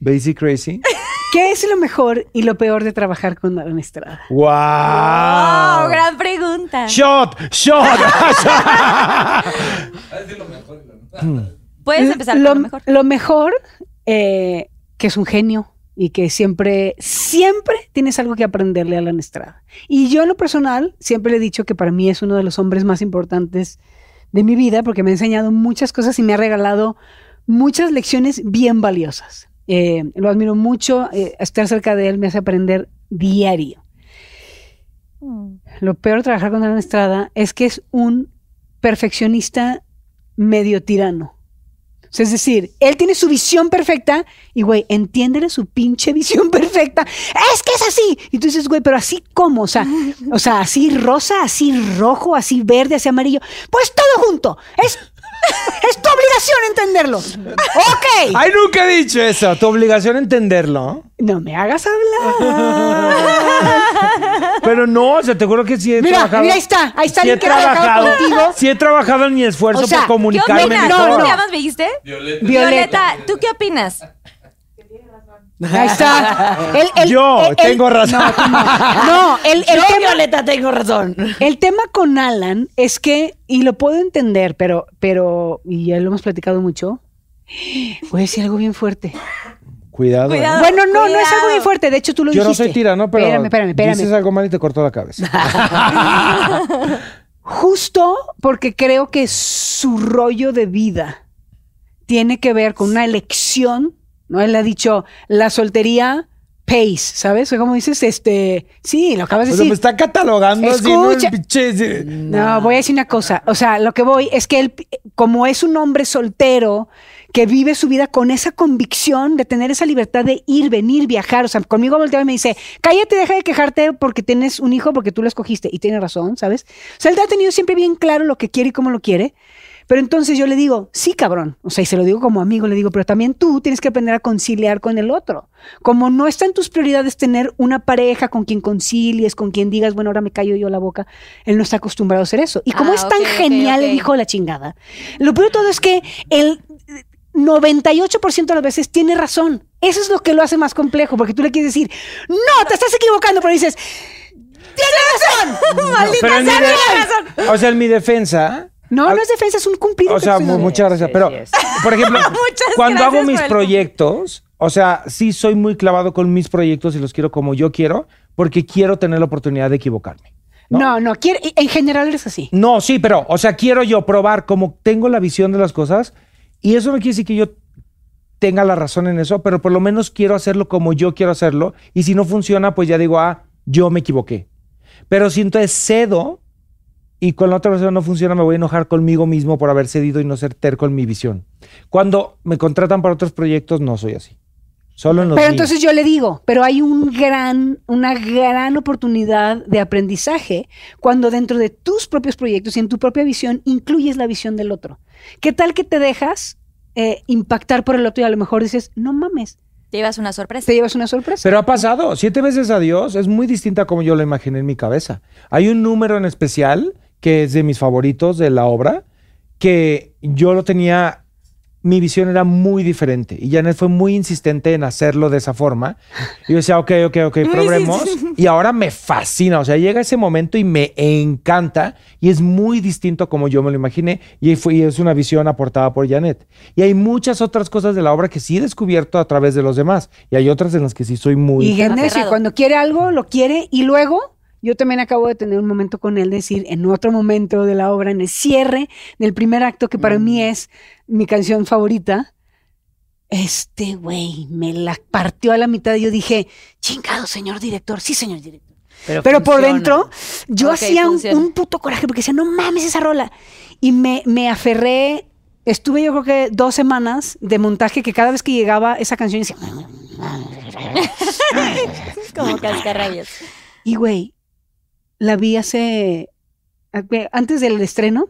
Basic Crazy. ¿Qué es lo mejor y lo peor de trabajar con Alan Estrada? ¡Wow! Gran pregunta. ¡Shot! ¡Shot! <laughs> <laughs> Puedes empezar con lo, lo mejor. lo mejor, eh, que es un genio y que siempre, siempre tienes algo que aprenderle a Alan Estrada. Y yo en lo personal siempre le he dicho que para mí es uno de los hombres más importantes de mi vida porque me ha enseñado muchas cosas y me ha regalado muchas lecciones bien valiosas. Eh, lo admiro mucho, eh, estar cerca de él me hace aprender diario. Lo peor de trabajar con Alan Estrada es que es un perfeccionista medio tirano. Es decir, él tiene su visión perfecta y, güey, entiéndele su pinche <laughs> visión perfecta. Es que es así. Y tú dices, güey, pero así cómo? O sea, o sea, así rosa, así rojo, así verde, así amarillo. Pues todo junto. Es, es tu obligación entenderlo. Ok. ¡Ay, nunca he dicho eso! Tu obligación entenderlo. No me hagas hablar. Pero no, o sea, te juro que sí he Mira, trabajado. mira, ahí está, ahí está sí he trabajado contigo. Sí he trabajado en mi esfuerzo O sea, por ¿Qué comunicarme opinas? No, ¿Cómo mejor. te llamas, me dijiste? Violeta. ¿tú qué opinas? Ahí está. El- el- Yo el- el- tengo razón. No, no. No, el, el Yo, tema, Violeta, tengo razón. el tema con Alan es que, y lo puedo entender, pero, pero, y ya lo hemos platicado mucho, voy a decir algo bien fuerte. Cuidado. ¿eh? Bueno, no, no es algo bien fuerte. De hecho, tú lo Yo no dijiste. soy tirano, pero Espérame, espérame, espérame. dices algo mal y te corto la cabeza. <laughs> Justo porque creo que su rollo de vida tiene que ver con una elección, ¿no? Él ha dicho, la soltería pays, ¿sabes? O como dices, este, sí, lo acabas de O sea, decir. me está catalogando así, ¿no? Pinche- No, voy a decir una cosa. O sea, lo que voy es que él, como es un hombre soltero que vive su vida con esa convicción de tener esa libertad de ir, venir, viajar. O sea, conmigo volteaba y me dice, cállate, deja de quejarte porque tienes un hijo, porque tú lo escogiste. Y tiene razón, ¿sabes? O sea, él ha tenido siempre bien claro lo que quiere y cómo lo quiere. Pero entonces yo le digo, sí, cabrón. O sea, y se lo digo como amigo, le digo, pero también tú tienes que aprender a conciliar con el otro. Como no está en tus prioridades tener una pareja con quien concilies, con quien digas, bueno, ahora me callo yo la boca, él no está acostumbrado a hacer eso. Y como Ah, es tan genial ok. el hijo de la chingada, lo peor de todo es que el 98% de las veces tiene razón. Eso es lo que lo hace más complejo, porque tú le quieres decir, no, te estás equivocando, pero dices, tiene razón. <laughs> Maldita sea, razón. O sea, en mi defensa. No, no es defensa, es un cumplido. O sea, muchas gracias. sí, Pero, sí es. por ejemplo, <laughs> cuando hago mis el- proyectos, o sea, sí soy muy clavado con mis proyectos y los quiero como yo quiero, porque quiero tener la oportunidad de equivocarme. ¿no? No, no, en general eres así. No, sí, pero, o sea, quiero yo probar como tengo la visión de las cosas y eso no quiere decir que yo tenga la razón en eso, pero por lo menos quiero hacerlo como yo quiero hacerlo y si no funciona, pues ya digo, ah, yo me equivoqué. Pero si entonces cedo y con la otra persona no funciona, me voy a enojar conmigo mismo por haber cedido y no ser terco en mi visión. Cuando me contratan para otros proyectos, no soy así. Solo en los Pero entonces yo le digo, pero hay un gran, una gran oportunidad de aprendizaje cuando dentro de tus propios proyectos y en tu propia visión incluyes la visión del otro. ¿Qué tal que te dejas eh, impactar por el otro y a lo mejor dices, no mames, Te llevas una sorpresa. te llevas una sorpresa? Pero ha pasado. Siete veces a Dios es muy distinta a como yo lo imaginé en mi cabeza. Hay un número en especial que es de mis favoritos de la obra, que yo lo tenía, mi visión era muy diferente. Y Janet fue muy insistente en hacerlo de esa forma. Y yo decía, ok, ok, ok, probemos. Y ahora me fascina. O sea, llega ese momento y me encanta. Y es muy distinto como yo me lo imaginé. Y, fue, y es una visión aportada por Janet. Y hay muchas otras cosas de la obra que sí he descubierto a través de los demás. Y hay otras en las que sí soy muy... Y aferrado. cuando quiere algo, lo quiere y luego yo también acabo de tener un momento con él, decir, en otro momento de la obra, en el cierre del primer acto, que para mí es mi canción favorita, este güey me la partió a la mitad y yo dije, chingado, señor director, sí, señor director. Pero por dentro, yo hacía un, puto coraje porque decía, no mames esa rola. Y me, me aferré, estuve yo creo que dos semanas de montaje que cada vez que llegaba esa canción decía, <laughs> Como cascarrabias. Y güey, la vi hace. Antes del estreno,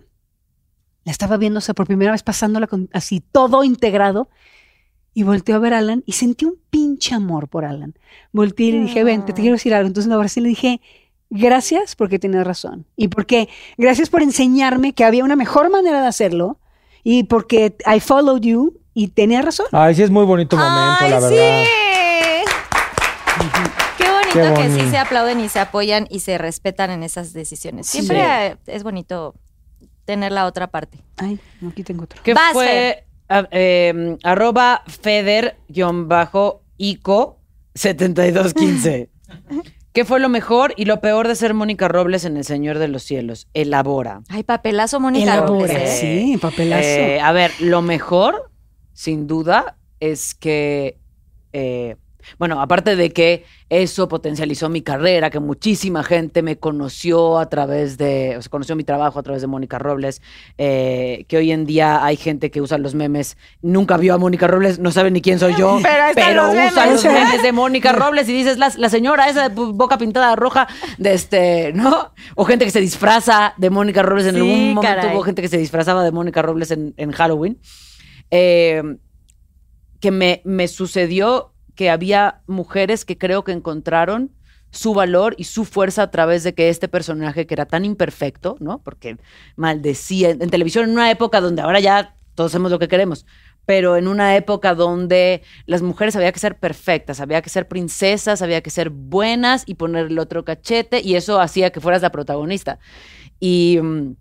la estaba viendo, o sea, por primera vez pasándola con, así todo integrado. Y volteó a ver a Alan y sentí un pinche amor por Alan. Volteé y le dije, ven, te, te quiero decir algo. Entonces, ahora sí le dije, gracias porque tienes razón. Y porque, gracias por enseñarme que había una mejor manera de hacerlo. Y porque I followed you y tenía razón. Ay, sí es muy bonito momento, Ay, la verdad. sí. Qué bonito Qué que sí bonito. se aplauden y se apoyan y se respetan en esas decisiones. Siempre eh, es bonito tener la otra parte. Ay, aquí tengo otro. ¿Qué Vas, fue a- eh, arroba feder-ico 7215? <laughs> ¿Qué fue lo mejor y lo peor de ser Mónica Robles en El Señor de los Cielos? Elabora. Ay, papelazo Mónica Elabora, Robles, ¿eh? sí, papelazo. Eh, a ver, lo mejor, sin duda, es que, eh, bueno, aparte de que eso potencializó mi carrera, que muchísima gente me conoció a través de, o sea, conoció mi trabajo a través de Mónica Robles, eh, que hoy en día hay gente que usa los memes, nunca vio a Mónica Robles, no sabe ni quién soy yo, <laughs> Pero están los usa memes. los memes de <laughs> Mónica Robles y dices, la, la señora esa de boca pintada roja, de este, ¿no? O gente que se disfraza de Mónica Robles en Sí, algún momento caray. hubo gente que se disfrazaba de Mónica Robles en, en Halloween. Eh, que me, me sucedió que había mujeres que creo que encontraron su valor y su fuerza a través de que este personaje que era tan imperfecto, ¿no? Porque maldecía en televisión en una época donde ahora ya todos hacemos lo que queremos, pero en una época donde las mujeres había que ser perfectas, había que ser princesas, había que ser buenas y poner el otro cachete y eso hacía que fueras la protagonista. Y mm,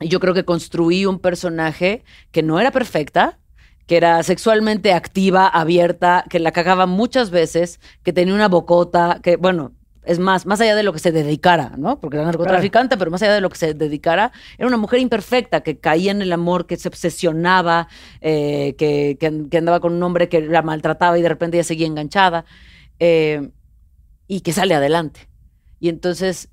yo creo que construí un personaje que no era perfecta, que era sexualmente activa, abierta, que la cagaba muchas veces, que tenía una bocota, que, bueno, es más, más allá de lo que se dedicara, ¿no? Porque era narcotraficante, pero más allá de lo que se dedicara, era una mujer imperfecta que caía en el amor, que se obsesionaba, eh, que, que- andaba con un hombre que la maltrataba y de repente ella seguía enganchada, eh, y que sale adelante. Y entonces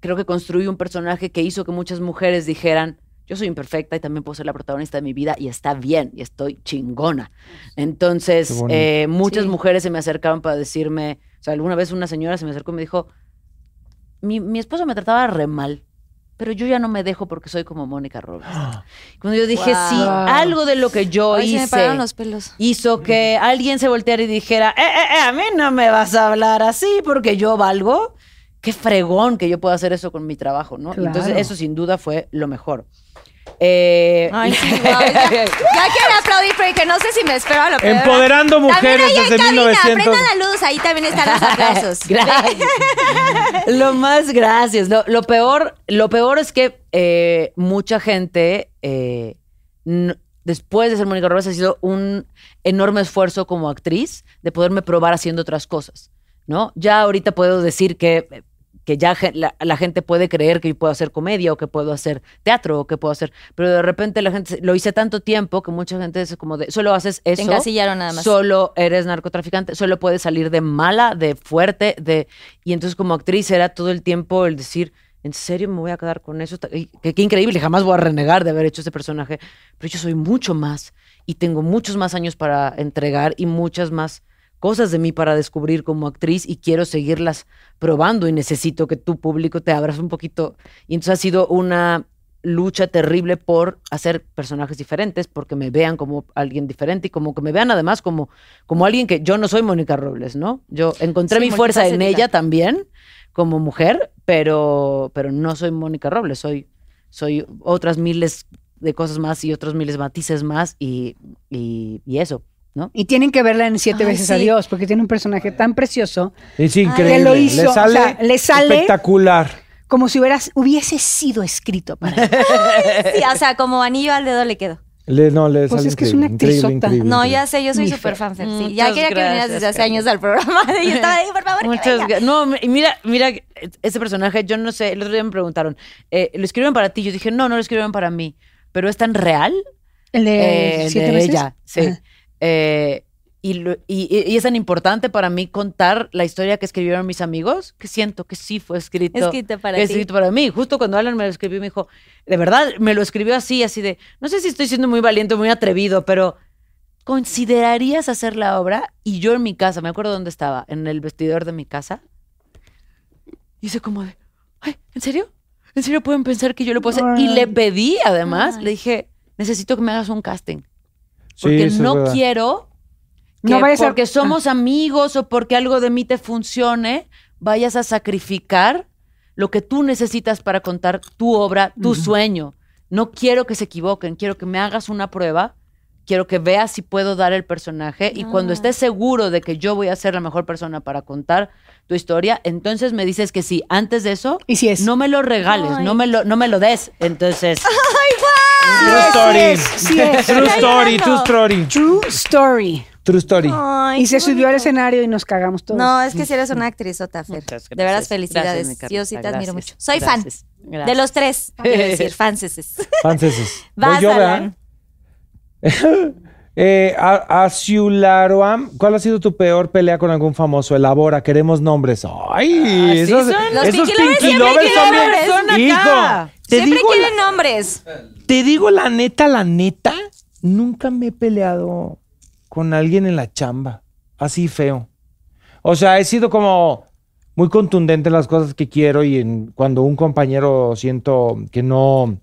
creo que construí un personaje que hizo que muchas mujeres dijeran, yo soy imperfecta y también puedo ser la protagonista de mi vida y está bien y estoy chingona. Entonces, eh, muchas Sí. mujeres se me acercaron para decirme, o sea, alguna vez una señora se me acercó y me dijo, mi, mi esposo me trataba re mal, pero yo ya no me dejo porque soy como Mónica Robles. <gasps> Cuando yo dije, Wow. sí, algo de lo que yo Ay, se me hice pararon los pelos. hizo que alguien se volteara y dijera, eh, eh, eh, a mí no me vas a hablar así porque yo valgo. Qué fregón que yo pueda hacer eso con mi trabajo, ¿no? Claro. Entonces, eso sin duda fue lo mejor. Eh, Ay, <laughs> sí, guau, ya, ya quiero aplaudir porque no sé si me espero a lo peor. Empoderando mujeres ahí en desde cabina, 1900. prendan la luz, ahí también están los aplausos. <laughs> Gracias. lo más gracias. Lo, lo peor, lo peor es que eh, mucha gente, eh, no- después de ser Mónica Robles, ha sido un enorme esfuerzo como actriz de poderme probar haciendo otras cosas. ¿no? Ya ahorita puedo decir que, que ya la, la gente puede creer que yo puedo hacer comedia o que puedo hacer teatro o que puedo hacer. Pero de repente la gente lo hice tanto tiempo que mucha gente es como de solo haces eso. Te encasillaron nada más. Solo eres narcotraficante, solo puedes salir de mala, de fuerte, de y entonces como actriz era todo el tiempo el decir, ¿en serio me voy a quedar con eso? Qué increíble, jamás voy a renegar de haber hecho ese personaje, pero yo soy mucho más y tengo muchos más años para entregar y muchas más cosas de mí para descubrir como actriz y quiero seguirlas probando y necesito que tu público te abras un poquito. Y entonces ha sido una lucha terrible por hacer personajes diferentes, porque me vean como alguien diferente y como que me vean además como, como alguien que yo no soy Mónica Robles, ¿no? Yo encontré Sí, mi fuerza en ella también como mujer, pero, pero no soy Mónica Robles, soy, soy otras miles de cosas más y otros miles de matices más y, y, y eso, ¿no? Y tienen que verla en Siete Ay, veces sí. a Dios, porque tiene un personaje tan precioso, Es increíble. Que lo hizo, le o sale, sea, le sale- espectacular. como si hubieras, hubiese sido escrito para él. <laughs> Sí, o sea, como anillo al dedo le quedó. Le, no, le Pues sale es que es increíble, una increíble, actrizota. increíble, No, increíble. ya sé, yo soy súper fan. Sí, Muchas ya quería que vinieras gracias, desde hace años al programa. <laughs> Yo estaba ahí, por favor, Muchas venga. gra- No, y mira, mira, ese personaje, yo no sé, el otro día me preguntaron, eh, ¿lo escribieron para ti? Yo dije, no, no lo escribieron para mí, pero es tan real El de eh, Siete de veces. ella, sí. Ajá. Eh, y, lo- y- y es tan importante para mí contar la historia que escribieron mis amigos que siento que sí fue escrito, Escrito para ti. escrito para mí. Justo cuando Alan me lo escribió, me dijo, de verdad, me lo escribió así, así de, no sé si estoy siendo muy valiente, muy atrevido, pero ¿considerarías hacer la obra? Y yo en mi casa, me acuerdo dónde estaba, en el vestidor de mi casa, hice como de, ay, ¿en serio? ¿En serio pueden pensar que yo lo puedo hacer? Y le pedí, además, le dije, necesito que me hagas un casting. Porque no quiero que No vayas a- porque somos amigos o porque algo de mí te funcione, vayas a sacrificar lo que tú necesitas para contar tu obra, tu sueño. No quiero que se equivoquen, quiero que me hagas una prueba, quiero que veas si puedo dar el personaje y cuando Ah. estés seguro de que yo voy a ser la mejor persona para contar tu historia, entonces me dices que sí. Antes de eso, Y si es. no me lo regales, Ay. no me lo, no me lo des. Entonces, <laughs> True Sí story. es, sí es. True story, true story. True story. True story. Ay, y se subió al escenario y nos cagamos todos. No, es que si eres una actrizota, Fer. Muchas De veras, felicidades. Gracias, Yo sí te admiro gracias. mucho. Soy Gracias. fan. Gracias. De los tres, quiero decir, fanses. Franceses. Vas, Voy yo, ¿verdad? Alan. Eh, a- ¿cuál ha sido tu peor pelea con algún famoso? Elabora, queremos nombres. Ay, Así esos, son. Los esos Pinky Lovers son bien- nombres. Son acá. Hijo, te Siempre digo, quieren la, nombres. te digo la neta, la neta, nunca me he peleado con alguien en la chamba, así feo. O sea, he sido como muy contundente en las cosas que quiero y en, cuando un compañero siento que no,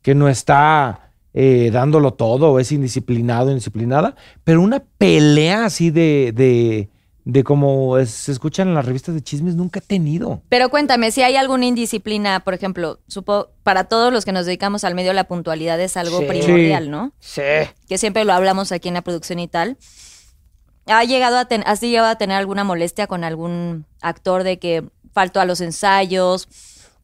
que no está eh, dándolo todo es indisciplinado, indisciplinada, pero una pelea así de, de, de como es- se escuchan en las revistas de chismes nunca he tenido. Pero cuéntame, si hay alguna indisciplina, por ejemplo, supo, para todos los que nos dedicamos al medio, la puntualidad es algo Sí. primordial, ¿no? Sí. Que siempre lo hablamos aquí en la producción y tal. ¿Ha llegado a ten- ¿Has llegado a tener alguna molestia con algún actor de que faltó a los ensayos?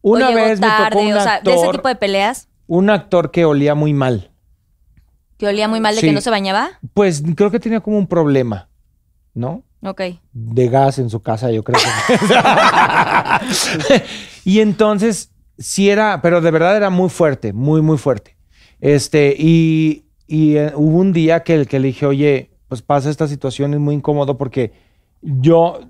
Una o llegó vez me tarde, tocó un o sea, de ese tipo de peleas un actor que olía muy mal. que olía muy mal de Sí. que no se bañaba. Pues creo que tenía como un problema, ¿no? Ok. de gas en su casa, yo creo. que- <laughs> y entonces, sí era, pero de verdad era muy fuerte, muy, muy fuerte. Este, y, y, eh, hubo un día que, que le dije, oye, pues pasa esta situación, es muy incómodo porque yo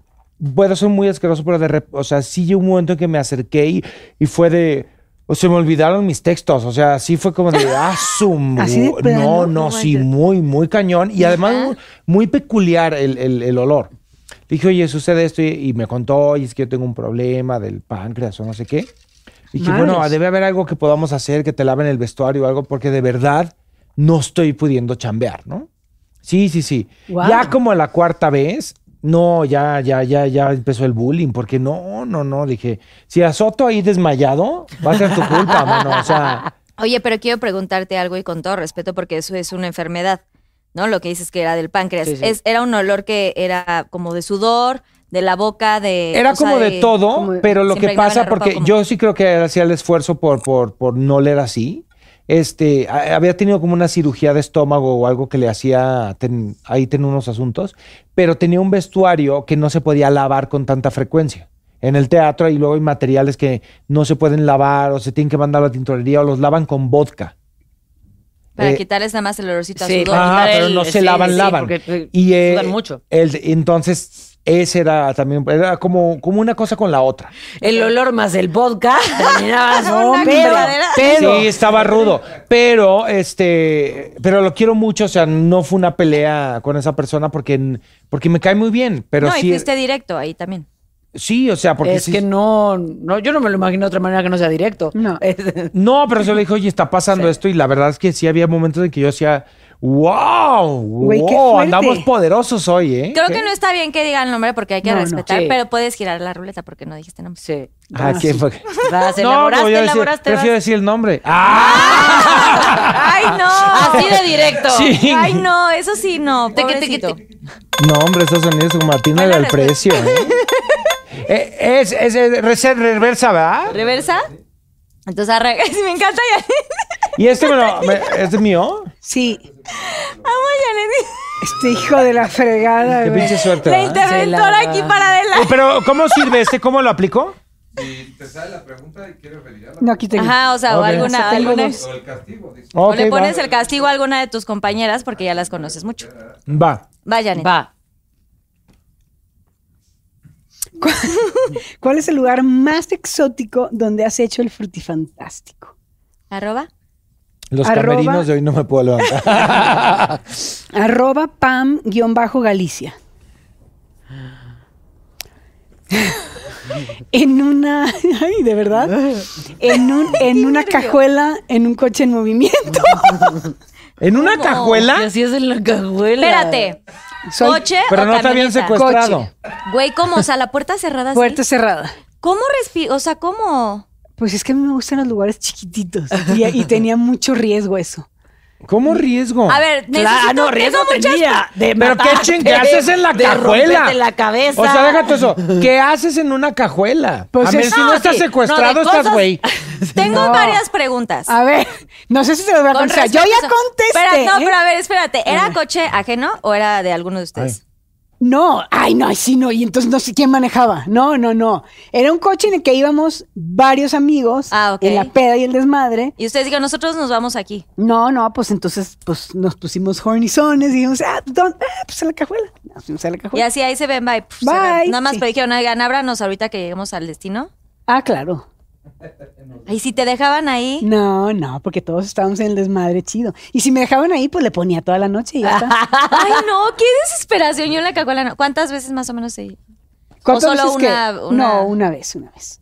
puedo ser muy asqueroso, pero de o sea, sí llegó un momento en que me acerqué y, y fue de, O se me olvidaron mis textos, o sea, sí fue como de, ah, <laughs> no, no, sí, muy, muy cañón. Y además muy, peculiar el, el- el olor. Le dije, oye, sucede esto y, y me contó, oye, es que yo tengo un problema del páncreas o no sé qué. Dije, Madres. bueno, debe haber algo que podamos hacer, que te laven el vestuario o algo, porque de verdad no estoy pudiendo chambear, ¿no? Sí, sí, sí. Wow. Ya como la cuarta vez, no, ya, ya, ya, ya empezó el bullying, porque no, no, no, dije, si azoto ahí desmayado, va a ser tu culpa, <laughs> mano, o sea, Oye, pero quiero preguntarte algo y con todo respeto, porque eso es una enfermedad, ¿no? Lo que dices que era del páncreas. Sí, sí. Es, era un olor que era como de sudor, de la boca, de. era sea, como de todo, como pero lo que pasa, porque yo sí creo que hacía el esfuerzo por, por, por no oler así. Este, había tenido como una cirugía de estómago o algo que le hacía, ten- ahí tenía unos asuntos, pero tenía un vestuario que no se podía lavar con tanta frecuencia. En el teatro y luego hay materiales que no se pueden lavar o se tienen que mandar a la tintorería o los lavan con vodka. Para Eh, quitarles nada más el olorcito a Sí, sudor. Ah, pero el- no se sí, lavan, sí, lavan. porque, eh, y eh, sudan mucho. el- entonces, ese era también, era como, como una cosa con la otra. El olor más el vodka <laughs> terminaba No, pero, Sí, estaba rudo. Pero, este, pero lo quiero mucho. O sea, no fue una pelea con esa persona porque, porque me cae muy bien. Pero no, y sí, fuiste directo ahí también. sí, o sea, porque es sí- que no, no, yo no me lo imagino de otra manera que no sea directo. No. <laughs> No, pero se le dijo, oye, está pasando esto. Y la verdad es que sí había momentos en que yo decía, wow, Güey, qué wow, fuerte. andamos poderosos hoy, ¿eh? Creo ¿Qué? que no está bien que diga el nombre porque hay que No, no. respetar, Sí. pero puedes girar la ruleta porque no dijiste nombre. sí. Ah, ¿quién fue? Vas, No, elaboraste, voy a decir- elaboraste, prefiero vas. decir el nombre. <laughs> ¡Ah! ¡Ay, no! Así de directo. Sí. Ay, no, eso sí, no. Pobrecito. No, hombre, esos sonidos como Martina Buena del respuesta. precio, ¿eh? <laughs> Eh, es, es, es reversa, ¿verdad? ¿Reversa? Entonces arranca. <laughs> Me encanta ya. Y este me lo, me- ¿es mío? Sí, Amo a Janet. este hijo de la fregada, Qué güey. pinche suerte, La ¿verdad? interventora aquí para Eh, adelante. Pero, ¿cómo sirve este? ¿Cómo lo aplicó? Si te sale la pregunta y quieres revirar No, aquí tengo. Ajá, o sea, o alguna. O sea, tengo alguna dos. o el castigo, dice. o Ok, le pones va. el castigo a alguna de tus compañeras porque ya las conoces mucho. Va. Va, Janet. Va. ¿Cuál es el lugar más exótico donde has hecho el frutifantástico? Arroba. Los Arroba- camerinos de hoy no me puedo levantar. <laughs> Arroba Pam-Galicia. en una, ay, de verdad, en, un, en una cajuela, en un coche en movimiento. ¿En una cajuela? así es en la cajuela. Espérate. Soy ¿Coche Pero o no está bien camioneta? secuestrado. Güey, ¿cómo? O sea, la puerta cerrada así. Puerta cerrada. ¿Cómo respiro? O sea, ¿cómo? Pues es que a mí me gustan los lugares chiquititos y, y tenía mucho riesgo eso. ¿Cómo riesgo? A ver, necesito- no, riesgo tengo muchas- tenía. De ¿Pero qué matarte, ching- qué haces en la de cajuela? romperte la cabeza. O sea, déjate eso. <laughs> ¿Qué haces en una cajuela? Pues a ver, es- si no, no, estás sí. secuestrado, No, de estás cosas- güey. <laughs> Tengo No. varias preguntas. A ver, no sé si se los voy a Con contestar. Yo ya contesté. Espera, no, ¿eh? pero a ver, espérate. ¿Era coche ajeno o era de alguno de ustedes? No, ay, no, ay, sí, no. Y entonces no sé quién manejaba. No, no, no. Era un coche en el que íbamos varios amigos Ah, ok. en la peda y el desmadre. Y ustedes digan, nosotros nos vamos aquí. No, no, pues entonces pues nos pusimos hornizones y dijimos, ah, ¿dónde? Ah, pues a la cajuela. Nos fuimos a la Y cajuela. así ahí se ven, bye. Se Bye, ven. Nada más sí. pero dijeron, oigan, ábranos ahorita que lleguemos al destino. Ah, claro. <laughs> Y si te dejaban ahí. No, no, porque todos estábamos en el desmadre chido. Y si me dejaban ahí, pues le ponía toda la noche y ya está. <laughs> Ay, no, qué desesperación. Yo en la cacuela no. ¿Cuántas veces más o menos se.? ¿Cuántas solo veces que- una- una- No, una vez, una vez.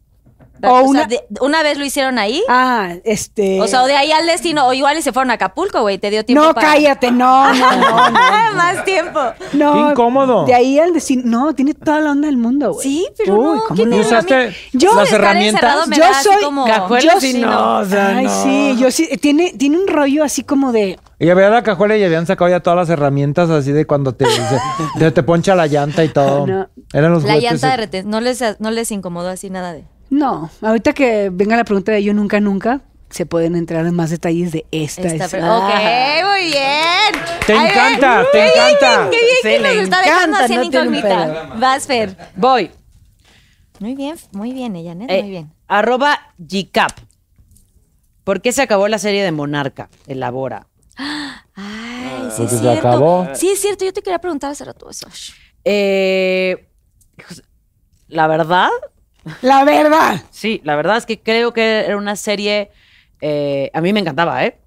O, O sea, una- de- una vez lo hicieron ahí. Ah, este... O sea, o de ahí al destino. O igual y se fueron a Acapulco, güey. Te dio tiempo No, para. cállate, no, no, no, no. <laughs> Más tiempo. No, Qué incómodo. De ahí al decir, no, tiene toda la onda del mundo, güey. Sí, pero Uy, no. ¿cómo ¿qué no? te- ¿Usaste yo- las herramientas? Yo soy como- Yo no, o sea, Ay, no. sí, yo sí. Tiene, tiene un rollo así como de. Y había la cajuela y habían sacado ya todas las herramientas así de cuando te, se- te, te poncha la llanta y todo. <laughs> No. Eran los La llanta de retención. No les, no les incomodó así nada de. No, ahorita que venga la pregunta de yo nunca, nunca, se pueden entrar en más detalles de esta. Esta es- Ah. Ok, muy bien. Te Ay, encanta, te bien, encanta. Qué bien Se que nos está dejando así en no incógnita. Vas, Fer. Voy. Muy bien, muy bien, ella, ¿eh? Muy bien. Arroba GCAP. ¿Por qué se acabó la serie de Monarca? Elabora. <gasps> Ay, sí Porque es se cierto. acabó. Sí es cierto, yo te quería preguntar hace rato eso. Eh, la verdad, La verdad. Sí, la verdad es que creo que era una serie. eh, a mí me encantaba, ¿eh?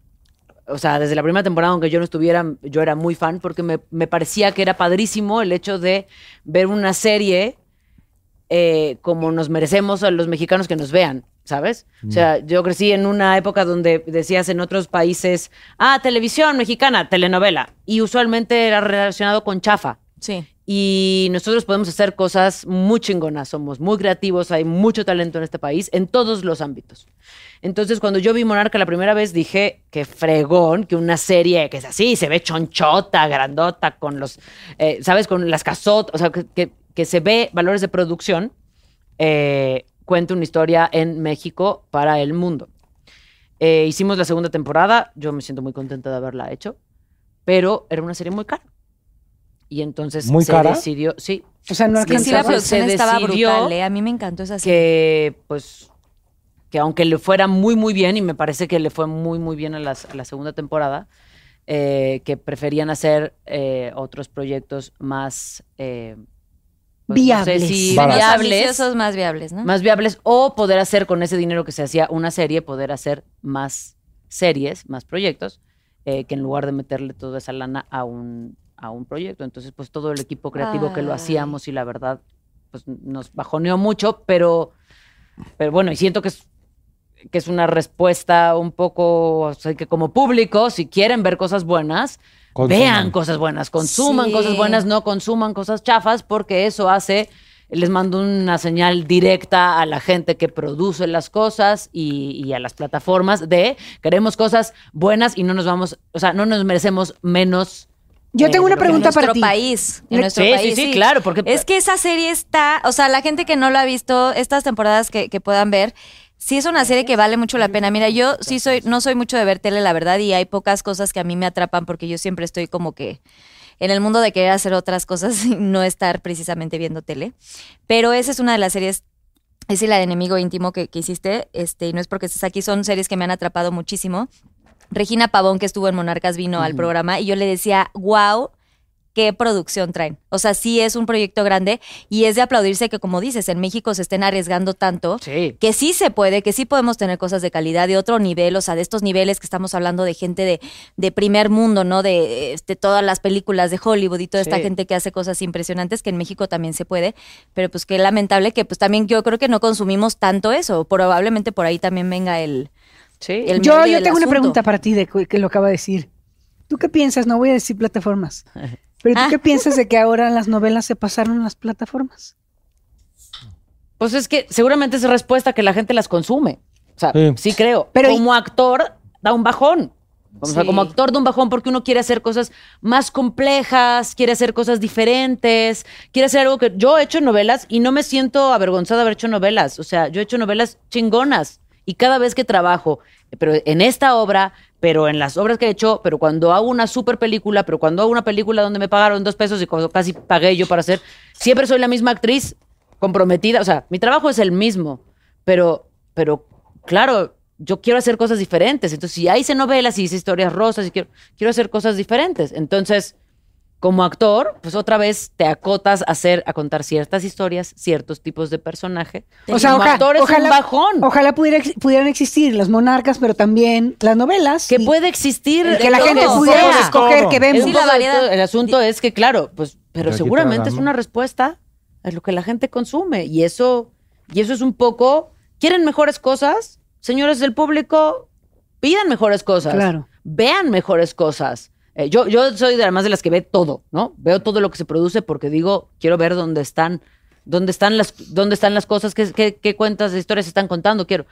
O sea, desde la primera temporada, aunque yo no estuviera, yo era muy fan porque me, me parecía que era padrísimo el hecho de ver una serie eh, como nos merecemos a los mexicanos que nos vean, ¿sabes? O sea, yo crecí en una época donde decías en otros países, ah, televisión mexicana, telenovela, y usualmente era relacionado con chafa. Sí. Y nosotros podemos hacer cosas muy chingonas, somos muy creativos, hay mucho talento en este país, en todos los ámbitos. Entonces, cuando yo vi Monarca la primera vez, dije que fregón, que una serie que es así, se ve chonchota, grandota, con los, eh, ¿sabes? Con las casotas, o sea, que, que- que se ve valores de producción, eh, cuenta una historia en México para el mundo. Eh, hicimos la segunda temporada, yo me siento muy contenta de haberla hecho, pero era una serie muy cara. Y entonces ¿Muy se cara? decidió, sí, O sea, no Es que sí, la. Entonces, se producción estaba decidió brutal, ¿eh? A mí me encantó esa serie. que pues que aunque le fuera muy muy bien y me parece que le fue muy muy bien a, las- a la segunda temporada eh, que preferían hacer eh, otros proyectos más eh, pues, no sé Viables. si Baratos. Más viables ambiciosos, más viables, ¿no? más viables o poder hacer con ese dinero que se hacía una serie poder hacer más series más proyectos eh, que en lugar de meterle toda esa lana a un a un proyecto entonces pues todo el equipo creativo que lo hacíamos y la verdad pues nos bajoneó mucho pero pero bueno y siento que es que es una respuesta un poco o sea, que como público si quieren ver cosas buenas Consuman. vean cosas buenas consuman Sí. cosas buenas no consuman cosas chafas porque eso hace les mando una señal directa a la gente que produce las cosas y, y a las plataformas de queremos cosas buenas y no nos vamos, o sea, no nos merecemos menos. Yo eh, tengo una lo que- pregunta en para nuestro ti. país. En nuestro Sí, sí, país. sí, claro, porque- Es que esa serie está. O sea, la gente que no lo ha visto, estas temporadas que, que puedan ver. Sí es una serie que vale mucho la pena. Mira, yo sí soy, no soy mucho de ver tele, la verdad, y hay pocas cosas que a mí me atrapan porque yo siempre estoy como que en el mundo de querer hacer otras cosas <laughs> y no estar precisamente viendo tele. Pero esa es una de las series, es la de enemigo íntimo que, que hiciste, este, y no es porque estés aquí, son series que me han atrapado muchísimo. Regina Pavón, que estuvo en Monarcas, vino al programa y yo le decía, wow, qué producción traen. O sea, sí es un proyecto grande y es de aplaudirse que, como dices, en México se estén arriesgando tanto. Sí. Que sí se puede, que sí podemos tener cosas de calidad de otro nivel, o sea, de estos niveles que estamos hablando de gente de, de primer mundo, ¿no? De este, todas las películas de Hollywood y toda esta gente que hace cosas impresionantes, que en México también se puede, pero pues qué lamentable que pues también yo creo que no consumimos tanto eso, probablemente por ahí también venga el... Sí. el Yo, yo tengo una pregunta para ti de que lo acaba de decir. ¿Tú qué piensas? No voy a decir plataformas. <laughs> Pero ¿tú Ah. qué piensas de que ahora las novelas se pasaron a las plataformas? Pues es que seguramente es respuesta que la gente las consume. O sea, Sí. sí, creo. Pero como actor, da un bajón. O sea, Sí. como actor da un bajón porque uno quiere hacer cosas más complejas, quiere hacer cosas diferentes, quiere hacer algo que yo he hecho novelas y no me siento avergonzada de haber hecho novelas. O sea, yo he hecho novelas chingonas y cada vez que trabajo, pero en esta obra, pero en las obras que he hecho, pero cuando hago una super película, pero cuando hago una película donde me pagaron dos pesos y casi pagué yo para hacer, siempre soy la misma actriz comprometida. O sea, mi trabajo es el mismo, pero, pero claro, yo quiero hacer cosas diferentes. Entonces, si hice novelas y hice historias rosas y quiero, quiero hacer cosas diferentes. Entonces, como actor, pues otra vez te acotas a hacer, a contar ciertas historias, ciertos tipos de personaje. O sea, como oja- actor es ojalá, un bajón. ojalá pudiera pudieran existir las monarcas, pero también las novelas. que y- puede existir. y que la gente pudiera sea. escoger que Es vemos. Sí, la. El asunto es que, claro, pues, pero seguramente es una respuesta a lo que la gente consume. Y eso, y eso es un poco. ¿Quieren mejores cosas? Señores del público, pidan mejores cosas. Claro. Vean mejores cosas. Eh, yo, yo soy de además de las que ve todo, ¿no? Veo todo lo que se produce porque digo, quiero ver dónde están, dónde están las, dónde están las cosas, qué, qué, qué cuentas de historias están contando, quiero.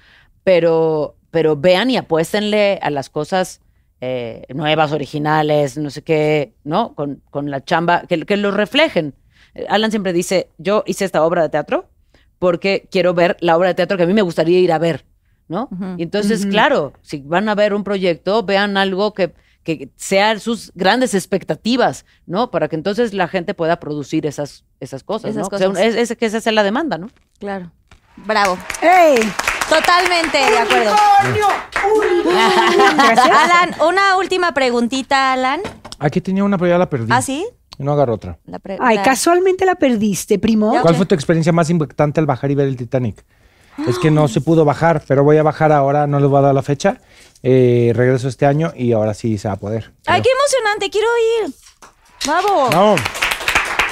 Pero, pero vean y apuéstenle a las cosas eh, nuevas, originales, no sé qué, ¿no? Con, con la chamba, que, que lo reflejen. Eh, Alan siempre dice, yo hice esta obra de teatro porque quiero ver la obra de teatro que a mí me gustaría ir a ver, ¿no? Y entonces, claro, si van a ver un proyecto, vean algo que, que sean sus grandes expectativas, ¿no? Para que entonces la gente pueda producir esas, esas cosas, Esas ¿no? O sea, es, es que esa es la demanda, ¿no? Claro. Bravo. ¡Ey! Totalmente de acuerdo. Gracias. Alan, una última preguntita, Alan. Aquí tenía una, pero ya la perdí. ¿Ah, sí? No agarro otra. La Ay, la- casualmente la perdiste, primo. ¿Cuál fue tu experiencia más impactante al bajar y ver el Titanic? Es que no se pudo bajar, pero voy a bajar ahora, no les voy a dar la fecha. Eh, regreso este año y ahora sí se va a poder. Ay, qué emocionante, quiero ir. Vamos, No,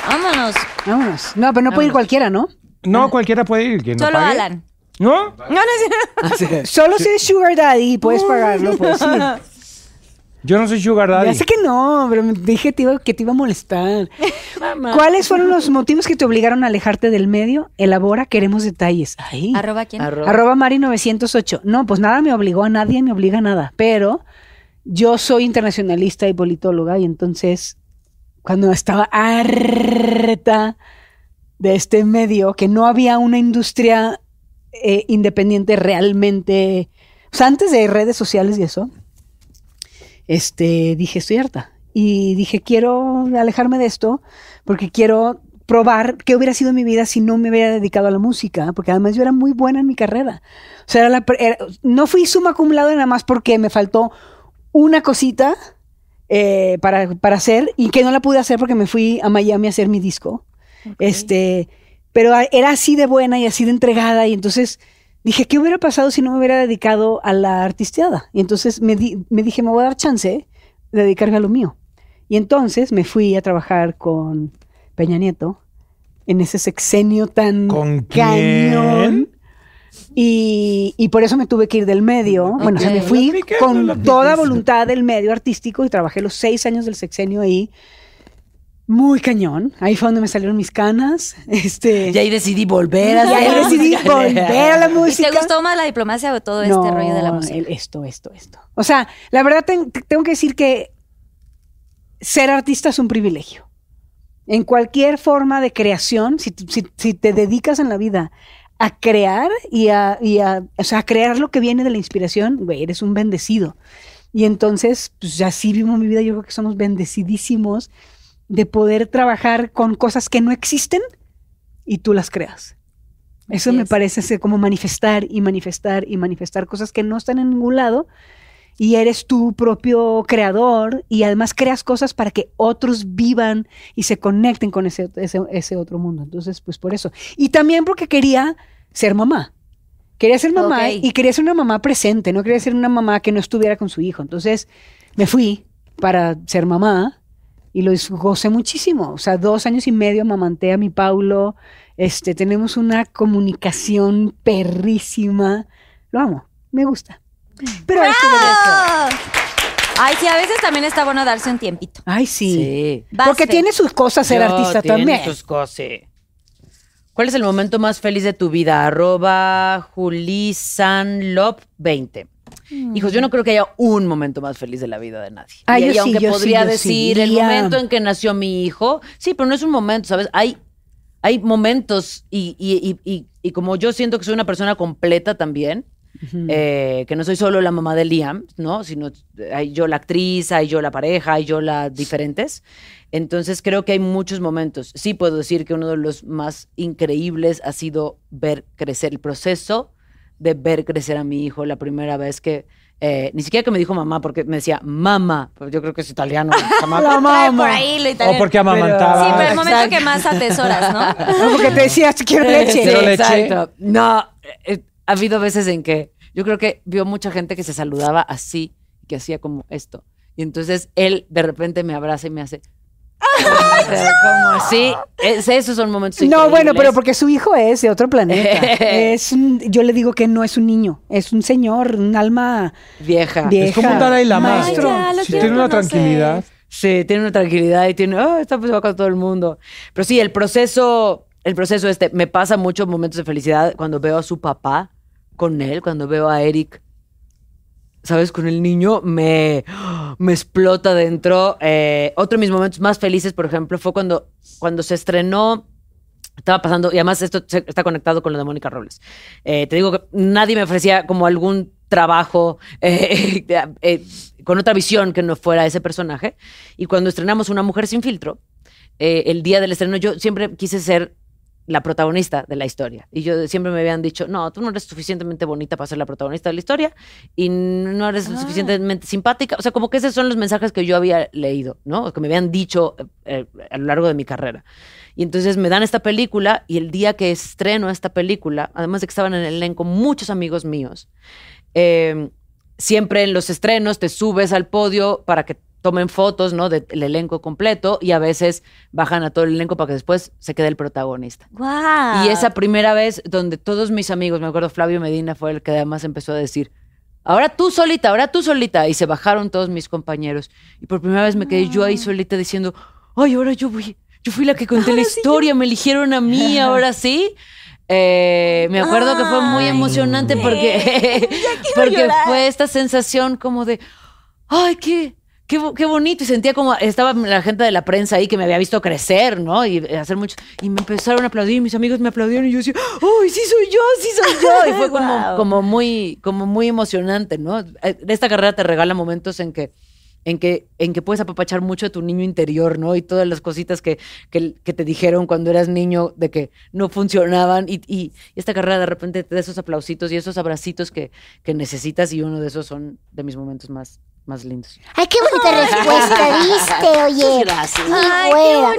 vámonos. Vámonos. No, pero no puede ir cualquiera, ¿no? no cualquiera puede ir. quien no Solo pague. Alan. ¿No? No, no es cierto. <laughs> Solo si eres Sugar Daddy y puedes pagarlo, pues sí. <laughs> Yo no soy Sugar Daddy. Ya sé que no, pero me dije te iba- que te iba a molestar. <laughs> ¿Cuáles fueron los motivos que te obligaron a alejarte del medio? Elabora, queremos detalles. Ay. ¿Arroba quién? Arroba. Arroba Mari908. No, pues nada me obligó a nadie, me obliga a nada. Pero yo soy internacionalista y politóloga y entonces cuando estaba harta de este medio, que no había una industria eh, independiente realmente, o sea, antes de redes sociales y eso, este, dije, estoy harta. Y dije, quiero alejarme de esto porque quiero probar qué hubiera sido mi vida si no me hubiera dedicado a la música, porque además yo era muy buena en mi carrera. O sea, era la pr- era- no fui suma cum laude nada más porque me faltó una cosita eh, para, para hacer y que no la pude hacer porque me fui a Miami a hacer mi disco. Este, pero era así de buena y así de entregada y entonces dije, ¿qué hubiera pasado si no me hubiera dedicado a la artisteada? Y entonces me, di- me dije, me voy a dar chance de dedicarme a lo mío. Y entonces me fui a trabajar con Peña Nieto en ese sexenio tan ¿Con cañón. Y, y por eso me tuve que ir del medio. Bueno, o sea, me fui con toda voluntad del medio artístico y trabajé los seis años del sexenio ahí. Muy cañón. Ahí fue donde me salieron mis canas. Este, Y ahí decidí volver a <laughs> y ahí decidí volver a la ¿Y música. te gustó más la diplomacia o todo este rollo de la música? el- esto, esto, esto. O sea, la verdad ten- te- tengo que decir que ser artista es un privilegio. En cualquier forma de creación, si, si- si te dedicas en la vida a crear y a, y a- o sea, a crear lo que viene de la inspiración, güey, eres un bendecido. Y entonces, pues así vivo mi vida, yo creo que somos bendecidísimos de poder trabajar con cosas que no existen y tú las creas. Eso me parece ser como manifestar y manifestar y manifestar cosas que no están en ningún lado y eres tu propio creador y además creas cosas para que otros vivan y se conecten con ese, ese, ese otro mundo. Entonces, pues por eso. Y también porque quería ser mamá. Quería ser mamá y quería ser una mamá presente, no quería ser una mamá que no estuviera con su hijo. Entonces me fui para ser mamá y lo gocé muchísimo. O sea, dos años y medio amamanté a mi Paulo. Este, tenemos una comunicación perrísima. Lo amo, me gusta. Pero hay que ver-. Ay, sí, a veces también está bueno darse un tiempito. Ay, sí. Sí. Porque tiene sus cosas ser Yo, artista tiene también. sus cosas. ¿Cuál es el momento más feliz de tu vida? Arroba julisanlop20. Hijos, yo no creo que haya un momento más feliz de la vida de nadie. Ah, y, yo y sí, aunque yo sí, podría sí. decir el momento en que nació mi hijo, sí, pero no es un momento, ¿sabes? Hay, hay momentos y, y- y- y- y como yo siento que soy una persona completa también, eh, que no soy solo la mamá de Liam, ¿no? Sino eh, hay yo la actriz, hay yo la pareja, hay yo las diferentes. Entonces creo que hay muchos momentos. Sí puedo decir que uno de los más increíbles ha sido ver crecer el proceso de ver crecer a mi hijo la primera vez que eh, ni siquiera que me dijo mamá porque me decía mamá, pues yo creo que es italiano. <laughs> La Trae mamá. por ahí lo O italiano. porque amamantaba. Sí, pero el momento Exacto. que más atesoras, ¿no? <laughs> No, porque te decías, quiero leche. Quiero leche. Exacto. No, eh, ha habido veces en que yo creo que vio mucha gente que se saludaba así, que hacía como esto. Y entonces él de repente me abraza y me hace. O sea, como así. Es- esos son momentos No, bueno, pero porque su hijo es de otro planeta. <laughs> es un- yo le digo que no es un niño, es un señor, un alma Vieja. vieja. Es como un Dalai Lama. Maestro. Ay, Sí, tiene una conocer. tranquilidad. Sí, tiene una tranquilidad y tiene, oh, está pues con todo el mundo. Pero sí, el proceso, el proceso este, me pasa muchos momentos de felicidad cuando veo a su papá con él, cuando veo a Eric, ¿sabes? Con el niño, me, me explota dentro. Eh, otro de mis momentos más felices, por ejemplo, fue cuando, cuando se estrenó estaba pasando, y además esto está conectado con lo de Mónica Robles. Eh, te digo que nadie me ofrecía como algún trabajo <laughs> eh, con otra visión que no fuera ese personaje. Y cuando estrenamos Una Mujer Sin Filtro, el día del estreno, yo siempre quise ser la protagonista de la historia. Y yo siempre me habían dicho, no, tú no eres suficientemente bonita para ser la protagonista de la historia y no eres Ah. suficientemente simpática. O sea, como que esos son los mensajes que yo había leído, ¿no? O que me habían dicho eh, eh, a lo largo de mi carrera. Y entonces me dan esta película y el día que estreno esta película, además de que estaban en el elenco muchos amigos míos, eh, siempre en los estrenos te subes al podio para que tomen fotos, ¿no? Del elenco completo y a veces bajan a todo el elenco para que después se quede el protagonista. ¡Guau! Y esa primera vez donde todos mis amigos, me acuerdo Flavio Medina fue el que además empezó a decir, ahora tú solita, ahora tú solita. Y se bajaron todos mis compañeros. Y por primera vez me quedé yo ahí solita diciendo, ay, ahora yo voy, yo fui la que conté la historia, me eligieron a mí, <laughs> ahora sí. Eh, me acuerdo que fue muy emocionante porque, <laughs> <laughs> porque llorar. fue esta sensación como de, ay, qué, qué, bo- qué bonito. Y sentía como, estaba la gente de la prensa ahí que me había visto crecer, ¿no? Y hacer mucho. Y me empezaron a aplaudir, mis amigos me aplaudieron y yo decía, ¡ay, sí soy yo, sí soy yo! Y fue <laughs> como, muy, como muy emocionante, ¿no? Eh, Esta carrera te regala momentos en que en que, en que puedes apapachar mucho a tu niño interior, ¿no? Y todas las cositas que, que, que te dijeron cuando eras niño de que no funcionaban. Y, y- y esta carrera de repente te da esos aplausitos y esos abracitos que, que necesitas y uno de esos son de mis momentos más, más lindos. Ay, qué bonita respuesta diste, <laughs> oye. Gracias. Ay,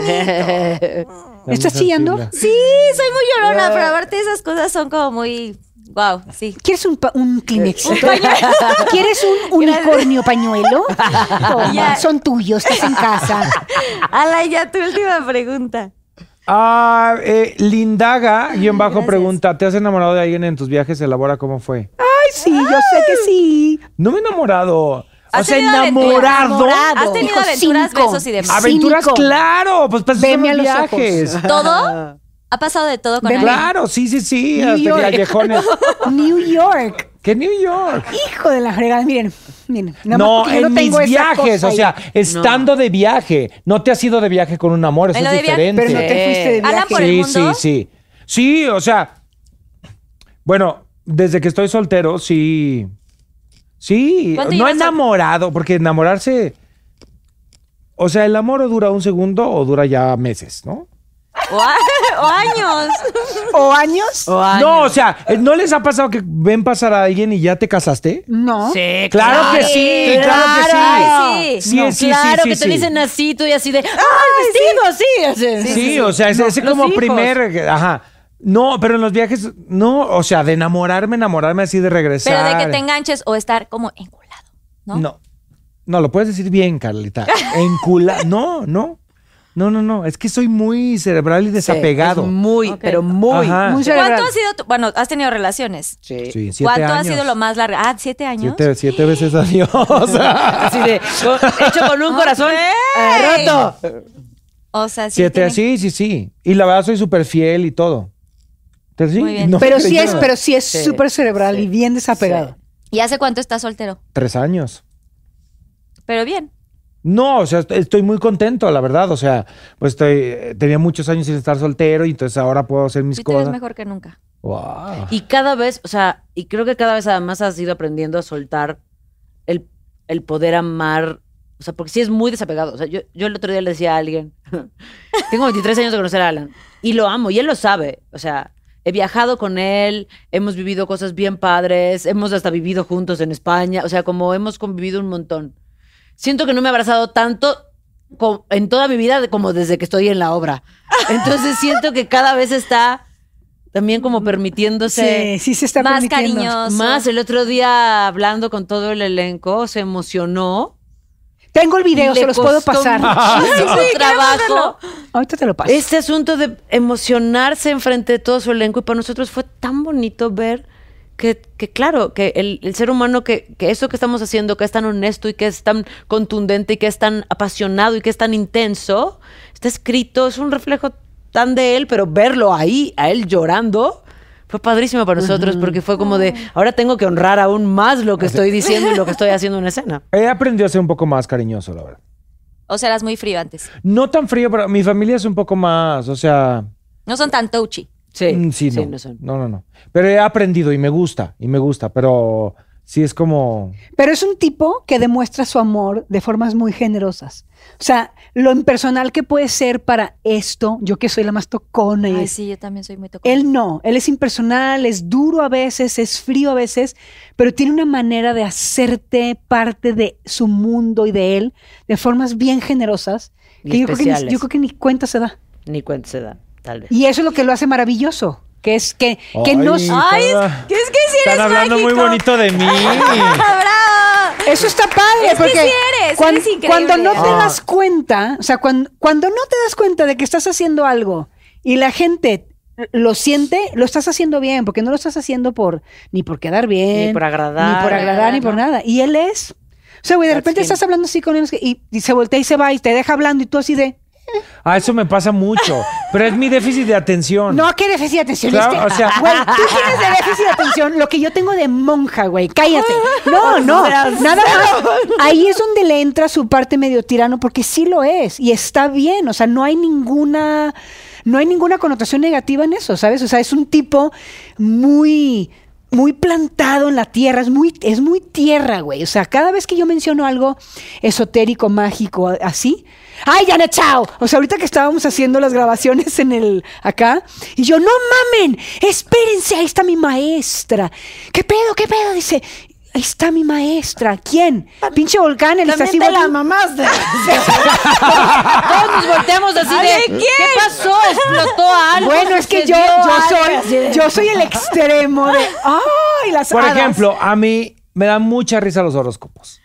qué ¿Estás chillando? Sí, soy muy llorona, pero aparte esas cosas son como muy... Wow, sí. ¿Quieres un, pa- un Kleenex? <laughs> ¿Quieres un <laughs> unicornio pañuelo? Toma. Son tuyos, estás en casa. Ala, ya tu última pregunta. Ah, eh, Lindaga, en bajo Gracias. pregunta, ¿te has enamorado de alguien en tus viajes? Elabora cómo fue. Ay, sí, yo sé que sí. No me he enamorado. O ¿Has sea, tenido enamorado. aventuras? ¿Has tenido Dijo aventuras, cinco. besos y demás? Aventuras, Cinco. claro. Pues son Veme a los viajes. ¿Todo? ¿Ha pasado de todo con Ven, alguien? Claro, sí, sí, sí. New hasta York. callejones. <laughs> New York. ¿Qué New York? Hijo de la fregada, miren, miren. nada más No, porque yo en mis tengo esa viajes, cosa o ahí. sea, estando de viaje. No te has ido de viaje con un amor, eso En es lo de viaje- diferente. Pero no te fuiste de Alan viaje. por el sí, mundo? sí, sí. Sí, o sea, bueno, desde que estoy soltero, sí. Sí, ¿Cuánto no enamorado, porque enamorarse. O sea, el amor o dura un segundo o dura ya meses, ¿no? O, a- <laughs> o años. ¿O años? No, o sea, eh, ¿no les ha pasado que ven pasar a alguien y ya te casaste? No. Sí, Claro que sí, claro que sí. Sí. Sí, sí, sí, claro sí, que te sí. dicen así, tú y así de, ¡ay, vestido! Sí, así. Sí, o sea, ese, como hijos. primer. Ajá. No, pero en los viajes, no, o sea, de enamorarme, enamorarme así de regresar. Pero de que te enganches o estar como enculado, ¿no? No. No, lo puedes decir bien, Carlita. <laughs> Encula. No, no. No, no, no. Es que soy muy cerebral y desapegado. Es muy, pero muy. Ajá. Muy ¿Cuánto cerebral. ha sido tu, bueno, has tenido relaciones? Sí. Sí, siete ¿Cuánto ha sido lo más largo? Ah, siete años. Siete, siete veces adiós. <laughs> Así de, con- hecho con un corazón eh, roto. O sea, sí. siete, tiene- sí, sí, sí. Y la verdad soy súper fiel y todo. Entonces, sí, Muy bien. no Pero me sí creyó es, nada. pero sí es Sí. súper cerebral y bien desapegado. ¿Y hace cuánto estás soltero? Tres años. Pero bien. No, o sea, est- estoy muy contento, la verdad. O sea, pues estoy, eh, tenía muchos años sin estar soltero y entonces ahora puedo hacer mis Sí te ves cosas. mejor que nunca. Wow. Y cada vez, o sea, y creo que cada vez además has ido aprendiendo a soltar el, el poder amar. O sea, porque sí es muy desapegado. O sea, yo, yo el otro día le decía a alguien, <laughs> tengo 23 años de conocer a Alan, y lo amo, y él lo sabe. O sea, he viajado con él, hemos vivido cosas bien padres, hemos hasta vivido juntos en España, o sea, como hemos convivido un montón. Siento que no me he abrazado tanto en toda mi vida como desde que estoy en la obra. <laughs> Entonces siento que cada vez está también como permitiéndose Sí, sí se está Más permitiendo. cariñoso. más. El otro día hablando con todo el elenco, se emocionó. Tengo el video, Le se los puedo pasar. muchísimo trabajo. Ahorita te lo paso. Este asunto de emocionarse enfrente de todo su elenco y para nosotros fue tan bonito ver que, que claro, que el, el ser humano, que, que eso que estamos haciendo, que es tan honesto y que es tan contundente y que es tan apasionado y que es tan intenso, está escrito, es un reflejo tan de él, pero verlo ahí, a él llorando, fue padrísimo para nosotros porque fue como de, ahora tengo que honrar aún más lo que estoy diciendo y lo que estoy <laughs> haciendo en escena. He aprendido a ser un poco más cariñoso, la verdad. O sea, eras muy frío antes. No tan frío, pero mi familia es un poco más, o sea... No son tan touchy. Sí, mm, sí, no. no son. no, no, no. Pero he aprendido y me gusta, y me gusta, pero sí es como... Pero es un tipo que demuestra su amor de formas muy generosas. O sea, lo impersonal que puede ser para esto, yo que soy la más tocona y Ay, sí, yo también soy muy tocona. Él no, él es impersonal, es duro a veces, es frío a veces, pero tiene una manera de hacerte parte de su mundo y de él de formas bien generosas Y que yo creo que, ni, yo creo que ni cuenta se da. Ni cuenta se da, tal vez. Y eso es lo que lo hace maravilloso, que es que, que no... Ay, ¿qué es que si eres Están hablando muy bonito de mí. <laughs> ¡Bravo! Eso está padre, Es que porque sí eres, cuan- eres increíble. cuando no te Ah. das cuenta, o sea, cuando, cuando no te das cuenta de que estás haciendo algo y la gente lo siente, lo estás haciendo bien, porque no lo estás haciendo por ni por quedar bien, Ni por agradar. ni por agradar, ni por nada. Y él es, o sea, güey, de That's repente him. estás hablando así con él y, y se voltea y se va y te deja hablando y tú así de, Ah, eso me pasa mucho. Pero es mi déficit de atención. no, ¿qué déficit de atención? Claro, este? o sea- güey, tú tienes de déficit de atención lo que yo tengo de monja, güey, cállate. No, no, nada más. Ahí es donde le entra su parte medio tirano, porque sí lo es y está bien, o sea, no hay ninguna, no hay ninguna connotación negativa en eso, ¿sabes? O sea, es un tipo muy muy plantado en la tierra, es muy, es muy tierra, güey. O sea, cada vez que yo menciono algo esotérico, mágico, así, ¡ay, Yana, chao! O sea, ahorita que estábamos haciendo las grabaciones en el, acá, y yo, no mamen, espérense, ahí está mi maestra. ¿Qué pedo, qué pedo? Dice, ahí está mi maestra. ¿Quién? Pinche volcán, el También te la mamaste. Todos nos volteamos así de. ¿Qué pasó? ¿Explotó algo? Bueno, es que ¿Se yo, yo soy, yo soy el extremo de, ¡ay, las Por hadas! ejemplo, a mí me dan mucha risa los horóscopos.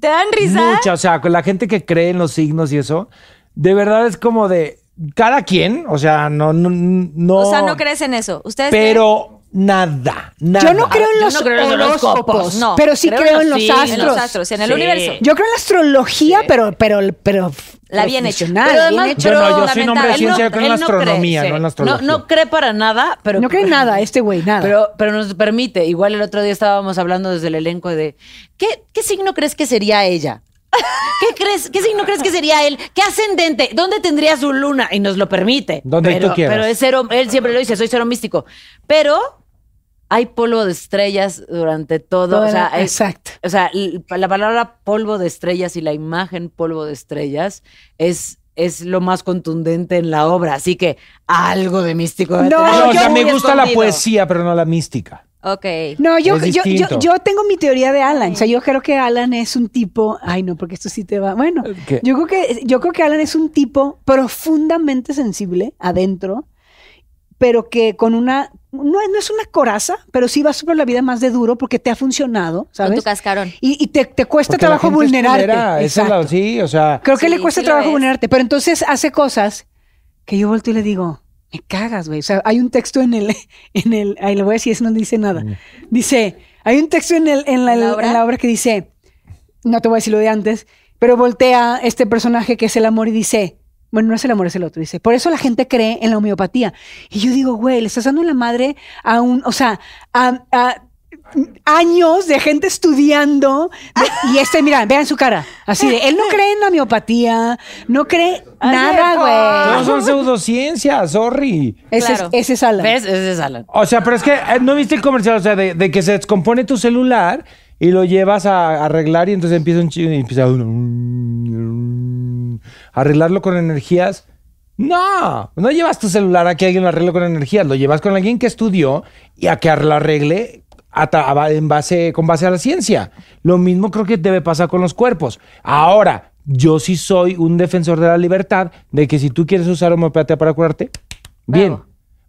¿Te dan risa? Mucha, o sea, con la gente que cree en los signos y eso, de verdad es como de cada quien, o sea, no, no, no. O sea, no crees en eso. ¿Ustedes Pero nada, nada. Yo no creo en Yo los no creo en los horóscopos, horóscopos, no. pero sí Creo creo, en los sí, astros. en los astros, en el Sí. universo? Yo creo en la astrología, pero, pero, pero La bien hecha. profesional, Pero bien además, hecha. Yo no, pero yo soy un hombre de ciencia, yo creo en la no cree, astronomía, sí. no en la astrología. No, no cree para nada, pero. no cree en <laughs> nada este güey, nada. Pero, pero nos permite. Igual el otro día estábamos hablando desde el elenco de ¿qué, qué signo crees que sería ella? <laughs> ¿Qué crees? ¿Qué signo crees que sería él? ¿Qué ascendente? ¿Dónde tendría su luna? Y nos lo permite. Donde pero, tú quieras. Pero es cero, él siempre lo dice, soy cero místico. Pero hay polvo de estrellas durante todo. Toda o sea, exacto. o sea, la palabra polvo de estrellas y la imagen polvo de estrellas es, es lo más contundente en la obra. Así que algo de místico. No, No, o sea, me gusta la poesía, pero no la mística. Ok. No, yo, yo, yo, tengo mi teoría de Alan. O sea, yo creo que Alan es un tipo. Ay, no, porque esto sí te va. Bueno, ¿Qué? yo creo que yo creo que Alan es un tipo profundamente sensible adentro, pero que con una. No, no es una coraza, pero sí vas por la vida más de duro porque te ha funcionado, Con ¿sabes? tu cascarón. Y, y te, te cuesta Porque trabajo gente es vulnerarte. culera, la- sí, o sea, Creo que Sí, le cuesta sí trabajo vulnerarte, pero entonces hace cosas que yo volteo y le digo, me cagas, güey. O sea, hay un texto en el, <laughs> en el, ahí le voy a decir, eso no dice nada. Dice, hay un texto en, el, en, la, ¿En la obra? en la obra que dice, no te voy a decir lo de antes, pero voltea este personaje que es el amor y dice, bueno, no es el amor, es el otro. Dice, por eso la gente cree en la homeopatía. Y yo digo, güey, le estás dando la madre a un, o sea, a, a años de gente estudiando. de- y este, mira, vean su cara. Así de, él no cree en la homeopatía, no cree nada, güey. son pseudociencias, sorry. Ese, Claro. es, ese es Alan. ¿Ves? Ese es Alan. O sea, pero es que eh, no viste el comercial, o sea, de, de que se descompone tu celular y lo llevas a arreglar y entonces empieza un chido y empieza uno a arreglarlo con energías. No, no llevas tu celular a que alguien lo arregle con energías, lo llevas con alguien que estudió y a que lo arregle en base, con base a la ciencia. Lo mismo creo que debe pasar con los cuerpos. Ahora, yo sí soy un defensor de la libertad de que si tú quieres usar homeopatía para curarte, bien.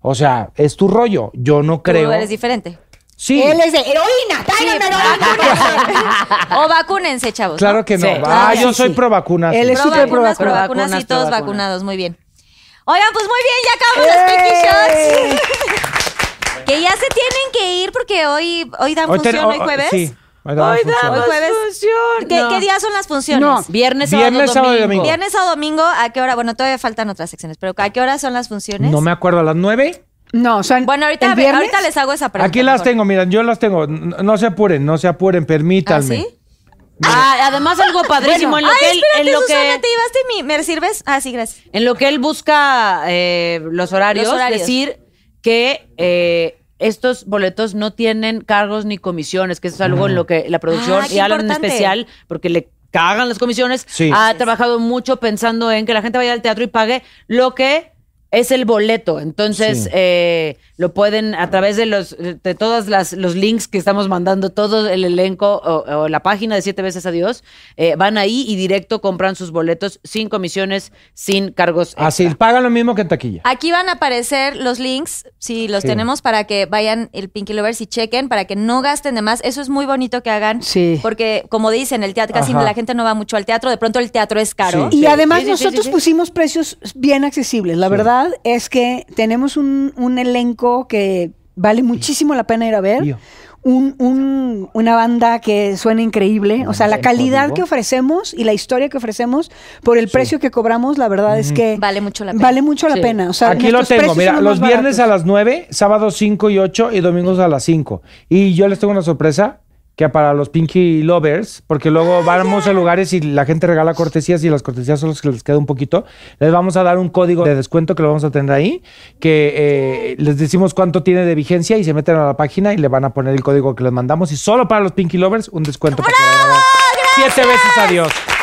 O sea, es tu rollo. Yo no Tú creo. eres diferente. Sí, Él es de heroína, tráiganme heroína. <laughs> O vacúnense, chavos. claro que no. Sí. ah, yo sí, soy sí. pro vacunas. Él sí. es Pro súper pro vacunas, pro vacuna. vacunas y Vacunas, todos vacunados. Muy bien. Oigan, pues muy bien, ya acabamos los Pinky Shots. <laughs> Que ya se tienen que ir porque hoy, hoy dan Hoy ten- función, hoy oh, oh, jueves. Sí. Hoy dan Hoy función. damos Hoy jueves. función. ¿Qué, No. qué días son las funciones? No. Viernes, Viernes, sábado, sábado y domingo. domingo. Viernes o domingo, ¿a qué hora? Bueno, todavía faltan otras secciones, pero ¿a qué hora son las funciones? No me acuerdo, ¿a las nueve? No, o sea, Bueno, ahorita, el viernes, ahorita les hago esa pregunta. Aquí las mejor. tengo, miren, yo las tengo. No se apuren, no se apuren, ¿Ah, permítanme. sí? Ah, además algo padrísimo en lo Ay, que él, espérate, en lo Susana, que ¿te llevaste mi... ¿Me sirves? Ah, sí, gracias. en lo que él busca eh, los horarios, Los horarios. decir que eh, estos boletos no tienen cargos ni comisiones, que eso es algo en lo que la producción Ah, y Alan en especial, porque le cagan las comisiones, Sí. ha trabajado mucho pensando en que la gente vaya al teatro y pague lo que es el boleto. Entonces, Sí. eh, lo pueden a través de los de todos las, los links que estamos mandando, todo el elenco o, o la página de Siete Veces Adiós, eh, van ahí y directo compran sus boletos sin comisiones, sin cargos. Así, extra. pagan lo mismo que en taquilla. Aquí van a aparecer los links, si los Sí. tenemos, para que vayan el Pinky Lovers y chequen, para que no gasten de más. Eso es muy bonito que hagan. Sí. Porque, como dicen, el teatro, casi Ajá. la gente no va mucho al teatro. De pronto el teatro es caro. Sí. Y además Sí, sí, sí, nosotros sí, sí. pusimos precios bien accesibles. La verdad es que tenemos un, un elenco que vale muchísimo la pena ir a ver. Un, un- una banda que suena increíble. O sea, la calidad que ofrecemos y la historia que ofrecemos por el precio que cobramos, la verdad es que Vale mucho la pena. vale mucho la Sí. pena. O sea, Aquí lo tengo, precios mira, los viernes a las 9, sábados 5 y 8 y domingos a las 5. Y yo les tengo una sorpresa que para los Pinky Lovers, porque luego vamos a lugares y la gente regala cortesías y las cortesías son los que les queda un poquito, les vamos a dar un código de descuento que lo vamos a tener ahí, que eh, les decimos cuánto tiene de vigencia y se meten a la página y le van a poner el código que les mandamos. Y solo para los Pinky Lovers un descuento para que vayan a ver siete veces adiós.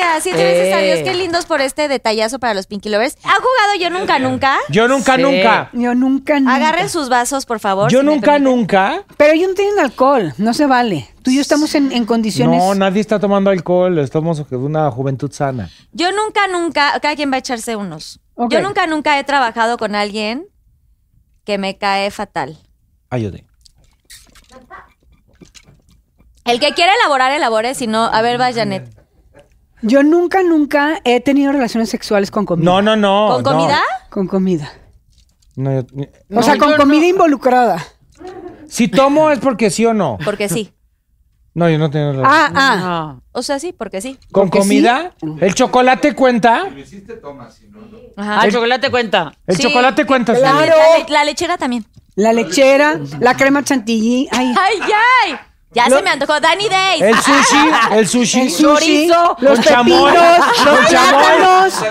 Gracias. Siete Eh. veces adiós. Qué lindos por este detallazo para los Pinky Lovers. ¿Han jugado Yo Nunca Nunca? Yo nunca, Sí. nunca. Yo nunca, nunca. Agarren sus vasos, por favor. Yo si nunca, nunca. Pero ellos no tienen alcohol, no se vale. Tú y yo estamos en, en condiciones. No, nadie está tomando alcohol, estamos de una juventud sana. Yo nunca, nunca, cada quien va a echarse unos. Yo nunca, nunca he trabajado con alguien que me cae fatal. Ayude. El que quiere elaborar, elabore. Si no, a ver, va, Janet. Yo nunca, nunca he tenido relaciones sexuales con comida. No, no, no. ¿Con no. comida? Con comida. No, yo- O sea, con comida involucrada. si tomo es porque sí o no. Porque sí. No, yo no tengo relación. Ah, ah. No. O sea, sí, porque sí. ¿Con porque comida? ¿El chocolate cuenta? Si lo hiciste, toma, si no, no. Ajá. Ah, el chocolate cuenta. ¿El Sí. chocolate cuenta? sí. La, le- la lechera también. La lechera, la crema chantilly. Ay, ¡Ay, ay! Ya se me antojó. Danny Day. El sushi, <laughs> el sushi. el sushi, chorizo, los con chamoy, pepinos, <laughs> los con chamoy. plátanos,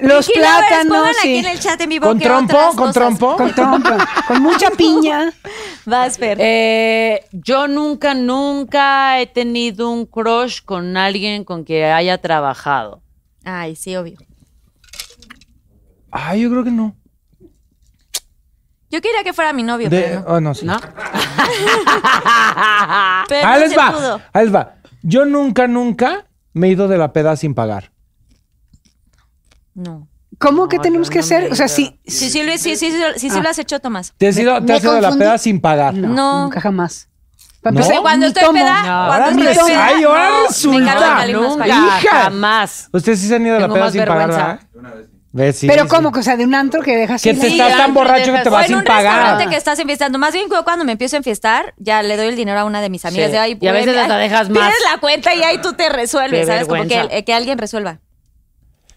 los plátanos, pongan aquí sí. en el chat en vivo ¿Con qué trompo? otras ¿Con cosas. trompo? Con trompo, con mucha piña. <laughs> Vas, Fer. Eh, yo nunca, nunca he tenido un crush con alguien con que haya trabajado. Ay, sí, obvio. Ay, yo creo que no. Yo quería que fuera mi novio, De- pero no. oh, no, sí. ¿No? <laughs> Pero Ahí no les se va. pudo. Ahí les va. Yo nunca, nunca me he ido de la peda sin pagar. No. ¿Cómo que tenemos que hacer? O sea, sí. Sí, sí, Luis, sí, sí, sí, sí, sí lo has hecho, Tomás. ¿Te has ido, te Me has ido de la confundí. peda sin pagar? No, No. nunca jamás. Para No. Cuando ni estoy tomo. peda, No. cuando Ahora estoy me- peda, ay, ahora no, me resulta. más Nunca, para- Hija. jamás. ¿Ustedes sí se han ido de la Tengo peda más sin pagar, vergüenza. verdad? ¿Ves? Sí, Pero sí, ¿cómo? sí. Que, o sea, de un antro que dejas Que ir te la- estás tan borracho que te O vas en sin un pagar. restaurante que estás enfiestando. Más bien yo cuando me empiezo a enfiestar, ya le doy el dinero a una de mis amigas. Sí. De, Ay, Y a veces hasta dejas más. Tienes la cuenta y ahí tú te resuelves, Qué ¿sabes? Como que, vergüenza. eh, que alguien resuelva.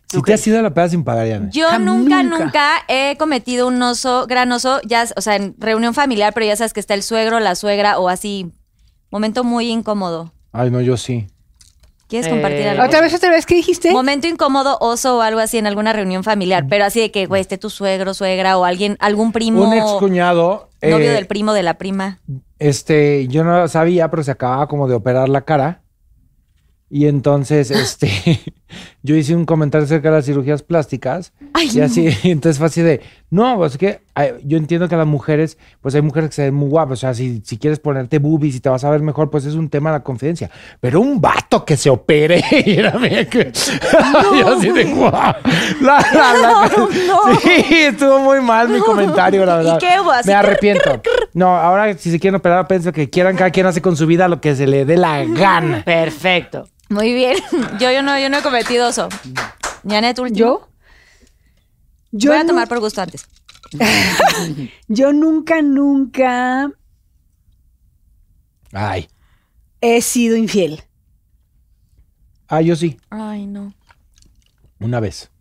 Si te has ido de la peda sin pagar, ya. Yo Ah, nunca, nunca. nunca he cometido un oso, gran oso, ya, o sea, en reunión familiar, pero ya sabes que está el suegro, la suegra o así. Momento muy incómodo. Ay, no, yo sí. ¿Quieres Eh, compartir algo? Otra vez, otra vez, ¿qué dijiste? Momento incómodo, oso o algo así en alguna reunión familiar, pero así de que, güey, esté tu suegro, suegra o alguien, algún primo. Un ex cuñado. Novio eh, del primo de la prima. Este, yo no sabía, pero se acababa como de operar la cara. Y entonces, <laughs> este, yo hice un comentario acerca de las cirugías plásticas. y así, <laughs> entonces fue así de, no, pues es que ay, yo entiendo que las mujeres, pues hay mujeres que se ven muy guapas. O sea, si, si quieres ponerte boobies y te vas a ver mejor, pues es un tema de la confidencia. Pero un vato que se opere, <laughs> y era <laughs> yo así de guau. La, la, la- Sí, estuvo muy mal mi comentario, la ¿Y verdad. qué hubo? Así, Me arrepiento. No, ahora si se quieren operar, pienso que quieran, cada quien hace con su vida lo que se le dé la gana. Perfecto. Muy bien. <laughs> Yo, yo, no, yo no he cometido. Janet, último. ¿Yo? Yo, Voy a tomar por gusto antes. <laughs> yo nunca, nunca Ay. he sido infiel. Ah, yo sí. Ay, no. Una vez.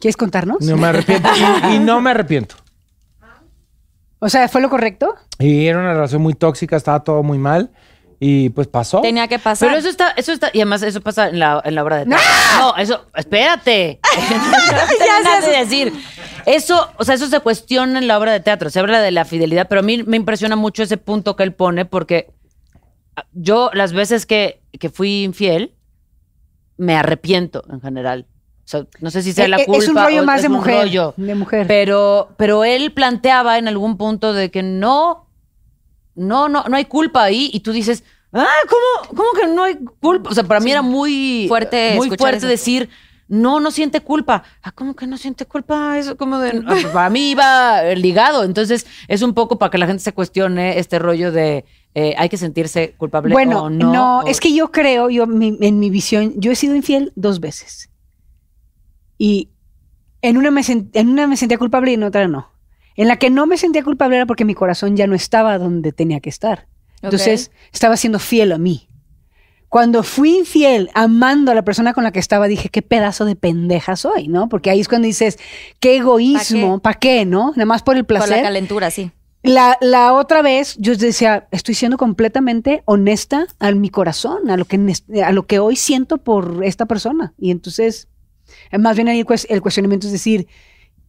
¿Quieres contarnos? No me arrepiento. <laughs> y, y no me arrepiento. O sea, ¿fue lo correcto? Y era una relación muy tóxica, estaba todo muy mal. Y pues pasó. Tenía que pasar. Pero eso está, eso está, y además eso pasa en la, en la obra de teatro. No, eso, espérate. <laughs> <laughs> no terminaste de decir. Eso, o sea, eso se cuestiona en la obra de teatro, se habla de la fidelidad, pero a mí me impresiona mucho ese punto que él pone porque yo las veces que, que fui infiel me arrepiento en general. O sea, no sé si sea la Eh, eh, culpa es un rollo o más es de un mujer, rollo. de mujer. Pero, pero él planteaba en algún punto de que no, no, no, no hay culpa ahí y tú dices, ah, ¿cómo, cómo que no hay culpa? O sea, para mí era muy Fuerte muy escuchar fuerte eso. decir, no, no siente culpa. Ah, ¿cómo que no siente culpa? Eso como de, ah, para mí iba ligado. Entonces, es un poco para que la gente se cuestione este rollo de eh, hay que sentirse culpable Bueno, o no, no. o- es que yo creo, yo mi- en mi visión, yo he sido infiel dos veces. Y en una, me en una me sentía culpable y en otra no. En la que no me sentía culpable era porque mi corazón ya no estaba donde tenía que estar. Entonces, estaba siendo fiel a mí. Cuando fui infiel, amando a la persona con la que estaba, dije, qué pedazo de pendeja soy, ¿no? Porque ahí es cuando dices, qué egoísmo, ¿para qué? no? Nada más por el Por la placer. calentura, sí. La, la otra vez yo decía, estoy siendo completamente honesta a mi corazón, a lo que, a lo que hoy siento por esta persona. Y entonces, más bien ahí el cuestionamiento es decir,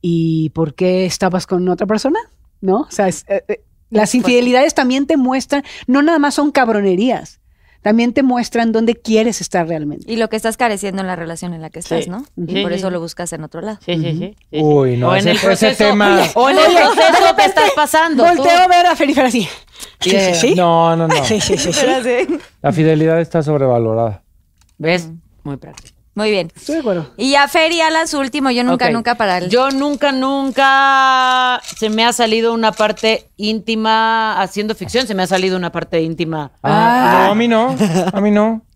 ¿y por qué estabas con otra persona? ¿No? O sea, es, eh, eh, las infidelidades también te muestran, no nada más son cabronerías, también te muestran dónde quieres estar realmente. Y lo que estás careciendo en la relación en la que estás, Sí. ¿no? Sí, Y por sí, eso sí. lo buscas en otro lado. Sí, sí, sí, sí, sí. Uy, no, O en ese- el ese proceso, tema- o en el proceso que repente estás pasando. Volteo a ver a Felipe así. Sí, sí, sí. No, no, no. <laughs> Sí, sí, sí, sí. La fidelidad está sobrevalorada. ¿Ves? Muy práctico. Muy bien. Estoy de acuerdo. Y ya Fer y Alan, su último, yo nunca, nunca para el... Yo nunca, nunca se me ha salido una parte íntima haciendo ficción, se me ha salido una parte íntima. Ah, no, a mí no. A mí no. <laughs>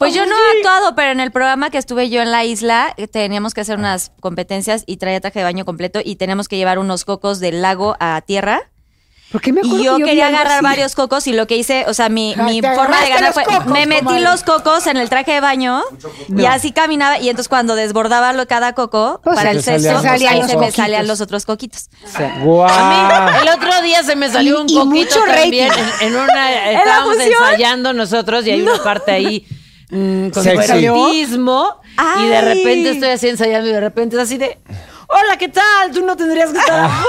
Pues yo no he actuado, pero en el programa que estuve yo en la isla, eh, teníamos que hacer unas competencias y traía traje de baño completo y teníamos que llevar unos cocos del lago a tierra. ¿Por qué me acuerdo Y yo que quería agarrar así? varios cocos y lo que hice, o sea, mi, Ay, mi forma de ganar fue, cocos, me metí comadre. los cocos en el traje de baño y así caminaba y entonces cuando desbordaba lo, cada coco Pues para el sexo, pues, ahí se me salían los otros coquitos. Guau. A mí, el otro día se me salió Y- un coquito mucho también en, en una <laughs> estábamos fusión? ensayando nosotros y hay una parte ahí mm, con erotismo y de repente estoy así ensayando y de repente es así de Hola, ¿qué tal? Tú no tendrías que estar afuera.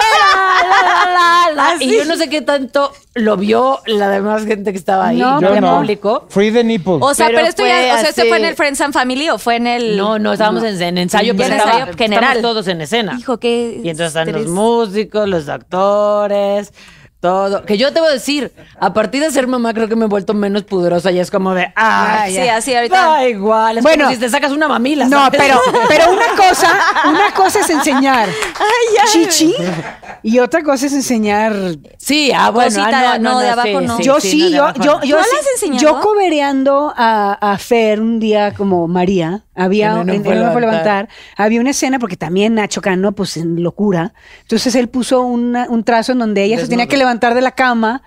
la, la, la". Y yo no sé qué tanto lo vio la demás gente que estaba ahí, No, no, Yo el no. público. Free the nipple. O sea, Pero pero, esto ya, o sea, ¿este así- fue en el Friends and Family o fue en el No, no, estábamos en, en ensayo, pero en estaba- ensayo general. todos en escena. Hijo, qué Y entonces están los músicos, los actores, todo. Que yo te voy a decir, a partir de ser mamá creo que me he vuelto menos pudorosa y es como de, ah, Sí, así ahorita. Da igual, es Bueno. como si te sacas una mamila. No, pero, <laughs> pero una cosa, una cosa es enseñar chichi y otra cosa es enseñar. Sí, ah, bueno, Cosita, ah, no, de abajo no. yo sí, no, de yo, yo, no. yo, ¿Tú la sí- has enseñado? yo cobereando a, a Fer un día como María, había En No Fue No Fue Levantar. levantar, había una escena porque también Nacho Cano, pues en locura. Entonces él puso una- un trazo en donde ella se tenía que levantar de la cama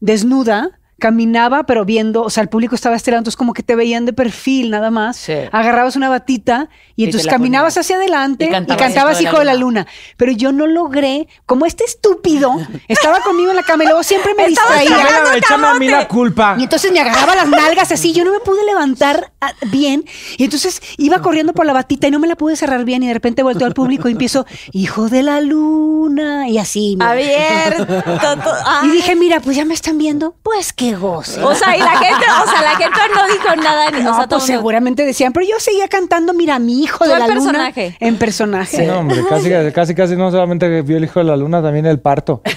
desnuda. Caminaba, pero viendo, o sea, el público estaba lado, entonces como que te veían de perfil nada más. Sí. Agarrabas una batita y Y entonces caminabas hacia adelante Y y cantabas Hijo de la Luna. Pero yo no logré, como este estúpido estaba conmigo en la cama y luego siempre me <laughs> distraía. Échame, échame a mí la culpa. Y entonces me agarraba las nalgas así, yo no me pude levantar ah, bien. Y entonces iba corriendo por la batita y no me la pude cerrar bien. Y de repente volteo al público y empiezo, hijo de la luna. Y así. mira. Abierto. to-. Y dije, mira, pues ya me están viendo, pues qué O sea, y la gente, o sea, la gente no dijo nada. ni- no, o sea, pues mundo- seguramente decían, pero yo seguía cantando, mira, mi hijo de en la luna. personaje. En personaje. No, hombre, casi, casi, casi no solamente vio el hijo de la luna, también el parto. <laughs>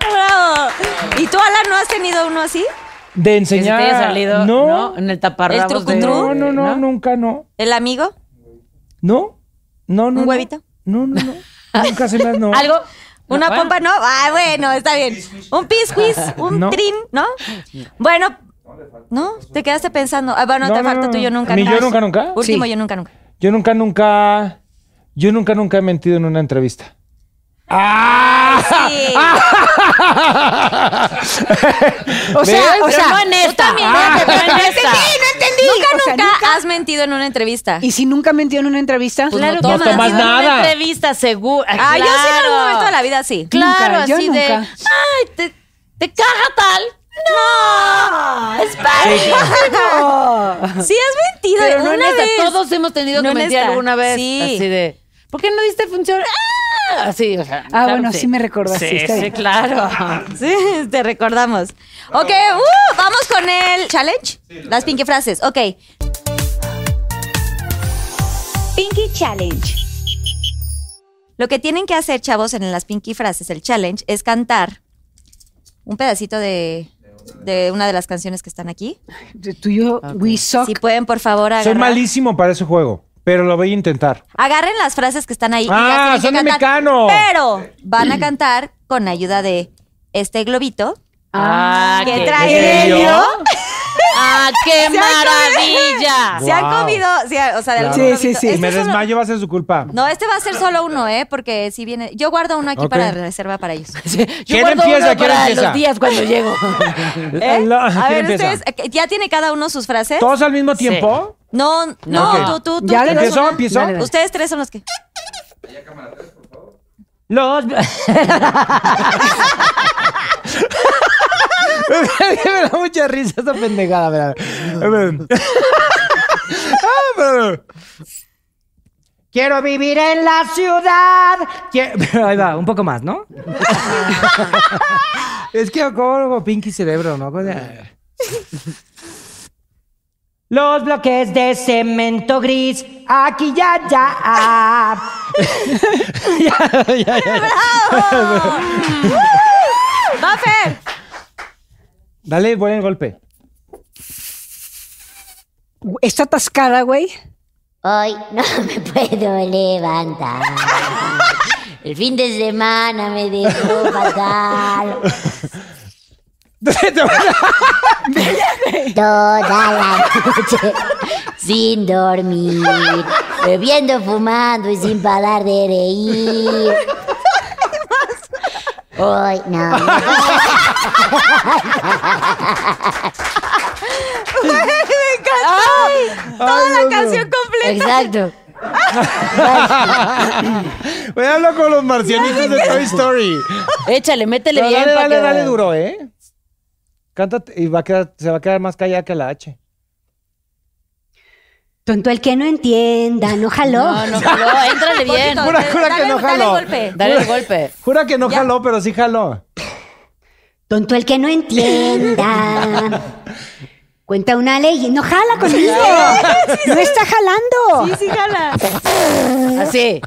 Bravo. ¿Y tú, Alan, no has tenido uno así? De Que se te enseñar. haya salido, no, ¿no? En el taparrabos ¿El de- trucutru? no, no, no, nunca, no. ¿El amigo? No, no, no. ¿Un no. huevito? No, no, no. Nunca se me ha. No. <laughs> Algo. ¿Una Bueno. pompa? No. Ah, bueno, está bien. Un pisquis, <laughs> un No. trin, ¿no? Bueno. ¿No? ¿Te quedaste pensando? Ah, bueno, No, te no, falta no. tú, yo nunca. ¿Mi nunca. yo nunca, nunca? Último, Sí. yo nunca, nunca. Yo nunca, nunca. Yo nunca, nunca he mentido en una entrevista. ¡Ah! Sí. <laughs> O sea, ¿Ves? o Pero sea, no en esta. también, Ah, no pero <laughs> no en esta. entendí. Nunca, O sea, nunca has mentido en una entrevista. Y si nunca mentió en una entrevista, Pues Claro no tomas. has tomas mentido en nada. Una entrevista segura. Ah, yo sí en algún claro. momento de la vida sí. Claro, Nunca, yo así de. nunca. Ay, te, te caja tal. ¡No! ¡Es padrísimo! <laughs> Sí, has mentido Pero no una en esta. vez. Todos hemos tenido No que en mentir esta. alguna vez. Sí. Así de. ¿Por qué no diste función? ¡Ah! Así, o sea. Ah, bueno, sí me recordaste, Sí, claro. <laughs> Sí, te recordamos. Ok, uh, vamos con el challenge. Las pinky frases. Ok. Pinky Challenge. Lo que tienen que hacer, chavos, en las pinky frases, el challenge, es cantar un pedacito de, de una de las canciones que están aquí. Tú y yo, we suck. Si pueden, por favor, Soy malísimo para ese juego, pero lo voy a intentar. Agarren las frases que están ahí. Ah, son de Mecano. Pero van a cantar con ayuda de este globito. Ah, que qué trae ¿Helio? helio. <laughs> ¡Ah, <laughs> qué maravilla! Se han Wow. comido, sí, <laughs> o sea, de algún Sí, sí, sí. Si Este me desmayo va a ser su culpa. No, este va a ser solo uno, ¿eh? Porque si viene. Yo guardo uno aquí Ok. para reserva para ellos. <laughs> Yo ¿Quién guardo empieza? uno ¿Quién para empieza? los días cuando llego. ¿Eh? A ¿quién ver, empieza? ustedes, eh, ¿ya tiene cada uno sus frases? ¿Todos al mismo tiempo? No, no, No. tú, tú, tú. Ya le tienes ¿Empiezo? una. ¿Empiezo? Dale, dale. Ustedes tres son los que. Los. Me da mucha risa esa pendejada, ¿verdad? Ah, Quiero vivir en la ciudad. Quie- Pero ahí va, un poco más, ¿no? es que como Pinky Cerebro, ¿no? Los bloques de cemento gris, aquí ya, ya. <laughs> ya, ya, ya. ¡Va, <laughs> Fer! Dale buen golpe. Está atascada, güey. Hoy no <laughs> me puedo levantar. El fin de semana me dejó fatal. Toda la noche sin dormir, bebiendo, fumando y sin parar de reír. Hoy no. Toda la canción completa. Exacto. Voy a hablar con los marcianitos de Toy Story. Échale, métele No, bien. dale, para dale, que- dale duro, ¿eh? Cántate y va a quedar, se va a quedar más callada que la H. Tonto el que no entienda, no jaló. No, no, jaló, éntrale bien. Jura, jura que no dale jaló. golpe. Dale el golpe. Jura que no Ya. jaló, pero sí jaló. Tonto el que no entienda. <laughs> Cuenta una ley y no jala conmigo. No está jalando. Sí, sí, jala. Así.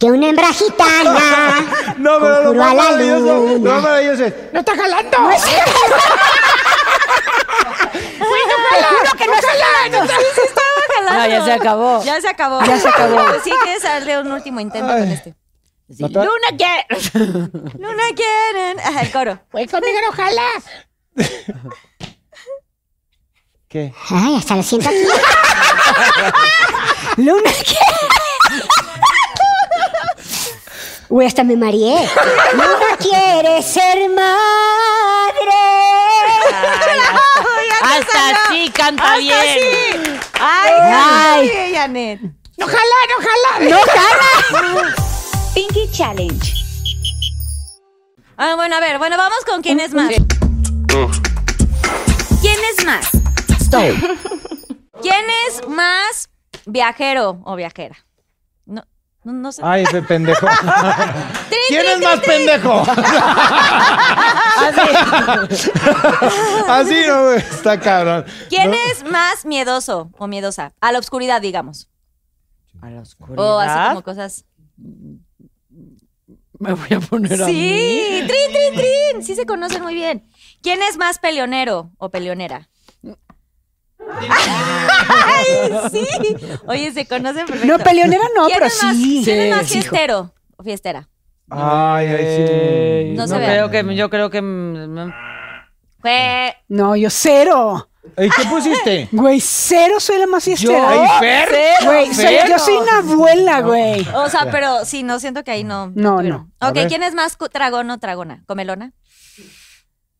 Que una hembra gitana. <laughs> No, pero lo más a la maravilloso, lo luna. más maravilloso es, ¡no está jalando! No, ya se acabó. Ya se acabó. Ya se acabó. Pues sí, quieres darle un último intento con este. Sí. ¿No Luna, ¿qué? <laughs> Luna quieren. Ajá, el coro. <laughs> Pues conmigo no jala. <laughs> ¿Qué? Ay, hasta lo siento aquí. Luna, Uy, hasta me mareé. Luna quiere ser madre. Hasta así canta bien. Ay, Ay. ay, Janet. No jala, no jala. No jala. Pinky Challenge. Ah, bueno, a ver, bueno, vamos con quién es más. ¿Quién es más? ¿Quién es más viajero o viajera? No, no, no sé. Ay, ese pendejo. <laughs> ¿Quién es más pendejo? <laughs> Así no, güey, está cabrón. ¿Quién No. es más miedoso o miedosa? A la oscuridad, digamos. A la oscuridad. O así como cosas. Me voy a poner a mí. Sí, trin, trin, trin. Sí se conocen muy bien. ¿Quién es más peleonero o peleonera? Ay, sí. Oye, se conocen perfecto. No, peleonera no, ¿Quién pero es más, sí. ¿Quién es más Sí, hijo. fiestero o fiestera? Ay, ay, sí. No se yo ve. creo que, yo creo que mm, Fue- No, yo cero. ¿Y qué pusiste? Güey, cero soy la más Yo, fiestera. ay, Fer. Güey, soy- yo soy una abuela, güey. O sea, pero sí, no siento que ahí no. No, tuvieron. A Ok. ¿quién es más tragón o tragona? ¿Comelona?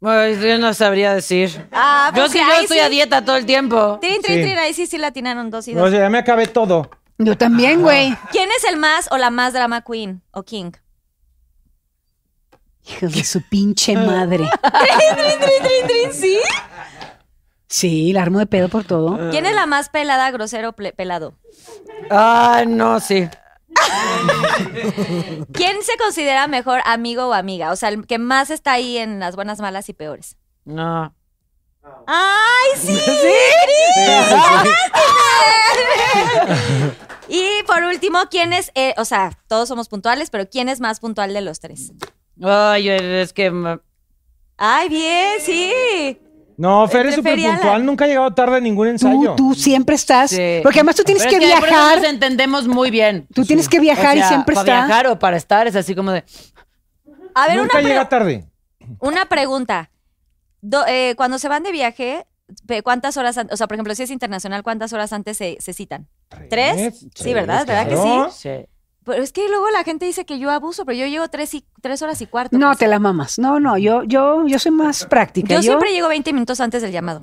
Ay, yo no sabría decir. Ah, Yo pues sí, sí, yo estoy sí. a dieta todo el tiempo. Trin, trin, Sí. trin, ahí sí, sí la atinaron dos y No, dos. o sea, ya me acabé todo. Yo también, güey. ¿Quién es el más o la más drama queen o king? Hijos de su pinche madre. <laughs> ¿Sí? Sí, la armo de pedo por todo. <laughs> ¿Quién es la más pelada, grosero, ple- pelado? Ay, no, sí. <laughs> ¿Quién se considera mejor amigo o amiga? O sea, el que más está ahí en las buenas, malas y peores. No. ¡Ay, <laughs> sí! y por último, ¿quién es, eh, o sea, todos somos puntuales, pero ¿quién es más puntual de los tres? Ay, es que. me- ¡Ay, bien, sí! No, Fer es súper puntual, nunca ha llegado tarde a ningún ensayo. Tú, tú siempre estás. Sí. Porque además tú tienes Pero que es viajar. Nos entendemos muy bien. Tú tienes que viajar O sea, y siempre para está. viajar o para estar es así como de. A ver, nunca una, pre- llega tarde. una pregunta. Do- eh, cuando se van de viaje, ¿cuántas horas antes? O sea, por ejemplo, si es internacional, ¿cuántas horas antes se, se citan? ¿Tres? Sí, ¿verdad? ¿Verdad que sí? Sí. Pero es que luego la gente dice que yo abuso, pero yo llego tres, y, tres horas y cuarto. No, pues. te la mamas. No, no, yo, yo, yo soy más práctica. Yo siempre llego 20 minutos antes del llamado.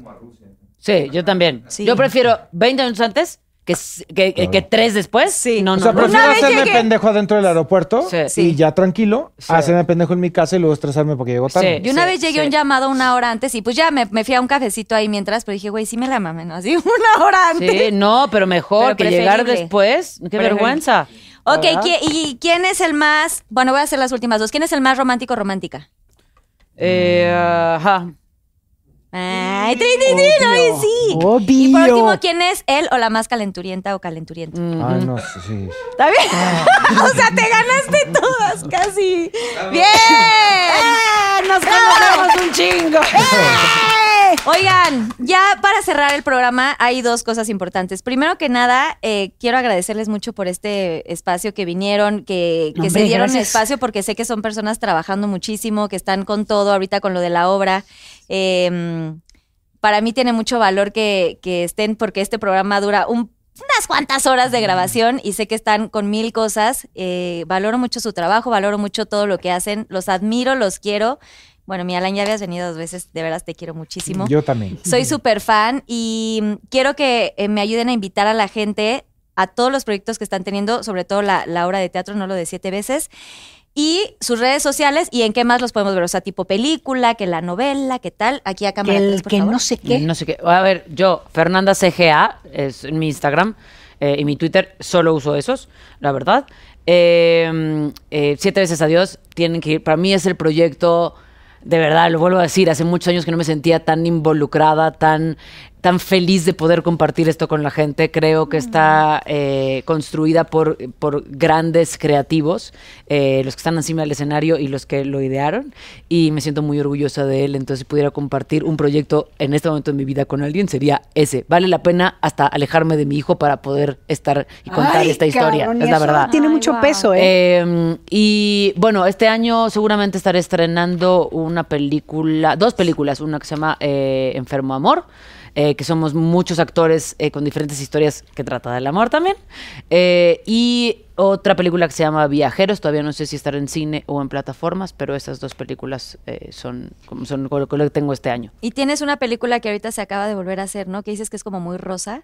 Sí, yo también. Sí. Yo prefiero 20 minutos antes que, que, tres después. Sí. No, O no, sea, no. prefiero Una hacerme llegué- pendejo adentro del aeropuerto Sí. y ya tranquilo, Sí. hacerme pendejo en mi casa y luego estresarme porque llego tarde. Sí. Yo una vez llegué a un llamado una hora antes y pues ya me, me fui a un cafecito ahí mientras, pero dije, güey, sí me la mamen, ¿no? Así <laughs> una hora antes. Sí, no, pero mejor Pero que llegar después. Qué Preferible. vergüenza. Ok, ¿Verdad? ¿qui- ¿y quién es el más, bueno, voy a hacer las últimas dos, ¿quién es el más romántico o romántica? Eh, ajá. Ay, tri, tri, tri, no, y sí. Obvio. Y por último, ¿quién es él o la más calenturienta o calenturiento? Ay, no, sí, sí. ¿Está bien? <laughs> o sea, te ganaste todas, casi. ¡Bien! ¡Nos conocemos un chingo! <laughs> Oigan, ya para cerrar el programa hay dos cosas importantes. Primero que nada, eh, quiero agradecerles mucho por este espacio que vinieron, que, que se dieron gracias. espacio porque sé que son personas trabajando muchísimo, que están con todo ahorita con lo de la obra. Eh, para mí tiene mucho valor que, que estén porque este programa dura un- unas cuantas horas de grabación y sé que están con mil cosas. Eh, valoro mucho su trabajo, valoro mucho todo lo que hacen, los admiro, los quiero. Bueno, mi Alan, ya habías venido dos veces, de veras te quiero muchísimo. Yo también. Soy súper fan y quiero que eh, me ayuden a invitar a la gente a todos los proyectos que están teniendo, sobre todo la, la obra de teatro, no lo de siete veces, y sus redes sociales y en qué más los podemos ver, o sea, tipo película, que la novela, qué tal, aquí a Que cámara el tres, por que favor. no sé qué. No sé qué. A ver, yo, Fernanda CGA, es en mi Instagram eh, y mi Twitter, solo uso esos, la verdad. Eh, eh, siete veces adiós, tienen que ir. Para mí es el proyecto, de verdad, lo vuelvo a decir, hace muchos años que no me sentía tan involucrada, tan, tan feliz de poder compartir esto con la gente. Creo que está eh, construida por, por grandes creativos, eh, los que están encima del escenario y los que lo idearon. Y me siento muy orgullosa de él. Entonces, si pudiera compartir un proyecto en este momento de mi vida con alguien, sería ese. Vale la pena hasta alejarme de mi hijo para poder estar y contar Ay, esta historia. cabrón, es la verdad. Tiene Ay, mucho peso, ¿eh? Eh, y bueno, este año seguramente estaré estrenando una película, dos películas, una que se llama eh, Enfermo Amor, eh, que somos muchos actores eh, con diferentes historias que trata del amor también, eh, y otra película que se llama Viajeros, todavía no sé si estará en cine o en plataformas, pero esas dos películas son, como son con lo que tengo este año. Y tienes una película que ahorita se acaba de volver a hacer, ¿no? Que dices que es como muy rosa.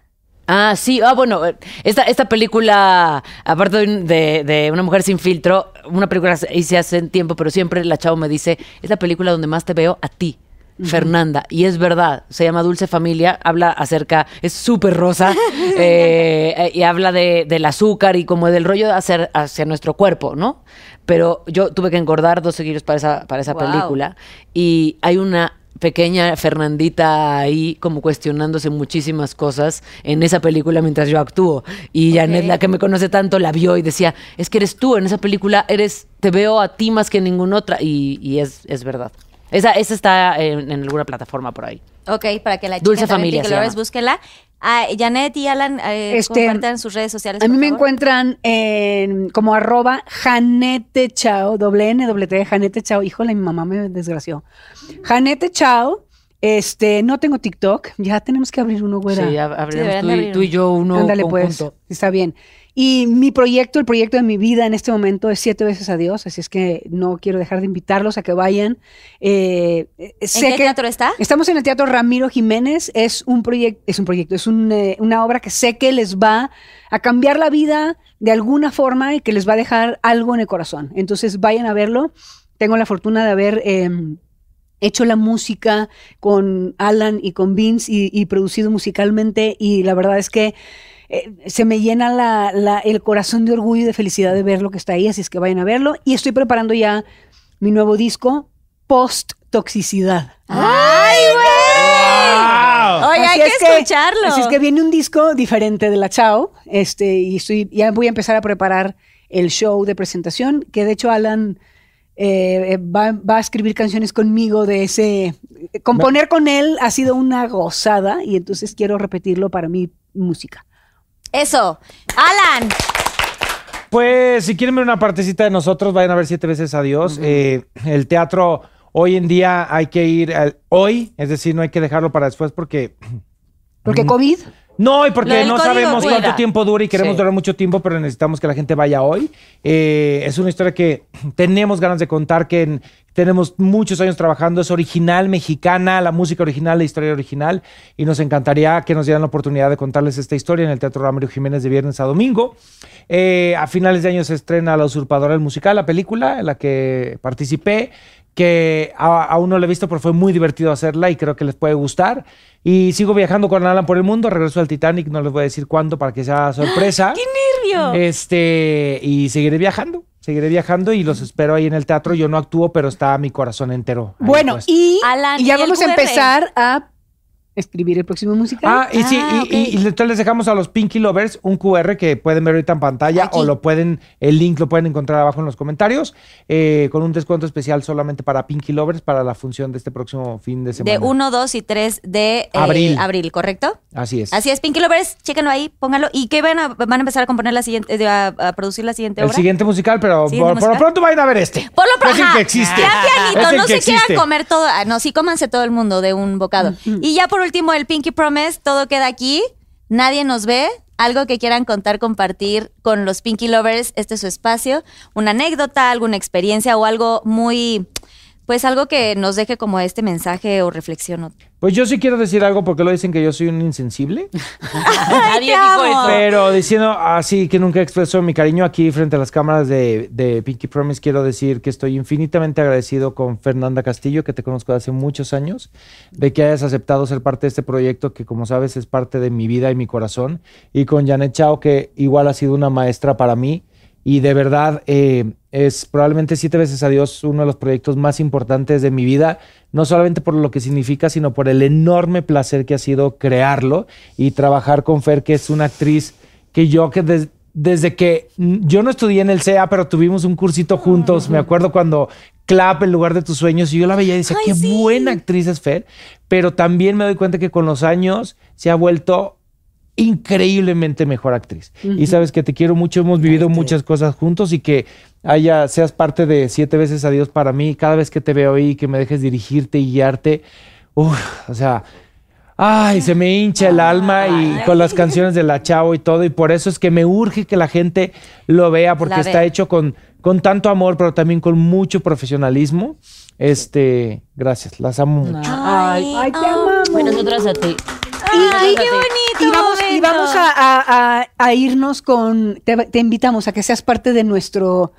Ah, sí, ah, bueno, esta, esta película, aparte de, de- Una mujer sin filtro, una película hice hace tiempo, pero siempre la chavo me dice, es la película donde más te veo a ti. Fernanda, y es verdad, se llama Dulce Familia, habla acerca, es súper rosa, <laughs> eh, eh, y habla de, del azúcar y como del rollo hacer hacia nuestro cuerpo, ¿no? Pero yo tuve que engordar 12 kilos para esa, para esa Wow. película, y hay una pequeña Fernandita ahí como cuestionándose muchísimas cosas en esa película mientras yo actúo. Y Janet, la que me conoce tanto, la vio y decía, es que eres tú, en esa película eres, te veo a ti más que ninguna otra. Y, y es, es verdad. Esa, esa está en, en alguna plataforma por ahí. Ok, para que la Dulce también, Familia que se lo llama. búsquela. Ah, Janet y Alan eh, Este, compartan sus redes sociales. A mí por me favor. encuentran en, como arroba Janete Chao, doble N, doble T, Janete Chao. Híjole, mi mamá me desgració. Janete Chao. Este, no tengo TikTok. Ya tenemos que abrir uno, güera. Sí, abriremos deberían tú, y, abrir tú y yo uno Ándale, conjunto. pues. Está bien. Y mi proyecto, el proyecto de mi vida en este momento es Siete veces Adiós, así es que no quiero dejar de invitarlos a que vayan. Eh, eh, ¿En sé qué que teatro está? Estamos en el Teatro Ramiro Jiménez. Es un proyecto, es un proyecto, es un, eh, una obra que sé que les va a cambiar la vida de alguna forma y que les va a dejar algo en el corazón. Entonces vayan a verlo. tengo la fortuna de haber eh, hecho la música con Alan y con Vince y, y producido musicalmente y la verdad es que eh, se me llena la- la- el corazón de orgullo y de felicidad de ver lo que está ahí, así es que vayan a verlo. Y estoy preparando ya mi nuevo disco, Post Toxicidad. ¡Ay, güey! Oye, hay Así que es escucharlo. Así es que viene un disco diferente de la Chao, este, y estoy, ya voy a empezar a preparar el show de presentación, que de hecho Alan eh, eh, va, va a escribir canciones conmigo de ese... Componer con él ha sido una gozada y entonces quiero repetirlo para mi música. Eso. Alan. Pues si quieren ver una partecita de nosotros, vayan a ver siete veces a Dios. Eh, el teatro hoy en día hay que ir al- hoy, es decir, no hay que dejarlo para después porque... Porque COVID, No, y porque del no sabemos cuánto tiempo dura y queremos Sí. durar mucho tiempo, pero necesitamos que la gente vaya hoy. Eh, es una historia que <clears throat> tenemos ganas de contar, que en- tenemos muchos años trabajando, es original, mexicana, la música original, la historia original, y nos encantaría que nos dieran la oportunidad de contarles esta historia en el Teatro Ramiro Jiménez de viernes a domingo. Eh, a finales de año se estrena La Usurpadora, el musical, la película en la que participé que a- aún no la he visto, pero fue muy divertido hacerla y creo que les puede gustar. Y sigo viajando con Alan por el mundo, regreso al Titanic, no les voy a decir cuándo para que sea sorpresa. <gasps> ¡Qué nervio! Este, y seguiré viajando, seguiré viajando y los espero ahí en el teatro. Yo no actúo, pero está mi corazón entero. bueno, puesto. y, Alan, y ya ¿y el vamos a empezar a escribir el próximo musical. Ah, y sí, Ah, y, y- entonces les dejamos a los Pinky Lovers un QR que pueden ver ahorita en pantalla Aquí. o lo pueden, el link lo pueden encontrar abajo en los comentarios, eh, con un descuento especial solamente para Pinky Lovers para la función de este próximo fin de semana. De 1, 2 y 3 de eh, Abril. abril, ¿correcto? Así es. Así es, Pinky Lovers, chéquenlo ahí, pónganlo. ¿Y qué van a, van a empezar a componer la siguiente, a, a producir la siguiente El obra? siguiente musical, pero ¿Siguiente por, por lo pronto vayan a ver este. Por lo pronto, Es el que existe. Es el no se quieran comer todo. ah, No, sí, cómanse todo el mundo de un bocado. Y ya por último, el Pinky Promise, todo queda aquí. Nadie nos ve. Algo que quieran contar, compartir con los Pinky Lovers, este es su espacio. Una anécdota, alguna experiencia o algo muy, pues algo que nos deje como este mensaje o reflexión. Pues yo sí quiero decir algo porque lo dicen que yo soy un insensible. <laughs> <laughs> Nadie dijo eso. Pero diciendo así que nunca expreso mi cariño aquí frente a las cámaras de, de Pinky Promise, quiero decir que estoy infinitamente agradecido con Fernanda Castillo, que te conozco hace muchos años, de que hayas aceptado ser parte de este proyecto que como sabes es parte de mi vida y mi corazón, y con Janet Chao, que igual ha sido una maestra para mí. Y de verdad eh, es probablemente siete veces a Dios uno de los proyectos más importantes de mi vida, no solamente por lo que significa, sino por el enorme placer que ha sido crearlo y trabajar con Fer, que es una actriz que yo que des- desde que mm, yo no estudié en el CEA, pero tuvimos un cursito juntos, me acuerdo cuando Clap en lugar de tus sueños y yo la veía y decía, Ay, qué sí. buena actriz es Fer, pero también me doy cuenta que con los años se ha vuelto increíblemente mejor actriz. Y sabes que te quiero mucho, hemos vivido muchas cosas juntos y que haya, seas parte de siete veces a Dios para mí, cada vez que te veo ahí, que me dejes dirigirte y guiarte, uf, o sea, ay, se me hincha el alma y con las canciones de la Chao y todo, y por eso es que me urge que la gente lo vea, porque La está hecho con, con tanto amor, pero también con mucho profesionalismo. Este, gracias, las amo mucho. Ay, ay, te amamos. Bueno, nosotras a ti. Ay, qué bonito. Y vamos, y momento. vamos a, a- a- a irnos con. Te, te invitamos a que seas parte de nuestro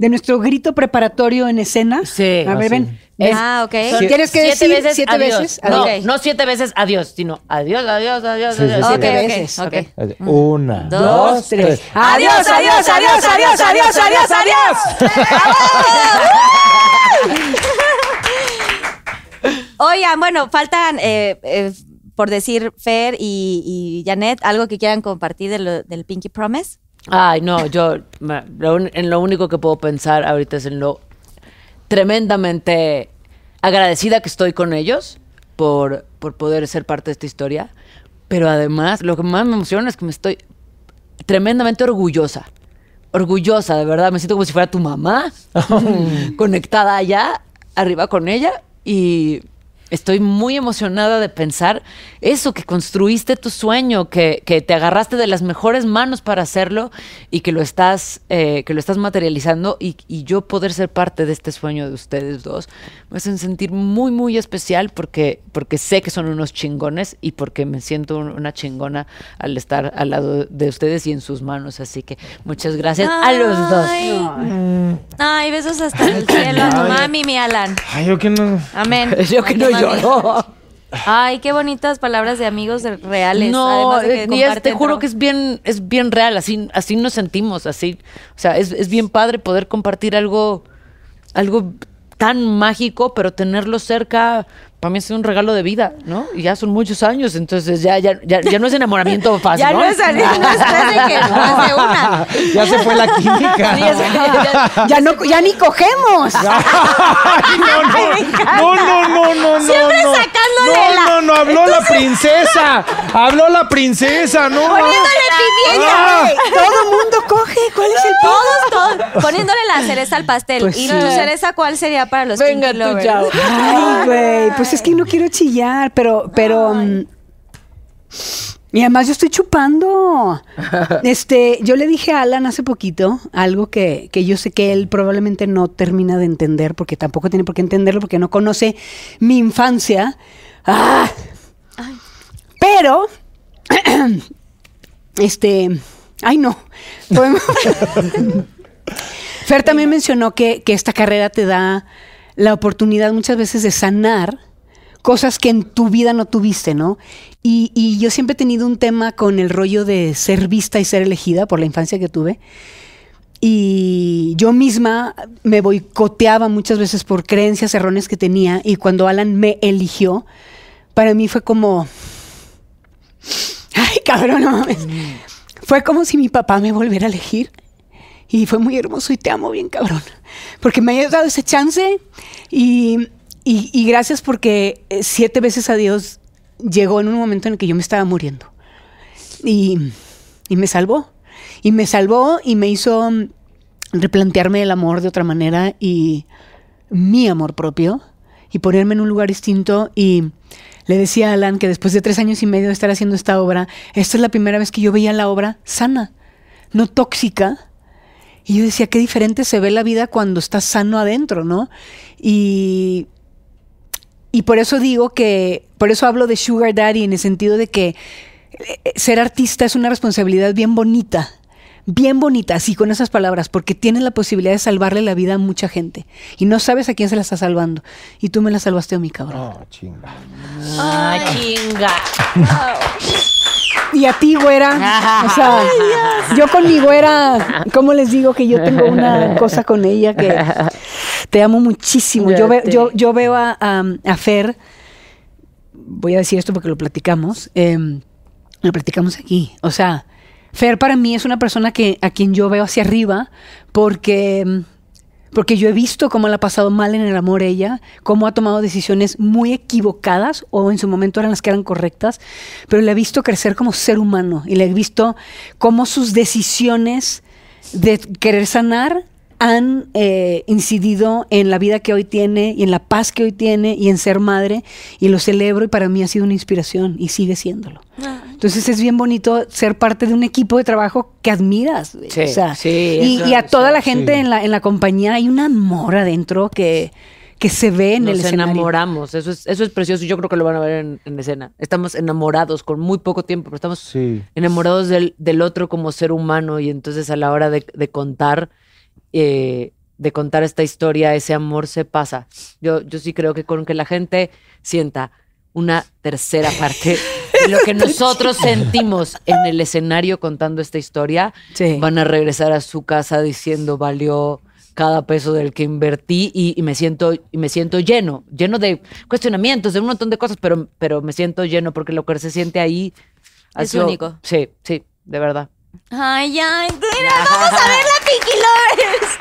de nuestro grito preparatorio en escena. Sí. A ver, Ah, ven. sí. Ah, ok. Son- Tienes que decir siete adiós. veces. No, adiós. no siete veces adiós, sino adiós, adiós, adiós, Sí, adiós. sí. Siete veces. ok. ok. Una, Dos, dos, tres. Adiós, adiós, adiós, adiós, adiós, adiós, adiós. Oigan, bueno, faltan, eh, eh, por decir, Fer y, y Janet, algo que quieran compartir de lo- del Pinky Promise. Ay, no, yo me- lo un- en lo único que puedo pensar ahorita es en lo tremendamente agradecida que estoy con ellos por, por poder ser parte de esta historia. Pero además, lo que más me emociona es que me estoy tremendamente orgullosa. Orgullosa, de verdad. Me siento como si fuera tu mamá, <laughs> conectada allá, arriba con ella. Y, estoy muy emocionada de pensar eso, que construiste tu sueño, que, que te agarraste de las mejores manos para hacerlo y que lo estás, eh, que lo estás materializando y, y yo poder ser parte de este sueño de ustedes dos me hacen sentir muy, muy especial porque, porque sé que son unos chingones y porque me siento un- una chingona al estar al lado de ustedes y en sus manos. Así que muchas gracias a los dos. Ay. Ay, besos hasta el cielo a tu mami, mi Alan. Ay, yo que no. Amén. Yo que no <laughs> Ay, qué bonitas palabras de amigos reales. No, además de que eh, y es- te comparten juro que es bien, es bien real, así, así nos sentimos, así. O sea, es, es bien padre poder compartir algo, algo tan mágico, pero tenerlo cerca, para mí ha sido un regalo de vida, ¿no? Y ya son muchos años, entonces ya, ya, ya, ya no es enamoramiento <laughs> fácil. Ya no es salir después de que una. <laughs> Ya se fue la química. Sí, es- ya- Ya, no, ya ni cogemos. <laughs> Ay, no, no, no, no, no, no, Siempre no. sacándole no, la- No, no, habló la princesa. Habló la princesa, no. Poniéndole pimienta. Ah. Todo mundo coge. ¿Cuál es el Todos, todos. Poniéndole la cereza al pastel. Pues ¿Y sí. tu cereza cuál sería para los Venga kinky tú, chao. Ay, güey, pues es que no quiero chillar, pero, pero. mm, Y además yo estoy chupando. <laughs> Este, yo le dije a Alan hace poquito algo que, que yo sé que él probablemente no termina de entender, porque tampoco tiene por qué entenderlo, porque no conoce mi infancia. Ah. Pero, <clears throat> este, ay no. <laughs> Fer también mencionó que, que esta carrera te da la oportunidad muchas veces de sanar cosas que en tu vida no tuviste, ¿no? Y, y yo siempre he tenido un tema con el rollo de ser vista y ser elegida por la infancia que tuve. Y yo misma me boicoteaba muchas veces por creencias erróneas que tenía. Y cuando Alan me eligió, para mí fue como. Ay, cabrón, no mames. Fue como si mi papá me volviera a elegir. Y fue muy hermoso y te amo bien, cabrón. Porque me hayas dado ese chance y, y- gracias porque eh, siete veces a Dios llegó en un momento en el que yo me estaba muriendo. Y, y me salvó. Y me salvó y me hizo mm, replantearme el amor de otra manera y mi amor propio y ponerme en un lugar distinto. Y le decía a Alan que después de tres años y medio de estar haciendo esta obra, esta es la primera vez que yo veía la obra sana, no tóxica. Y yo decía, qué diferente se ve la vida cuando estás sano adentro, ¿no? Y, y por eso digo que, por eso hablo de Sugar Daddy en el sentido de que eh, ser artista es una responsabilidad bien bonita, bien bonita, así con esas palabras, porque tienes la posibilidad de salvarle la vida a mucha gente. Y no sabes a quién se la está salvando. Y tú me la salvaste a mi cabrón. Oh, chinga. Ah, chinga. <laughs> Y a ti, güera. <laughs> O sea, yo con mi güera, ¿cómo les digo que yo tengo una cosa con ella que te amo muchísimo? Yo, ve- yo, yo veo a, a, a Fer, voy a decir esto porque lo platicamos, em, lo platicamos aquí. O sea, Fer para mí es una persona que, a quien yo veo hacia arriba porque... porque yo he visto cómo la ha pasado mal en el amor ella, cómo ha tomado decisiones muy equivocadas o en su momento eran las que eran correctas, pero le he visto crecer como ser humano y le he visto cómo sus decisiones de querer sanar han eh, incidido en la vida que hoy tiene y en la paz que hoy tiene y en ser madre y lo celebro y para mí ha sido una inspiración y sigue siéndolo. Entonces es bien bonito ser parte de un equipo de trabajo que admiras. Sí, o sea, sí, y, eso- y a toda la gente sí. en, la, en la compañía hay un amor adentro que, que se ve en el Nos escenario. enamoramos, eso es, eso es precioso. Yo creo que lo van a ver en, en escena. Estamos enamorados con muy poco tiempo, pero estamos Sí. enamorados del, del otro como ser humano y entonces a la hora de, de contar, eh, de contar esta historia, ese amor se pasa. Yo, yo sí creo que con que la gente sienta una tercera parte de lo que <laughs> nosotros sentimos en el escenario contando esta historia, Sí. van a regresar a su casa diciendo valió cada peso del que invertí y, y me siento y me siento lleno, lleno de cuestionamientos, de un montón de cosas, pero, pero me siento lleno porque lo que se siente ahí ha Es sido- único. Sí, sí, de verdad. Ay, ay, mira, vamos a ver la Pinky Lovers.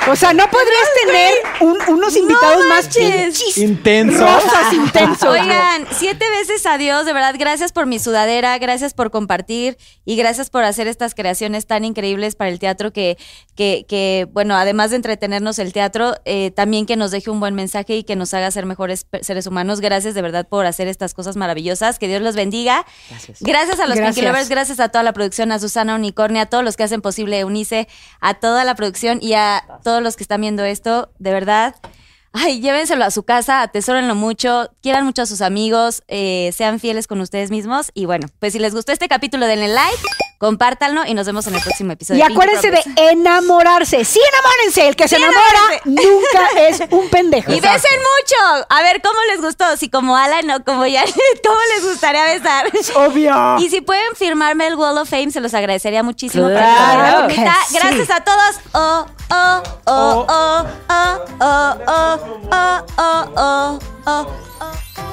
O sea, no podrías tener un- unos invitados más manches. pinches Intenso. rosas intensos. Oigan, siete veces adiós, de verdad, gracias por mi sudadera, gracias por compartir y gracias por hacer estas creaciones tan increíbles para el teatro que, que, que bueno, además de entretenernos el teatro, eh, también que nos deje un buen mensaje y que nos haga ser mejores pe- seres humanos. Gracias de verdad por hacer estas cosas maravillosas. Que Dios los bendiga. Gracias. Gracias a los Gracias. Pinky Lovers, gracias a toda la producción, a Susana Unicornia, a todos los que hacen posible Unice, a toda la producción y a todos los que están viendo esto, de verdad. Ay, llévenselo a su casa, atesórenlo mucho, quieran mucho a sus amigos, eh, sean fieles con ustedes mismos. Y bueno, pues si les gustó este capítulo, denle like, compártanlo y nos vemos en el próximo episodio. Y acuérdense de enamorarse. Sí, enamórense. El que se enamora nunca es un pendejo. Y besen mucho. A ver, ¿cómo les gustó? Si como Alan o como Janet, ¿cómo les gustaría besar? Obvio. Y si pueden firmarme el Wall of Fame, se los agradecería muchísimo. Claro que sí. Gracias a todos. Oh, oh, oh, oh, oh, oh, oh, oh, oh, oh, oh, oh.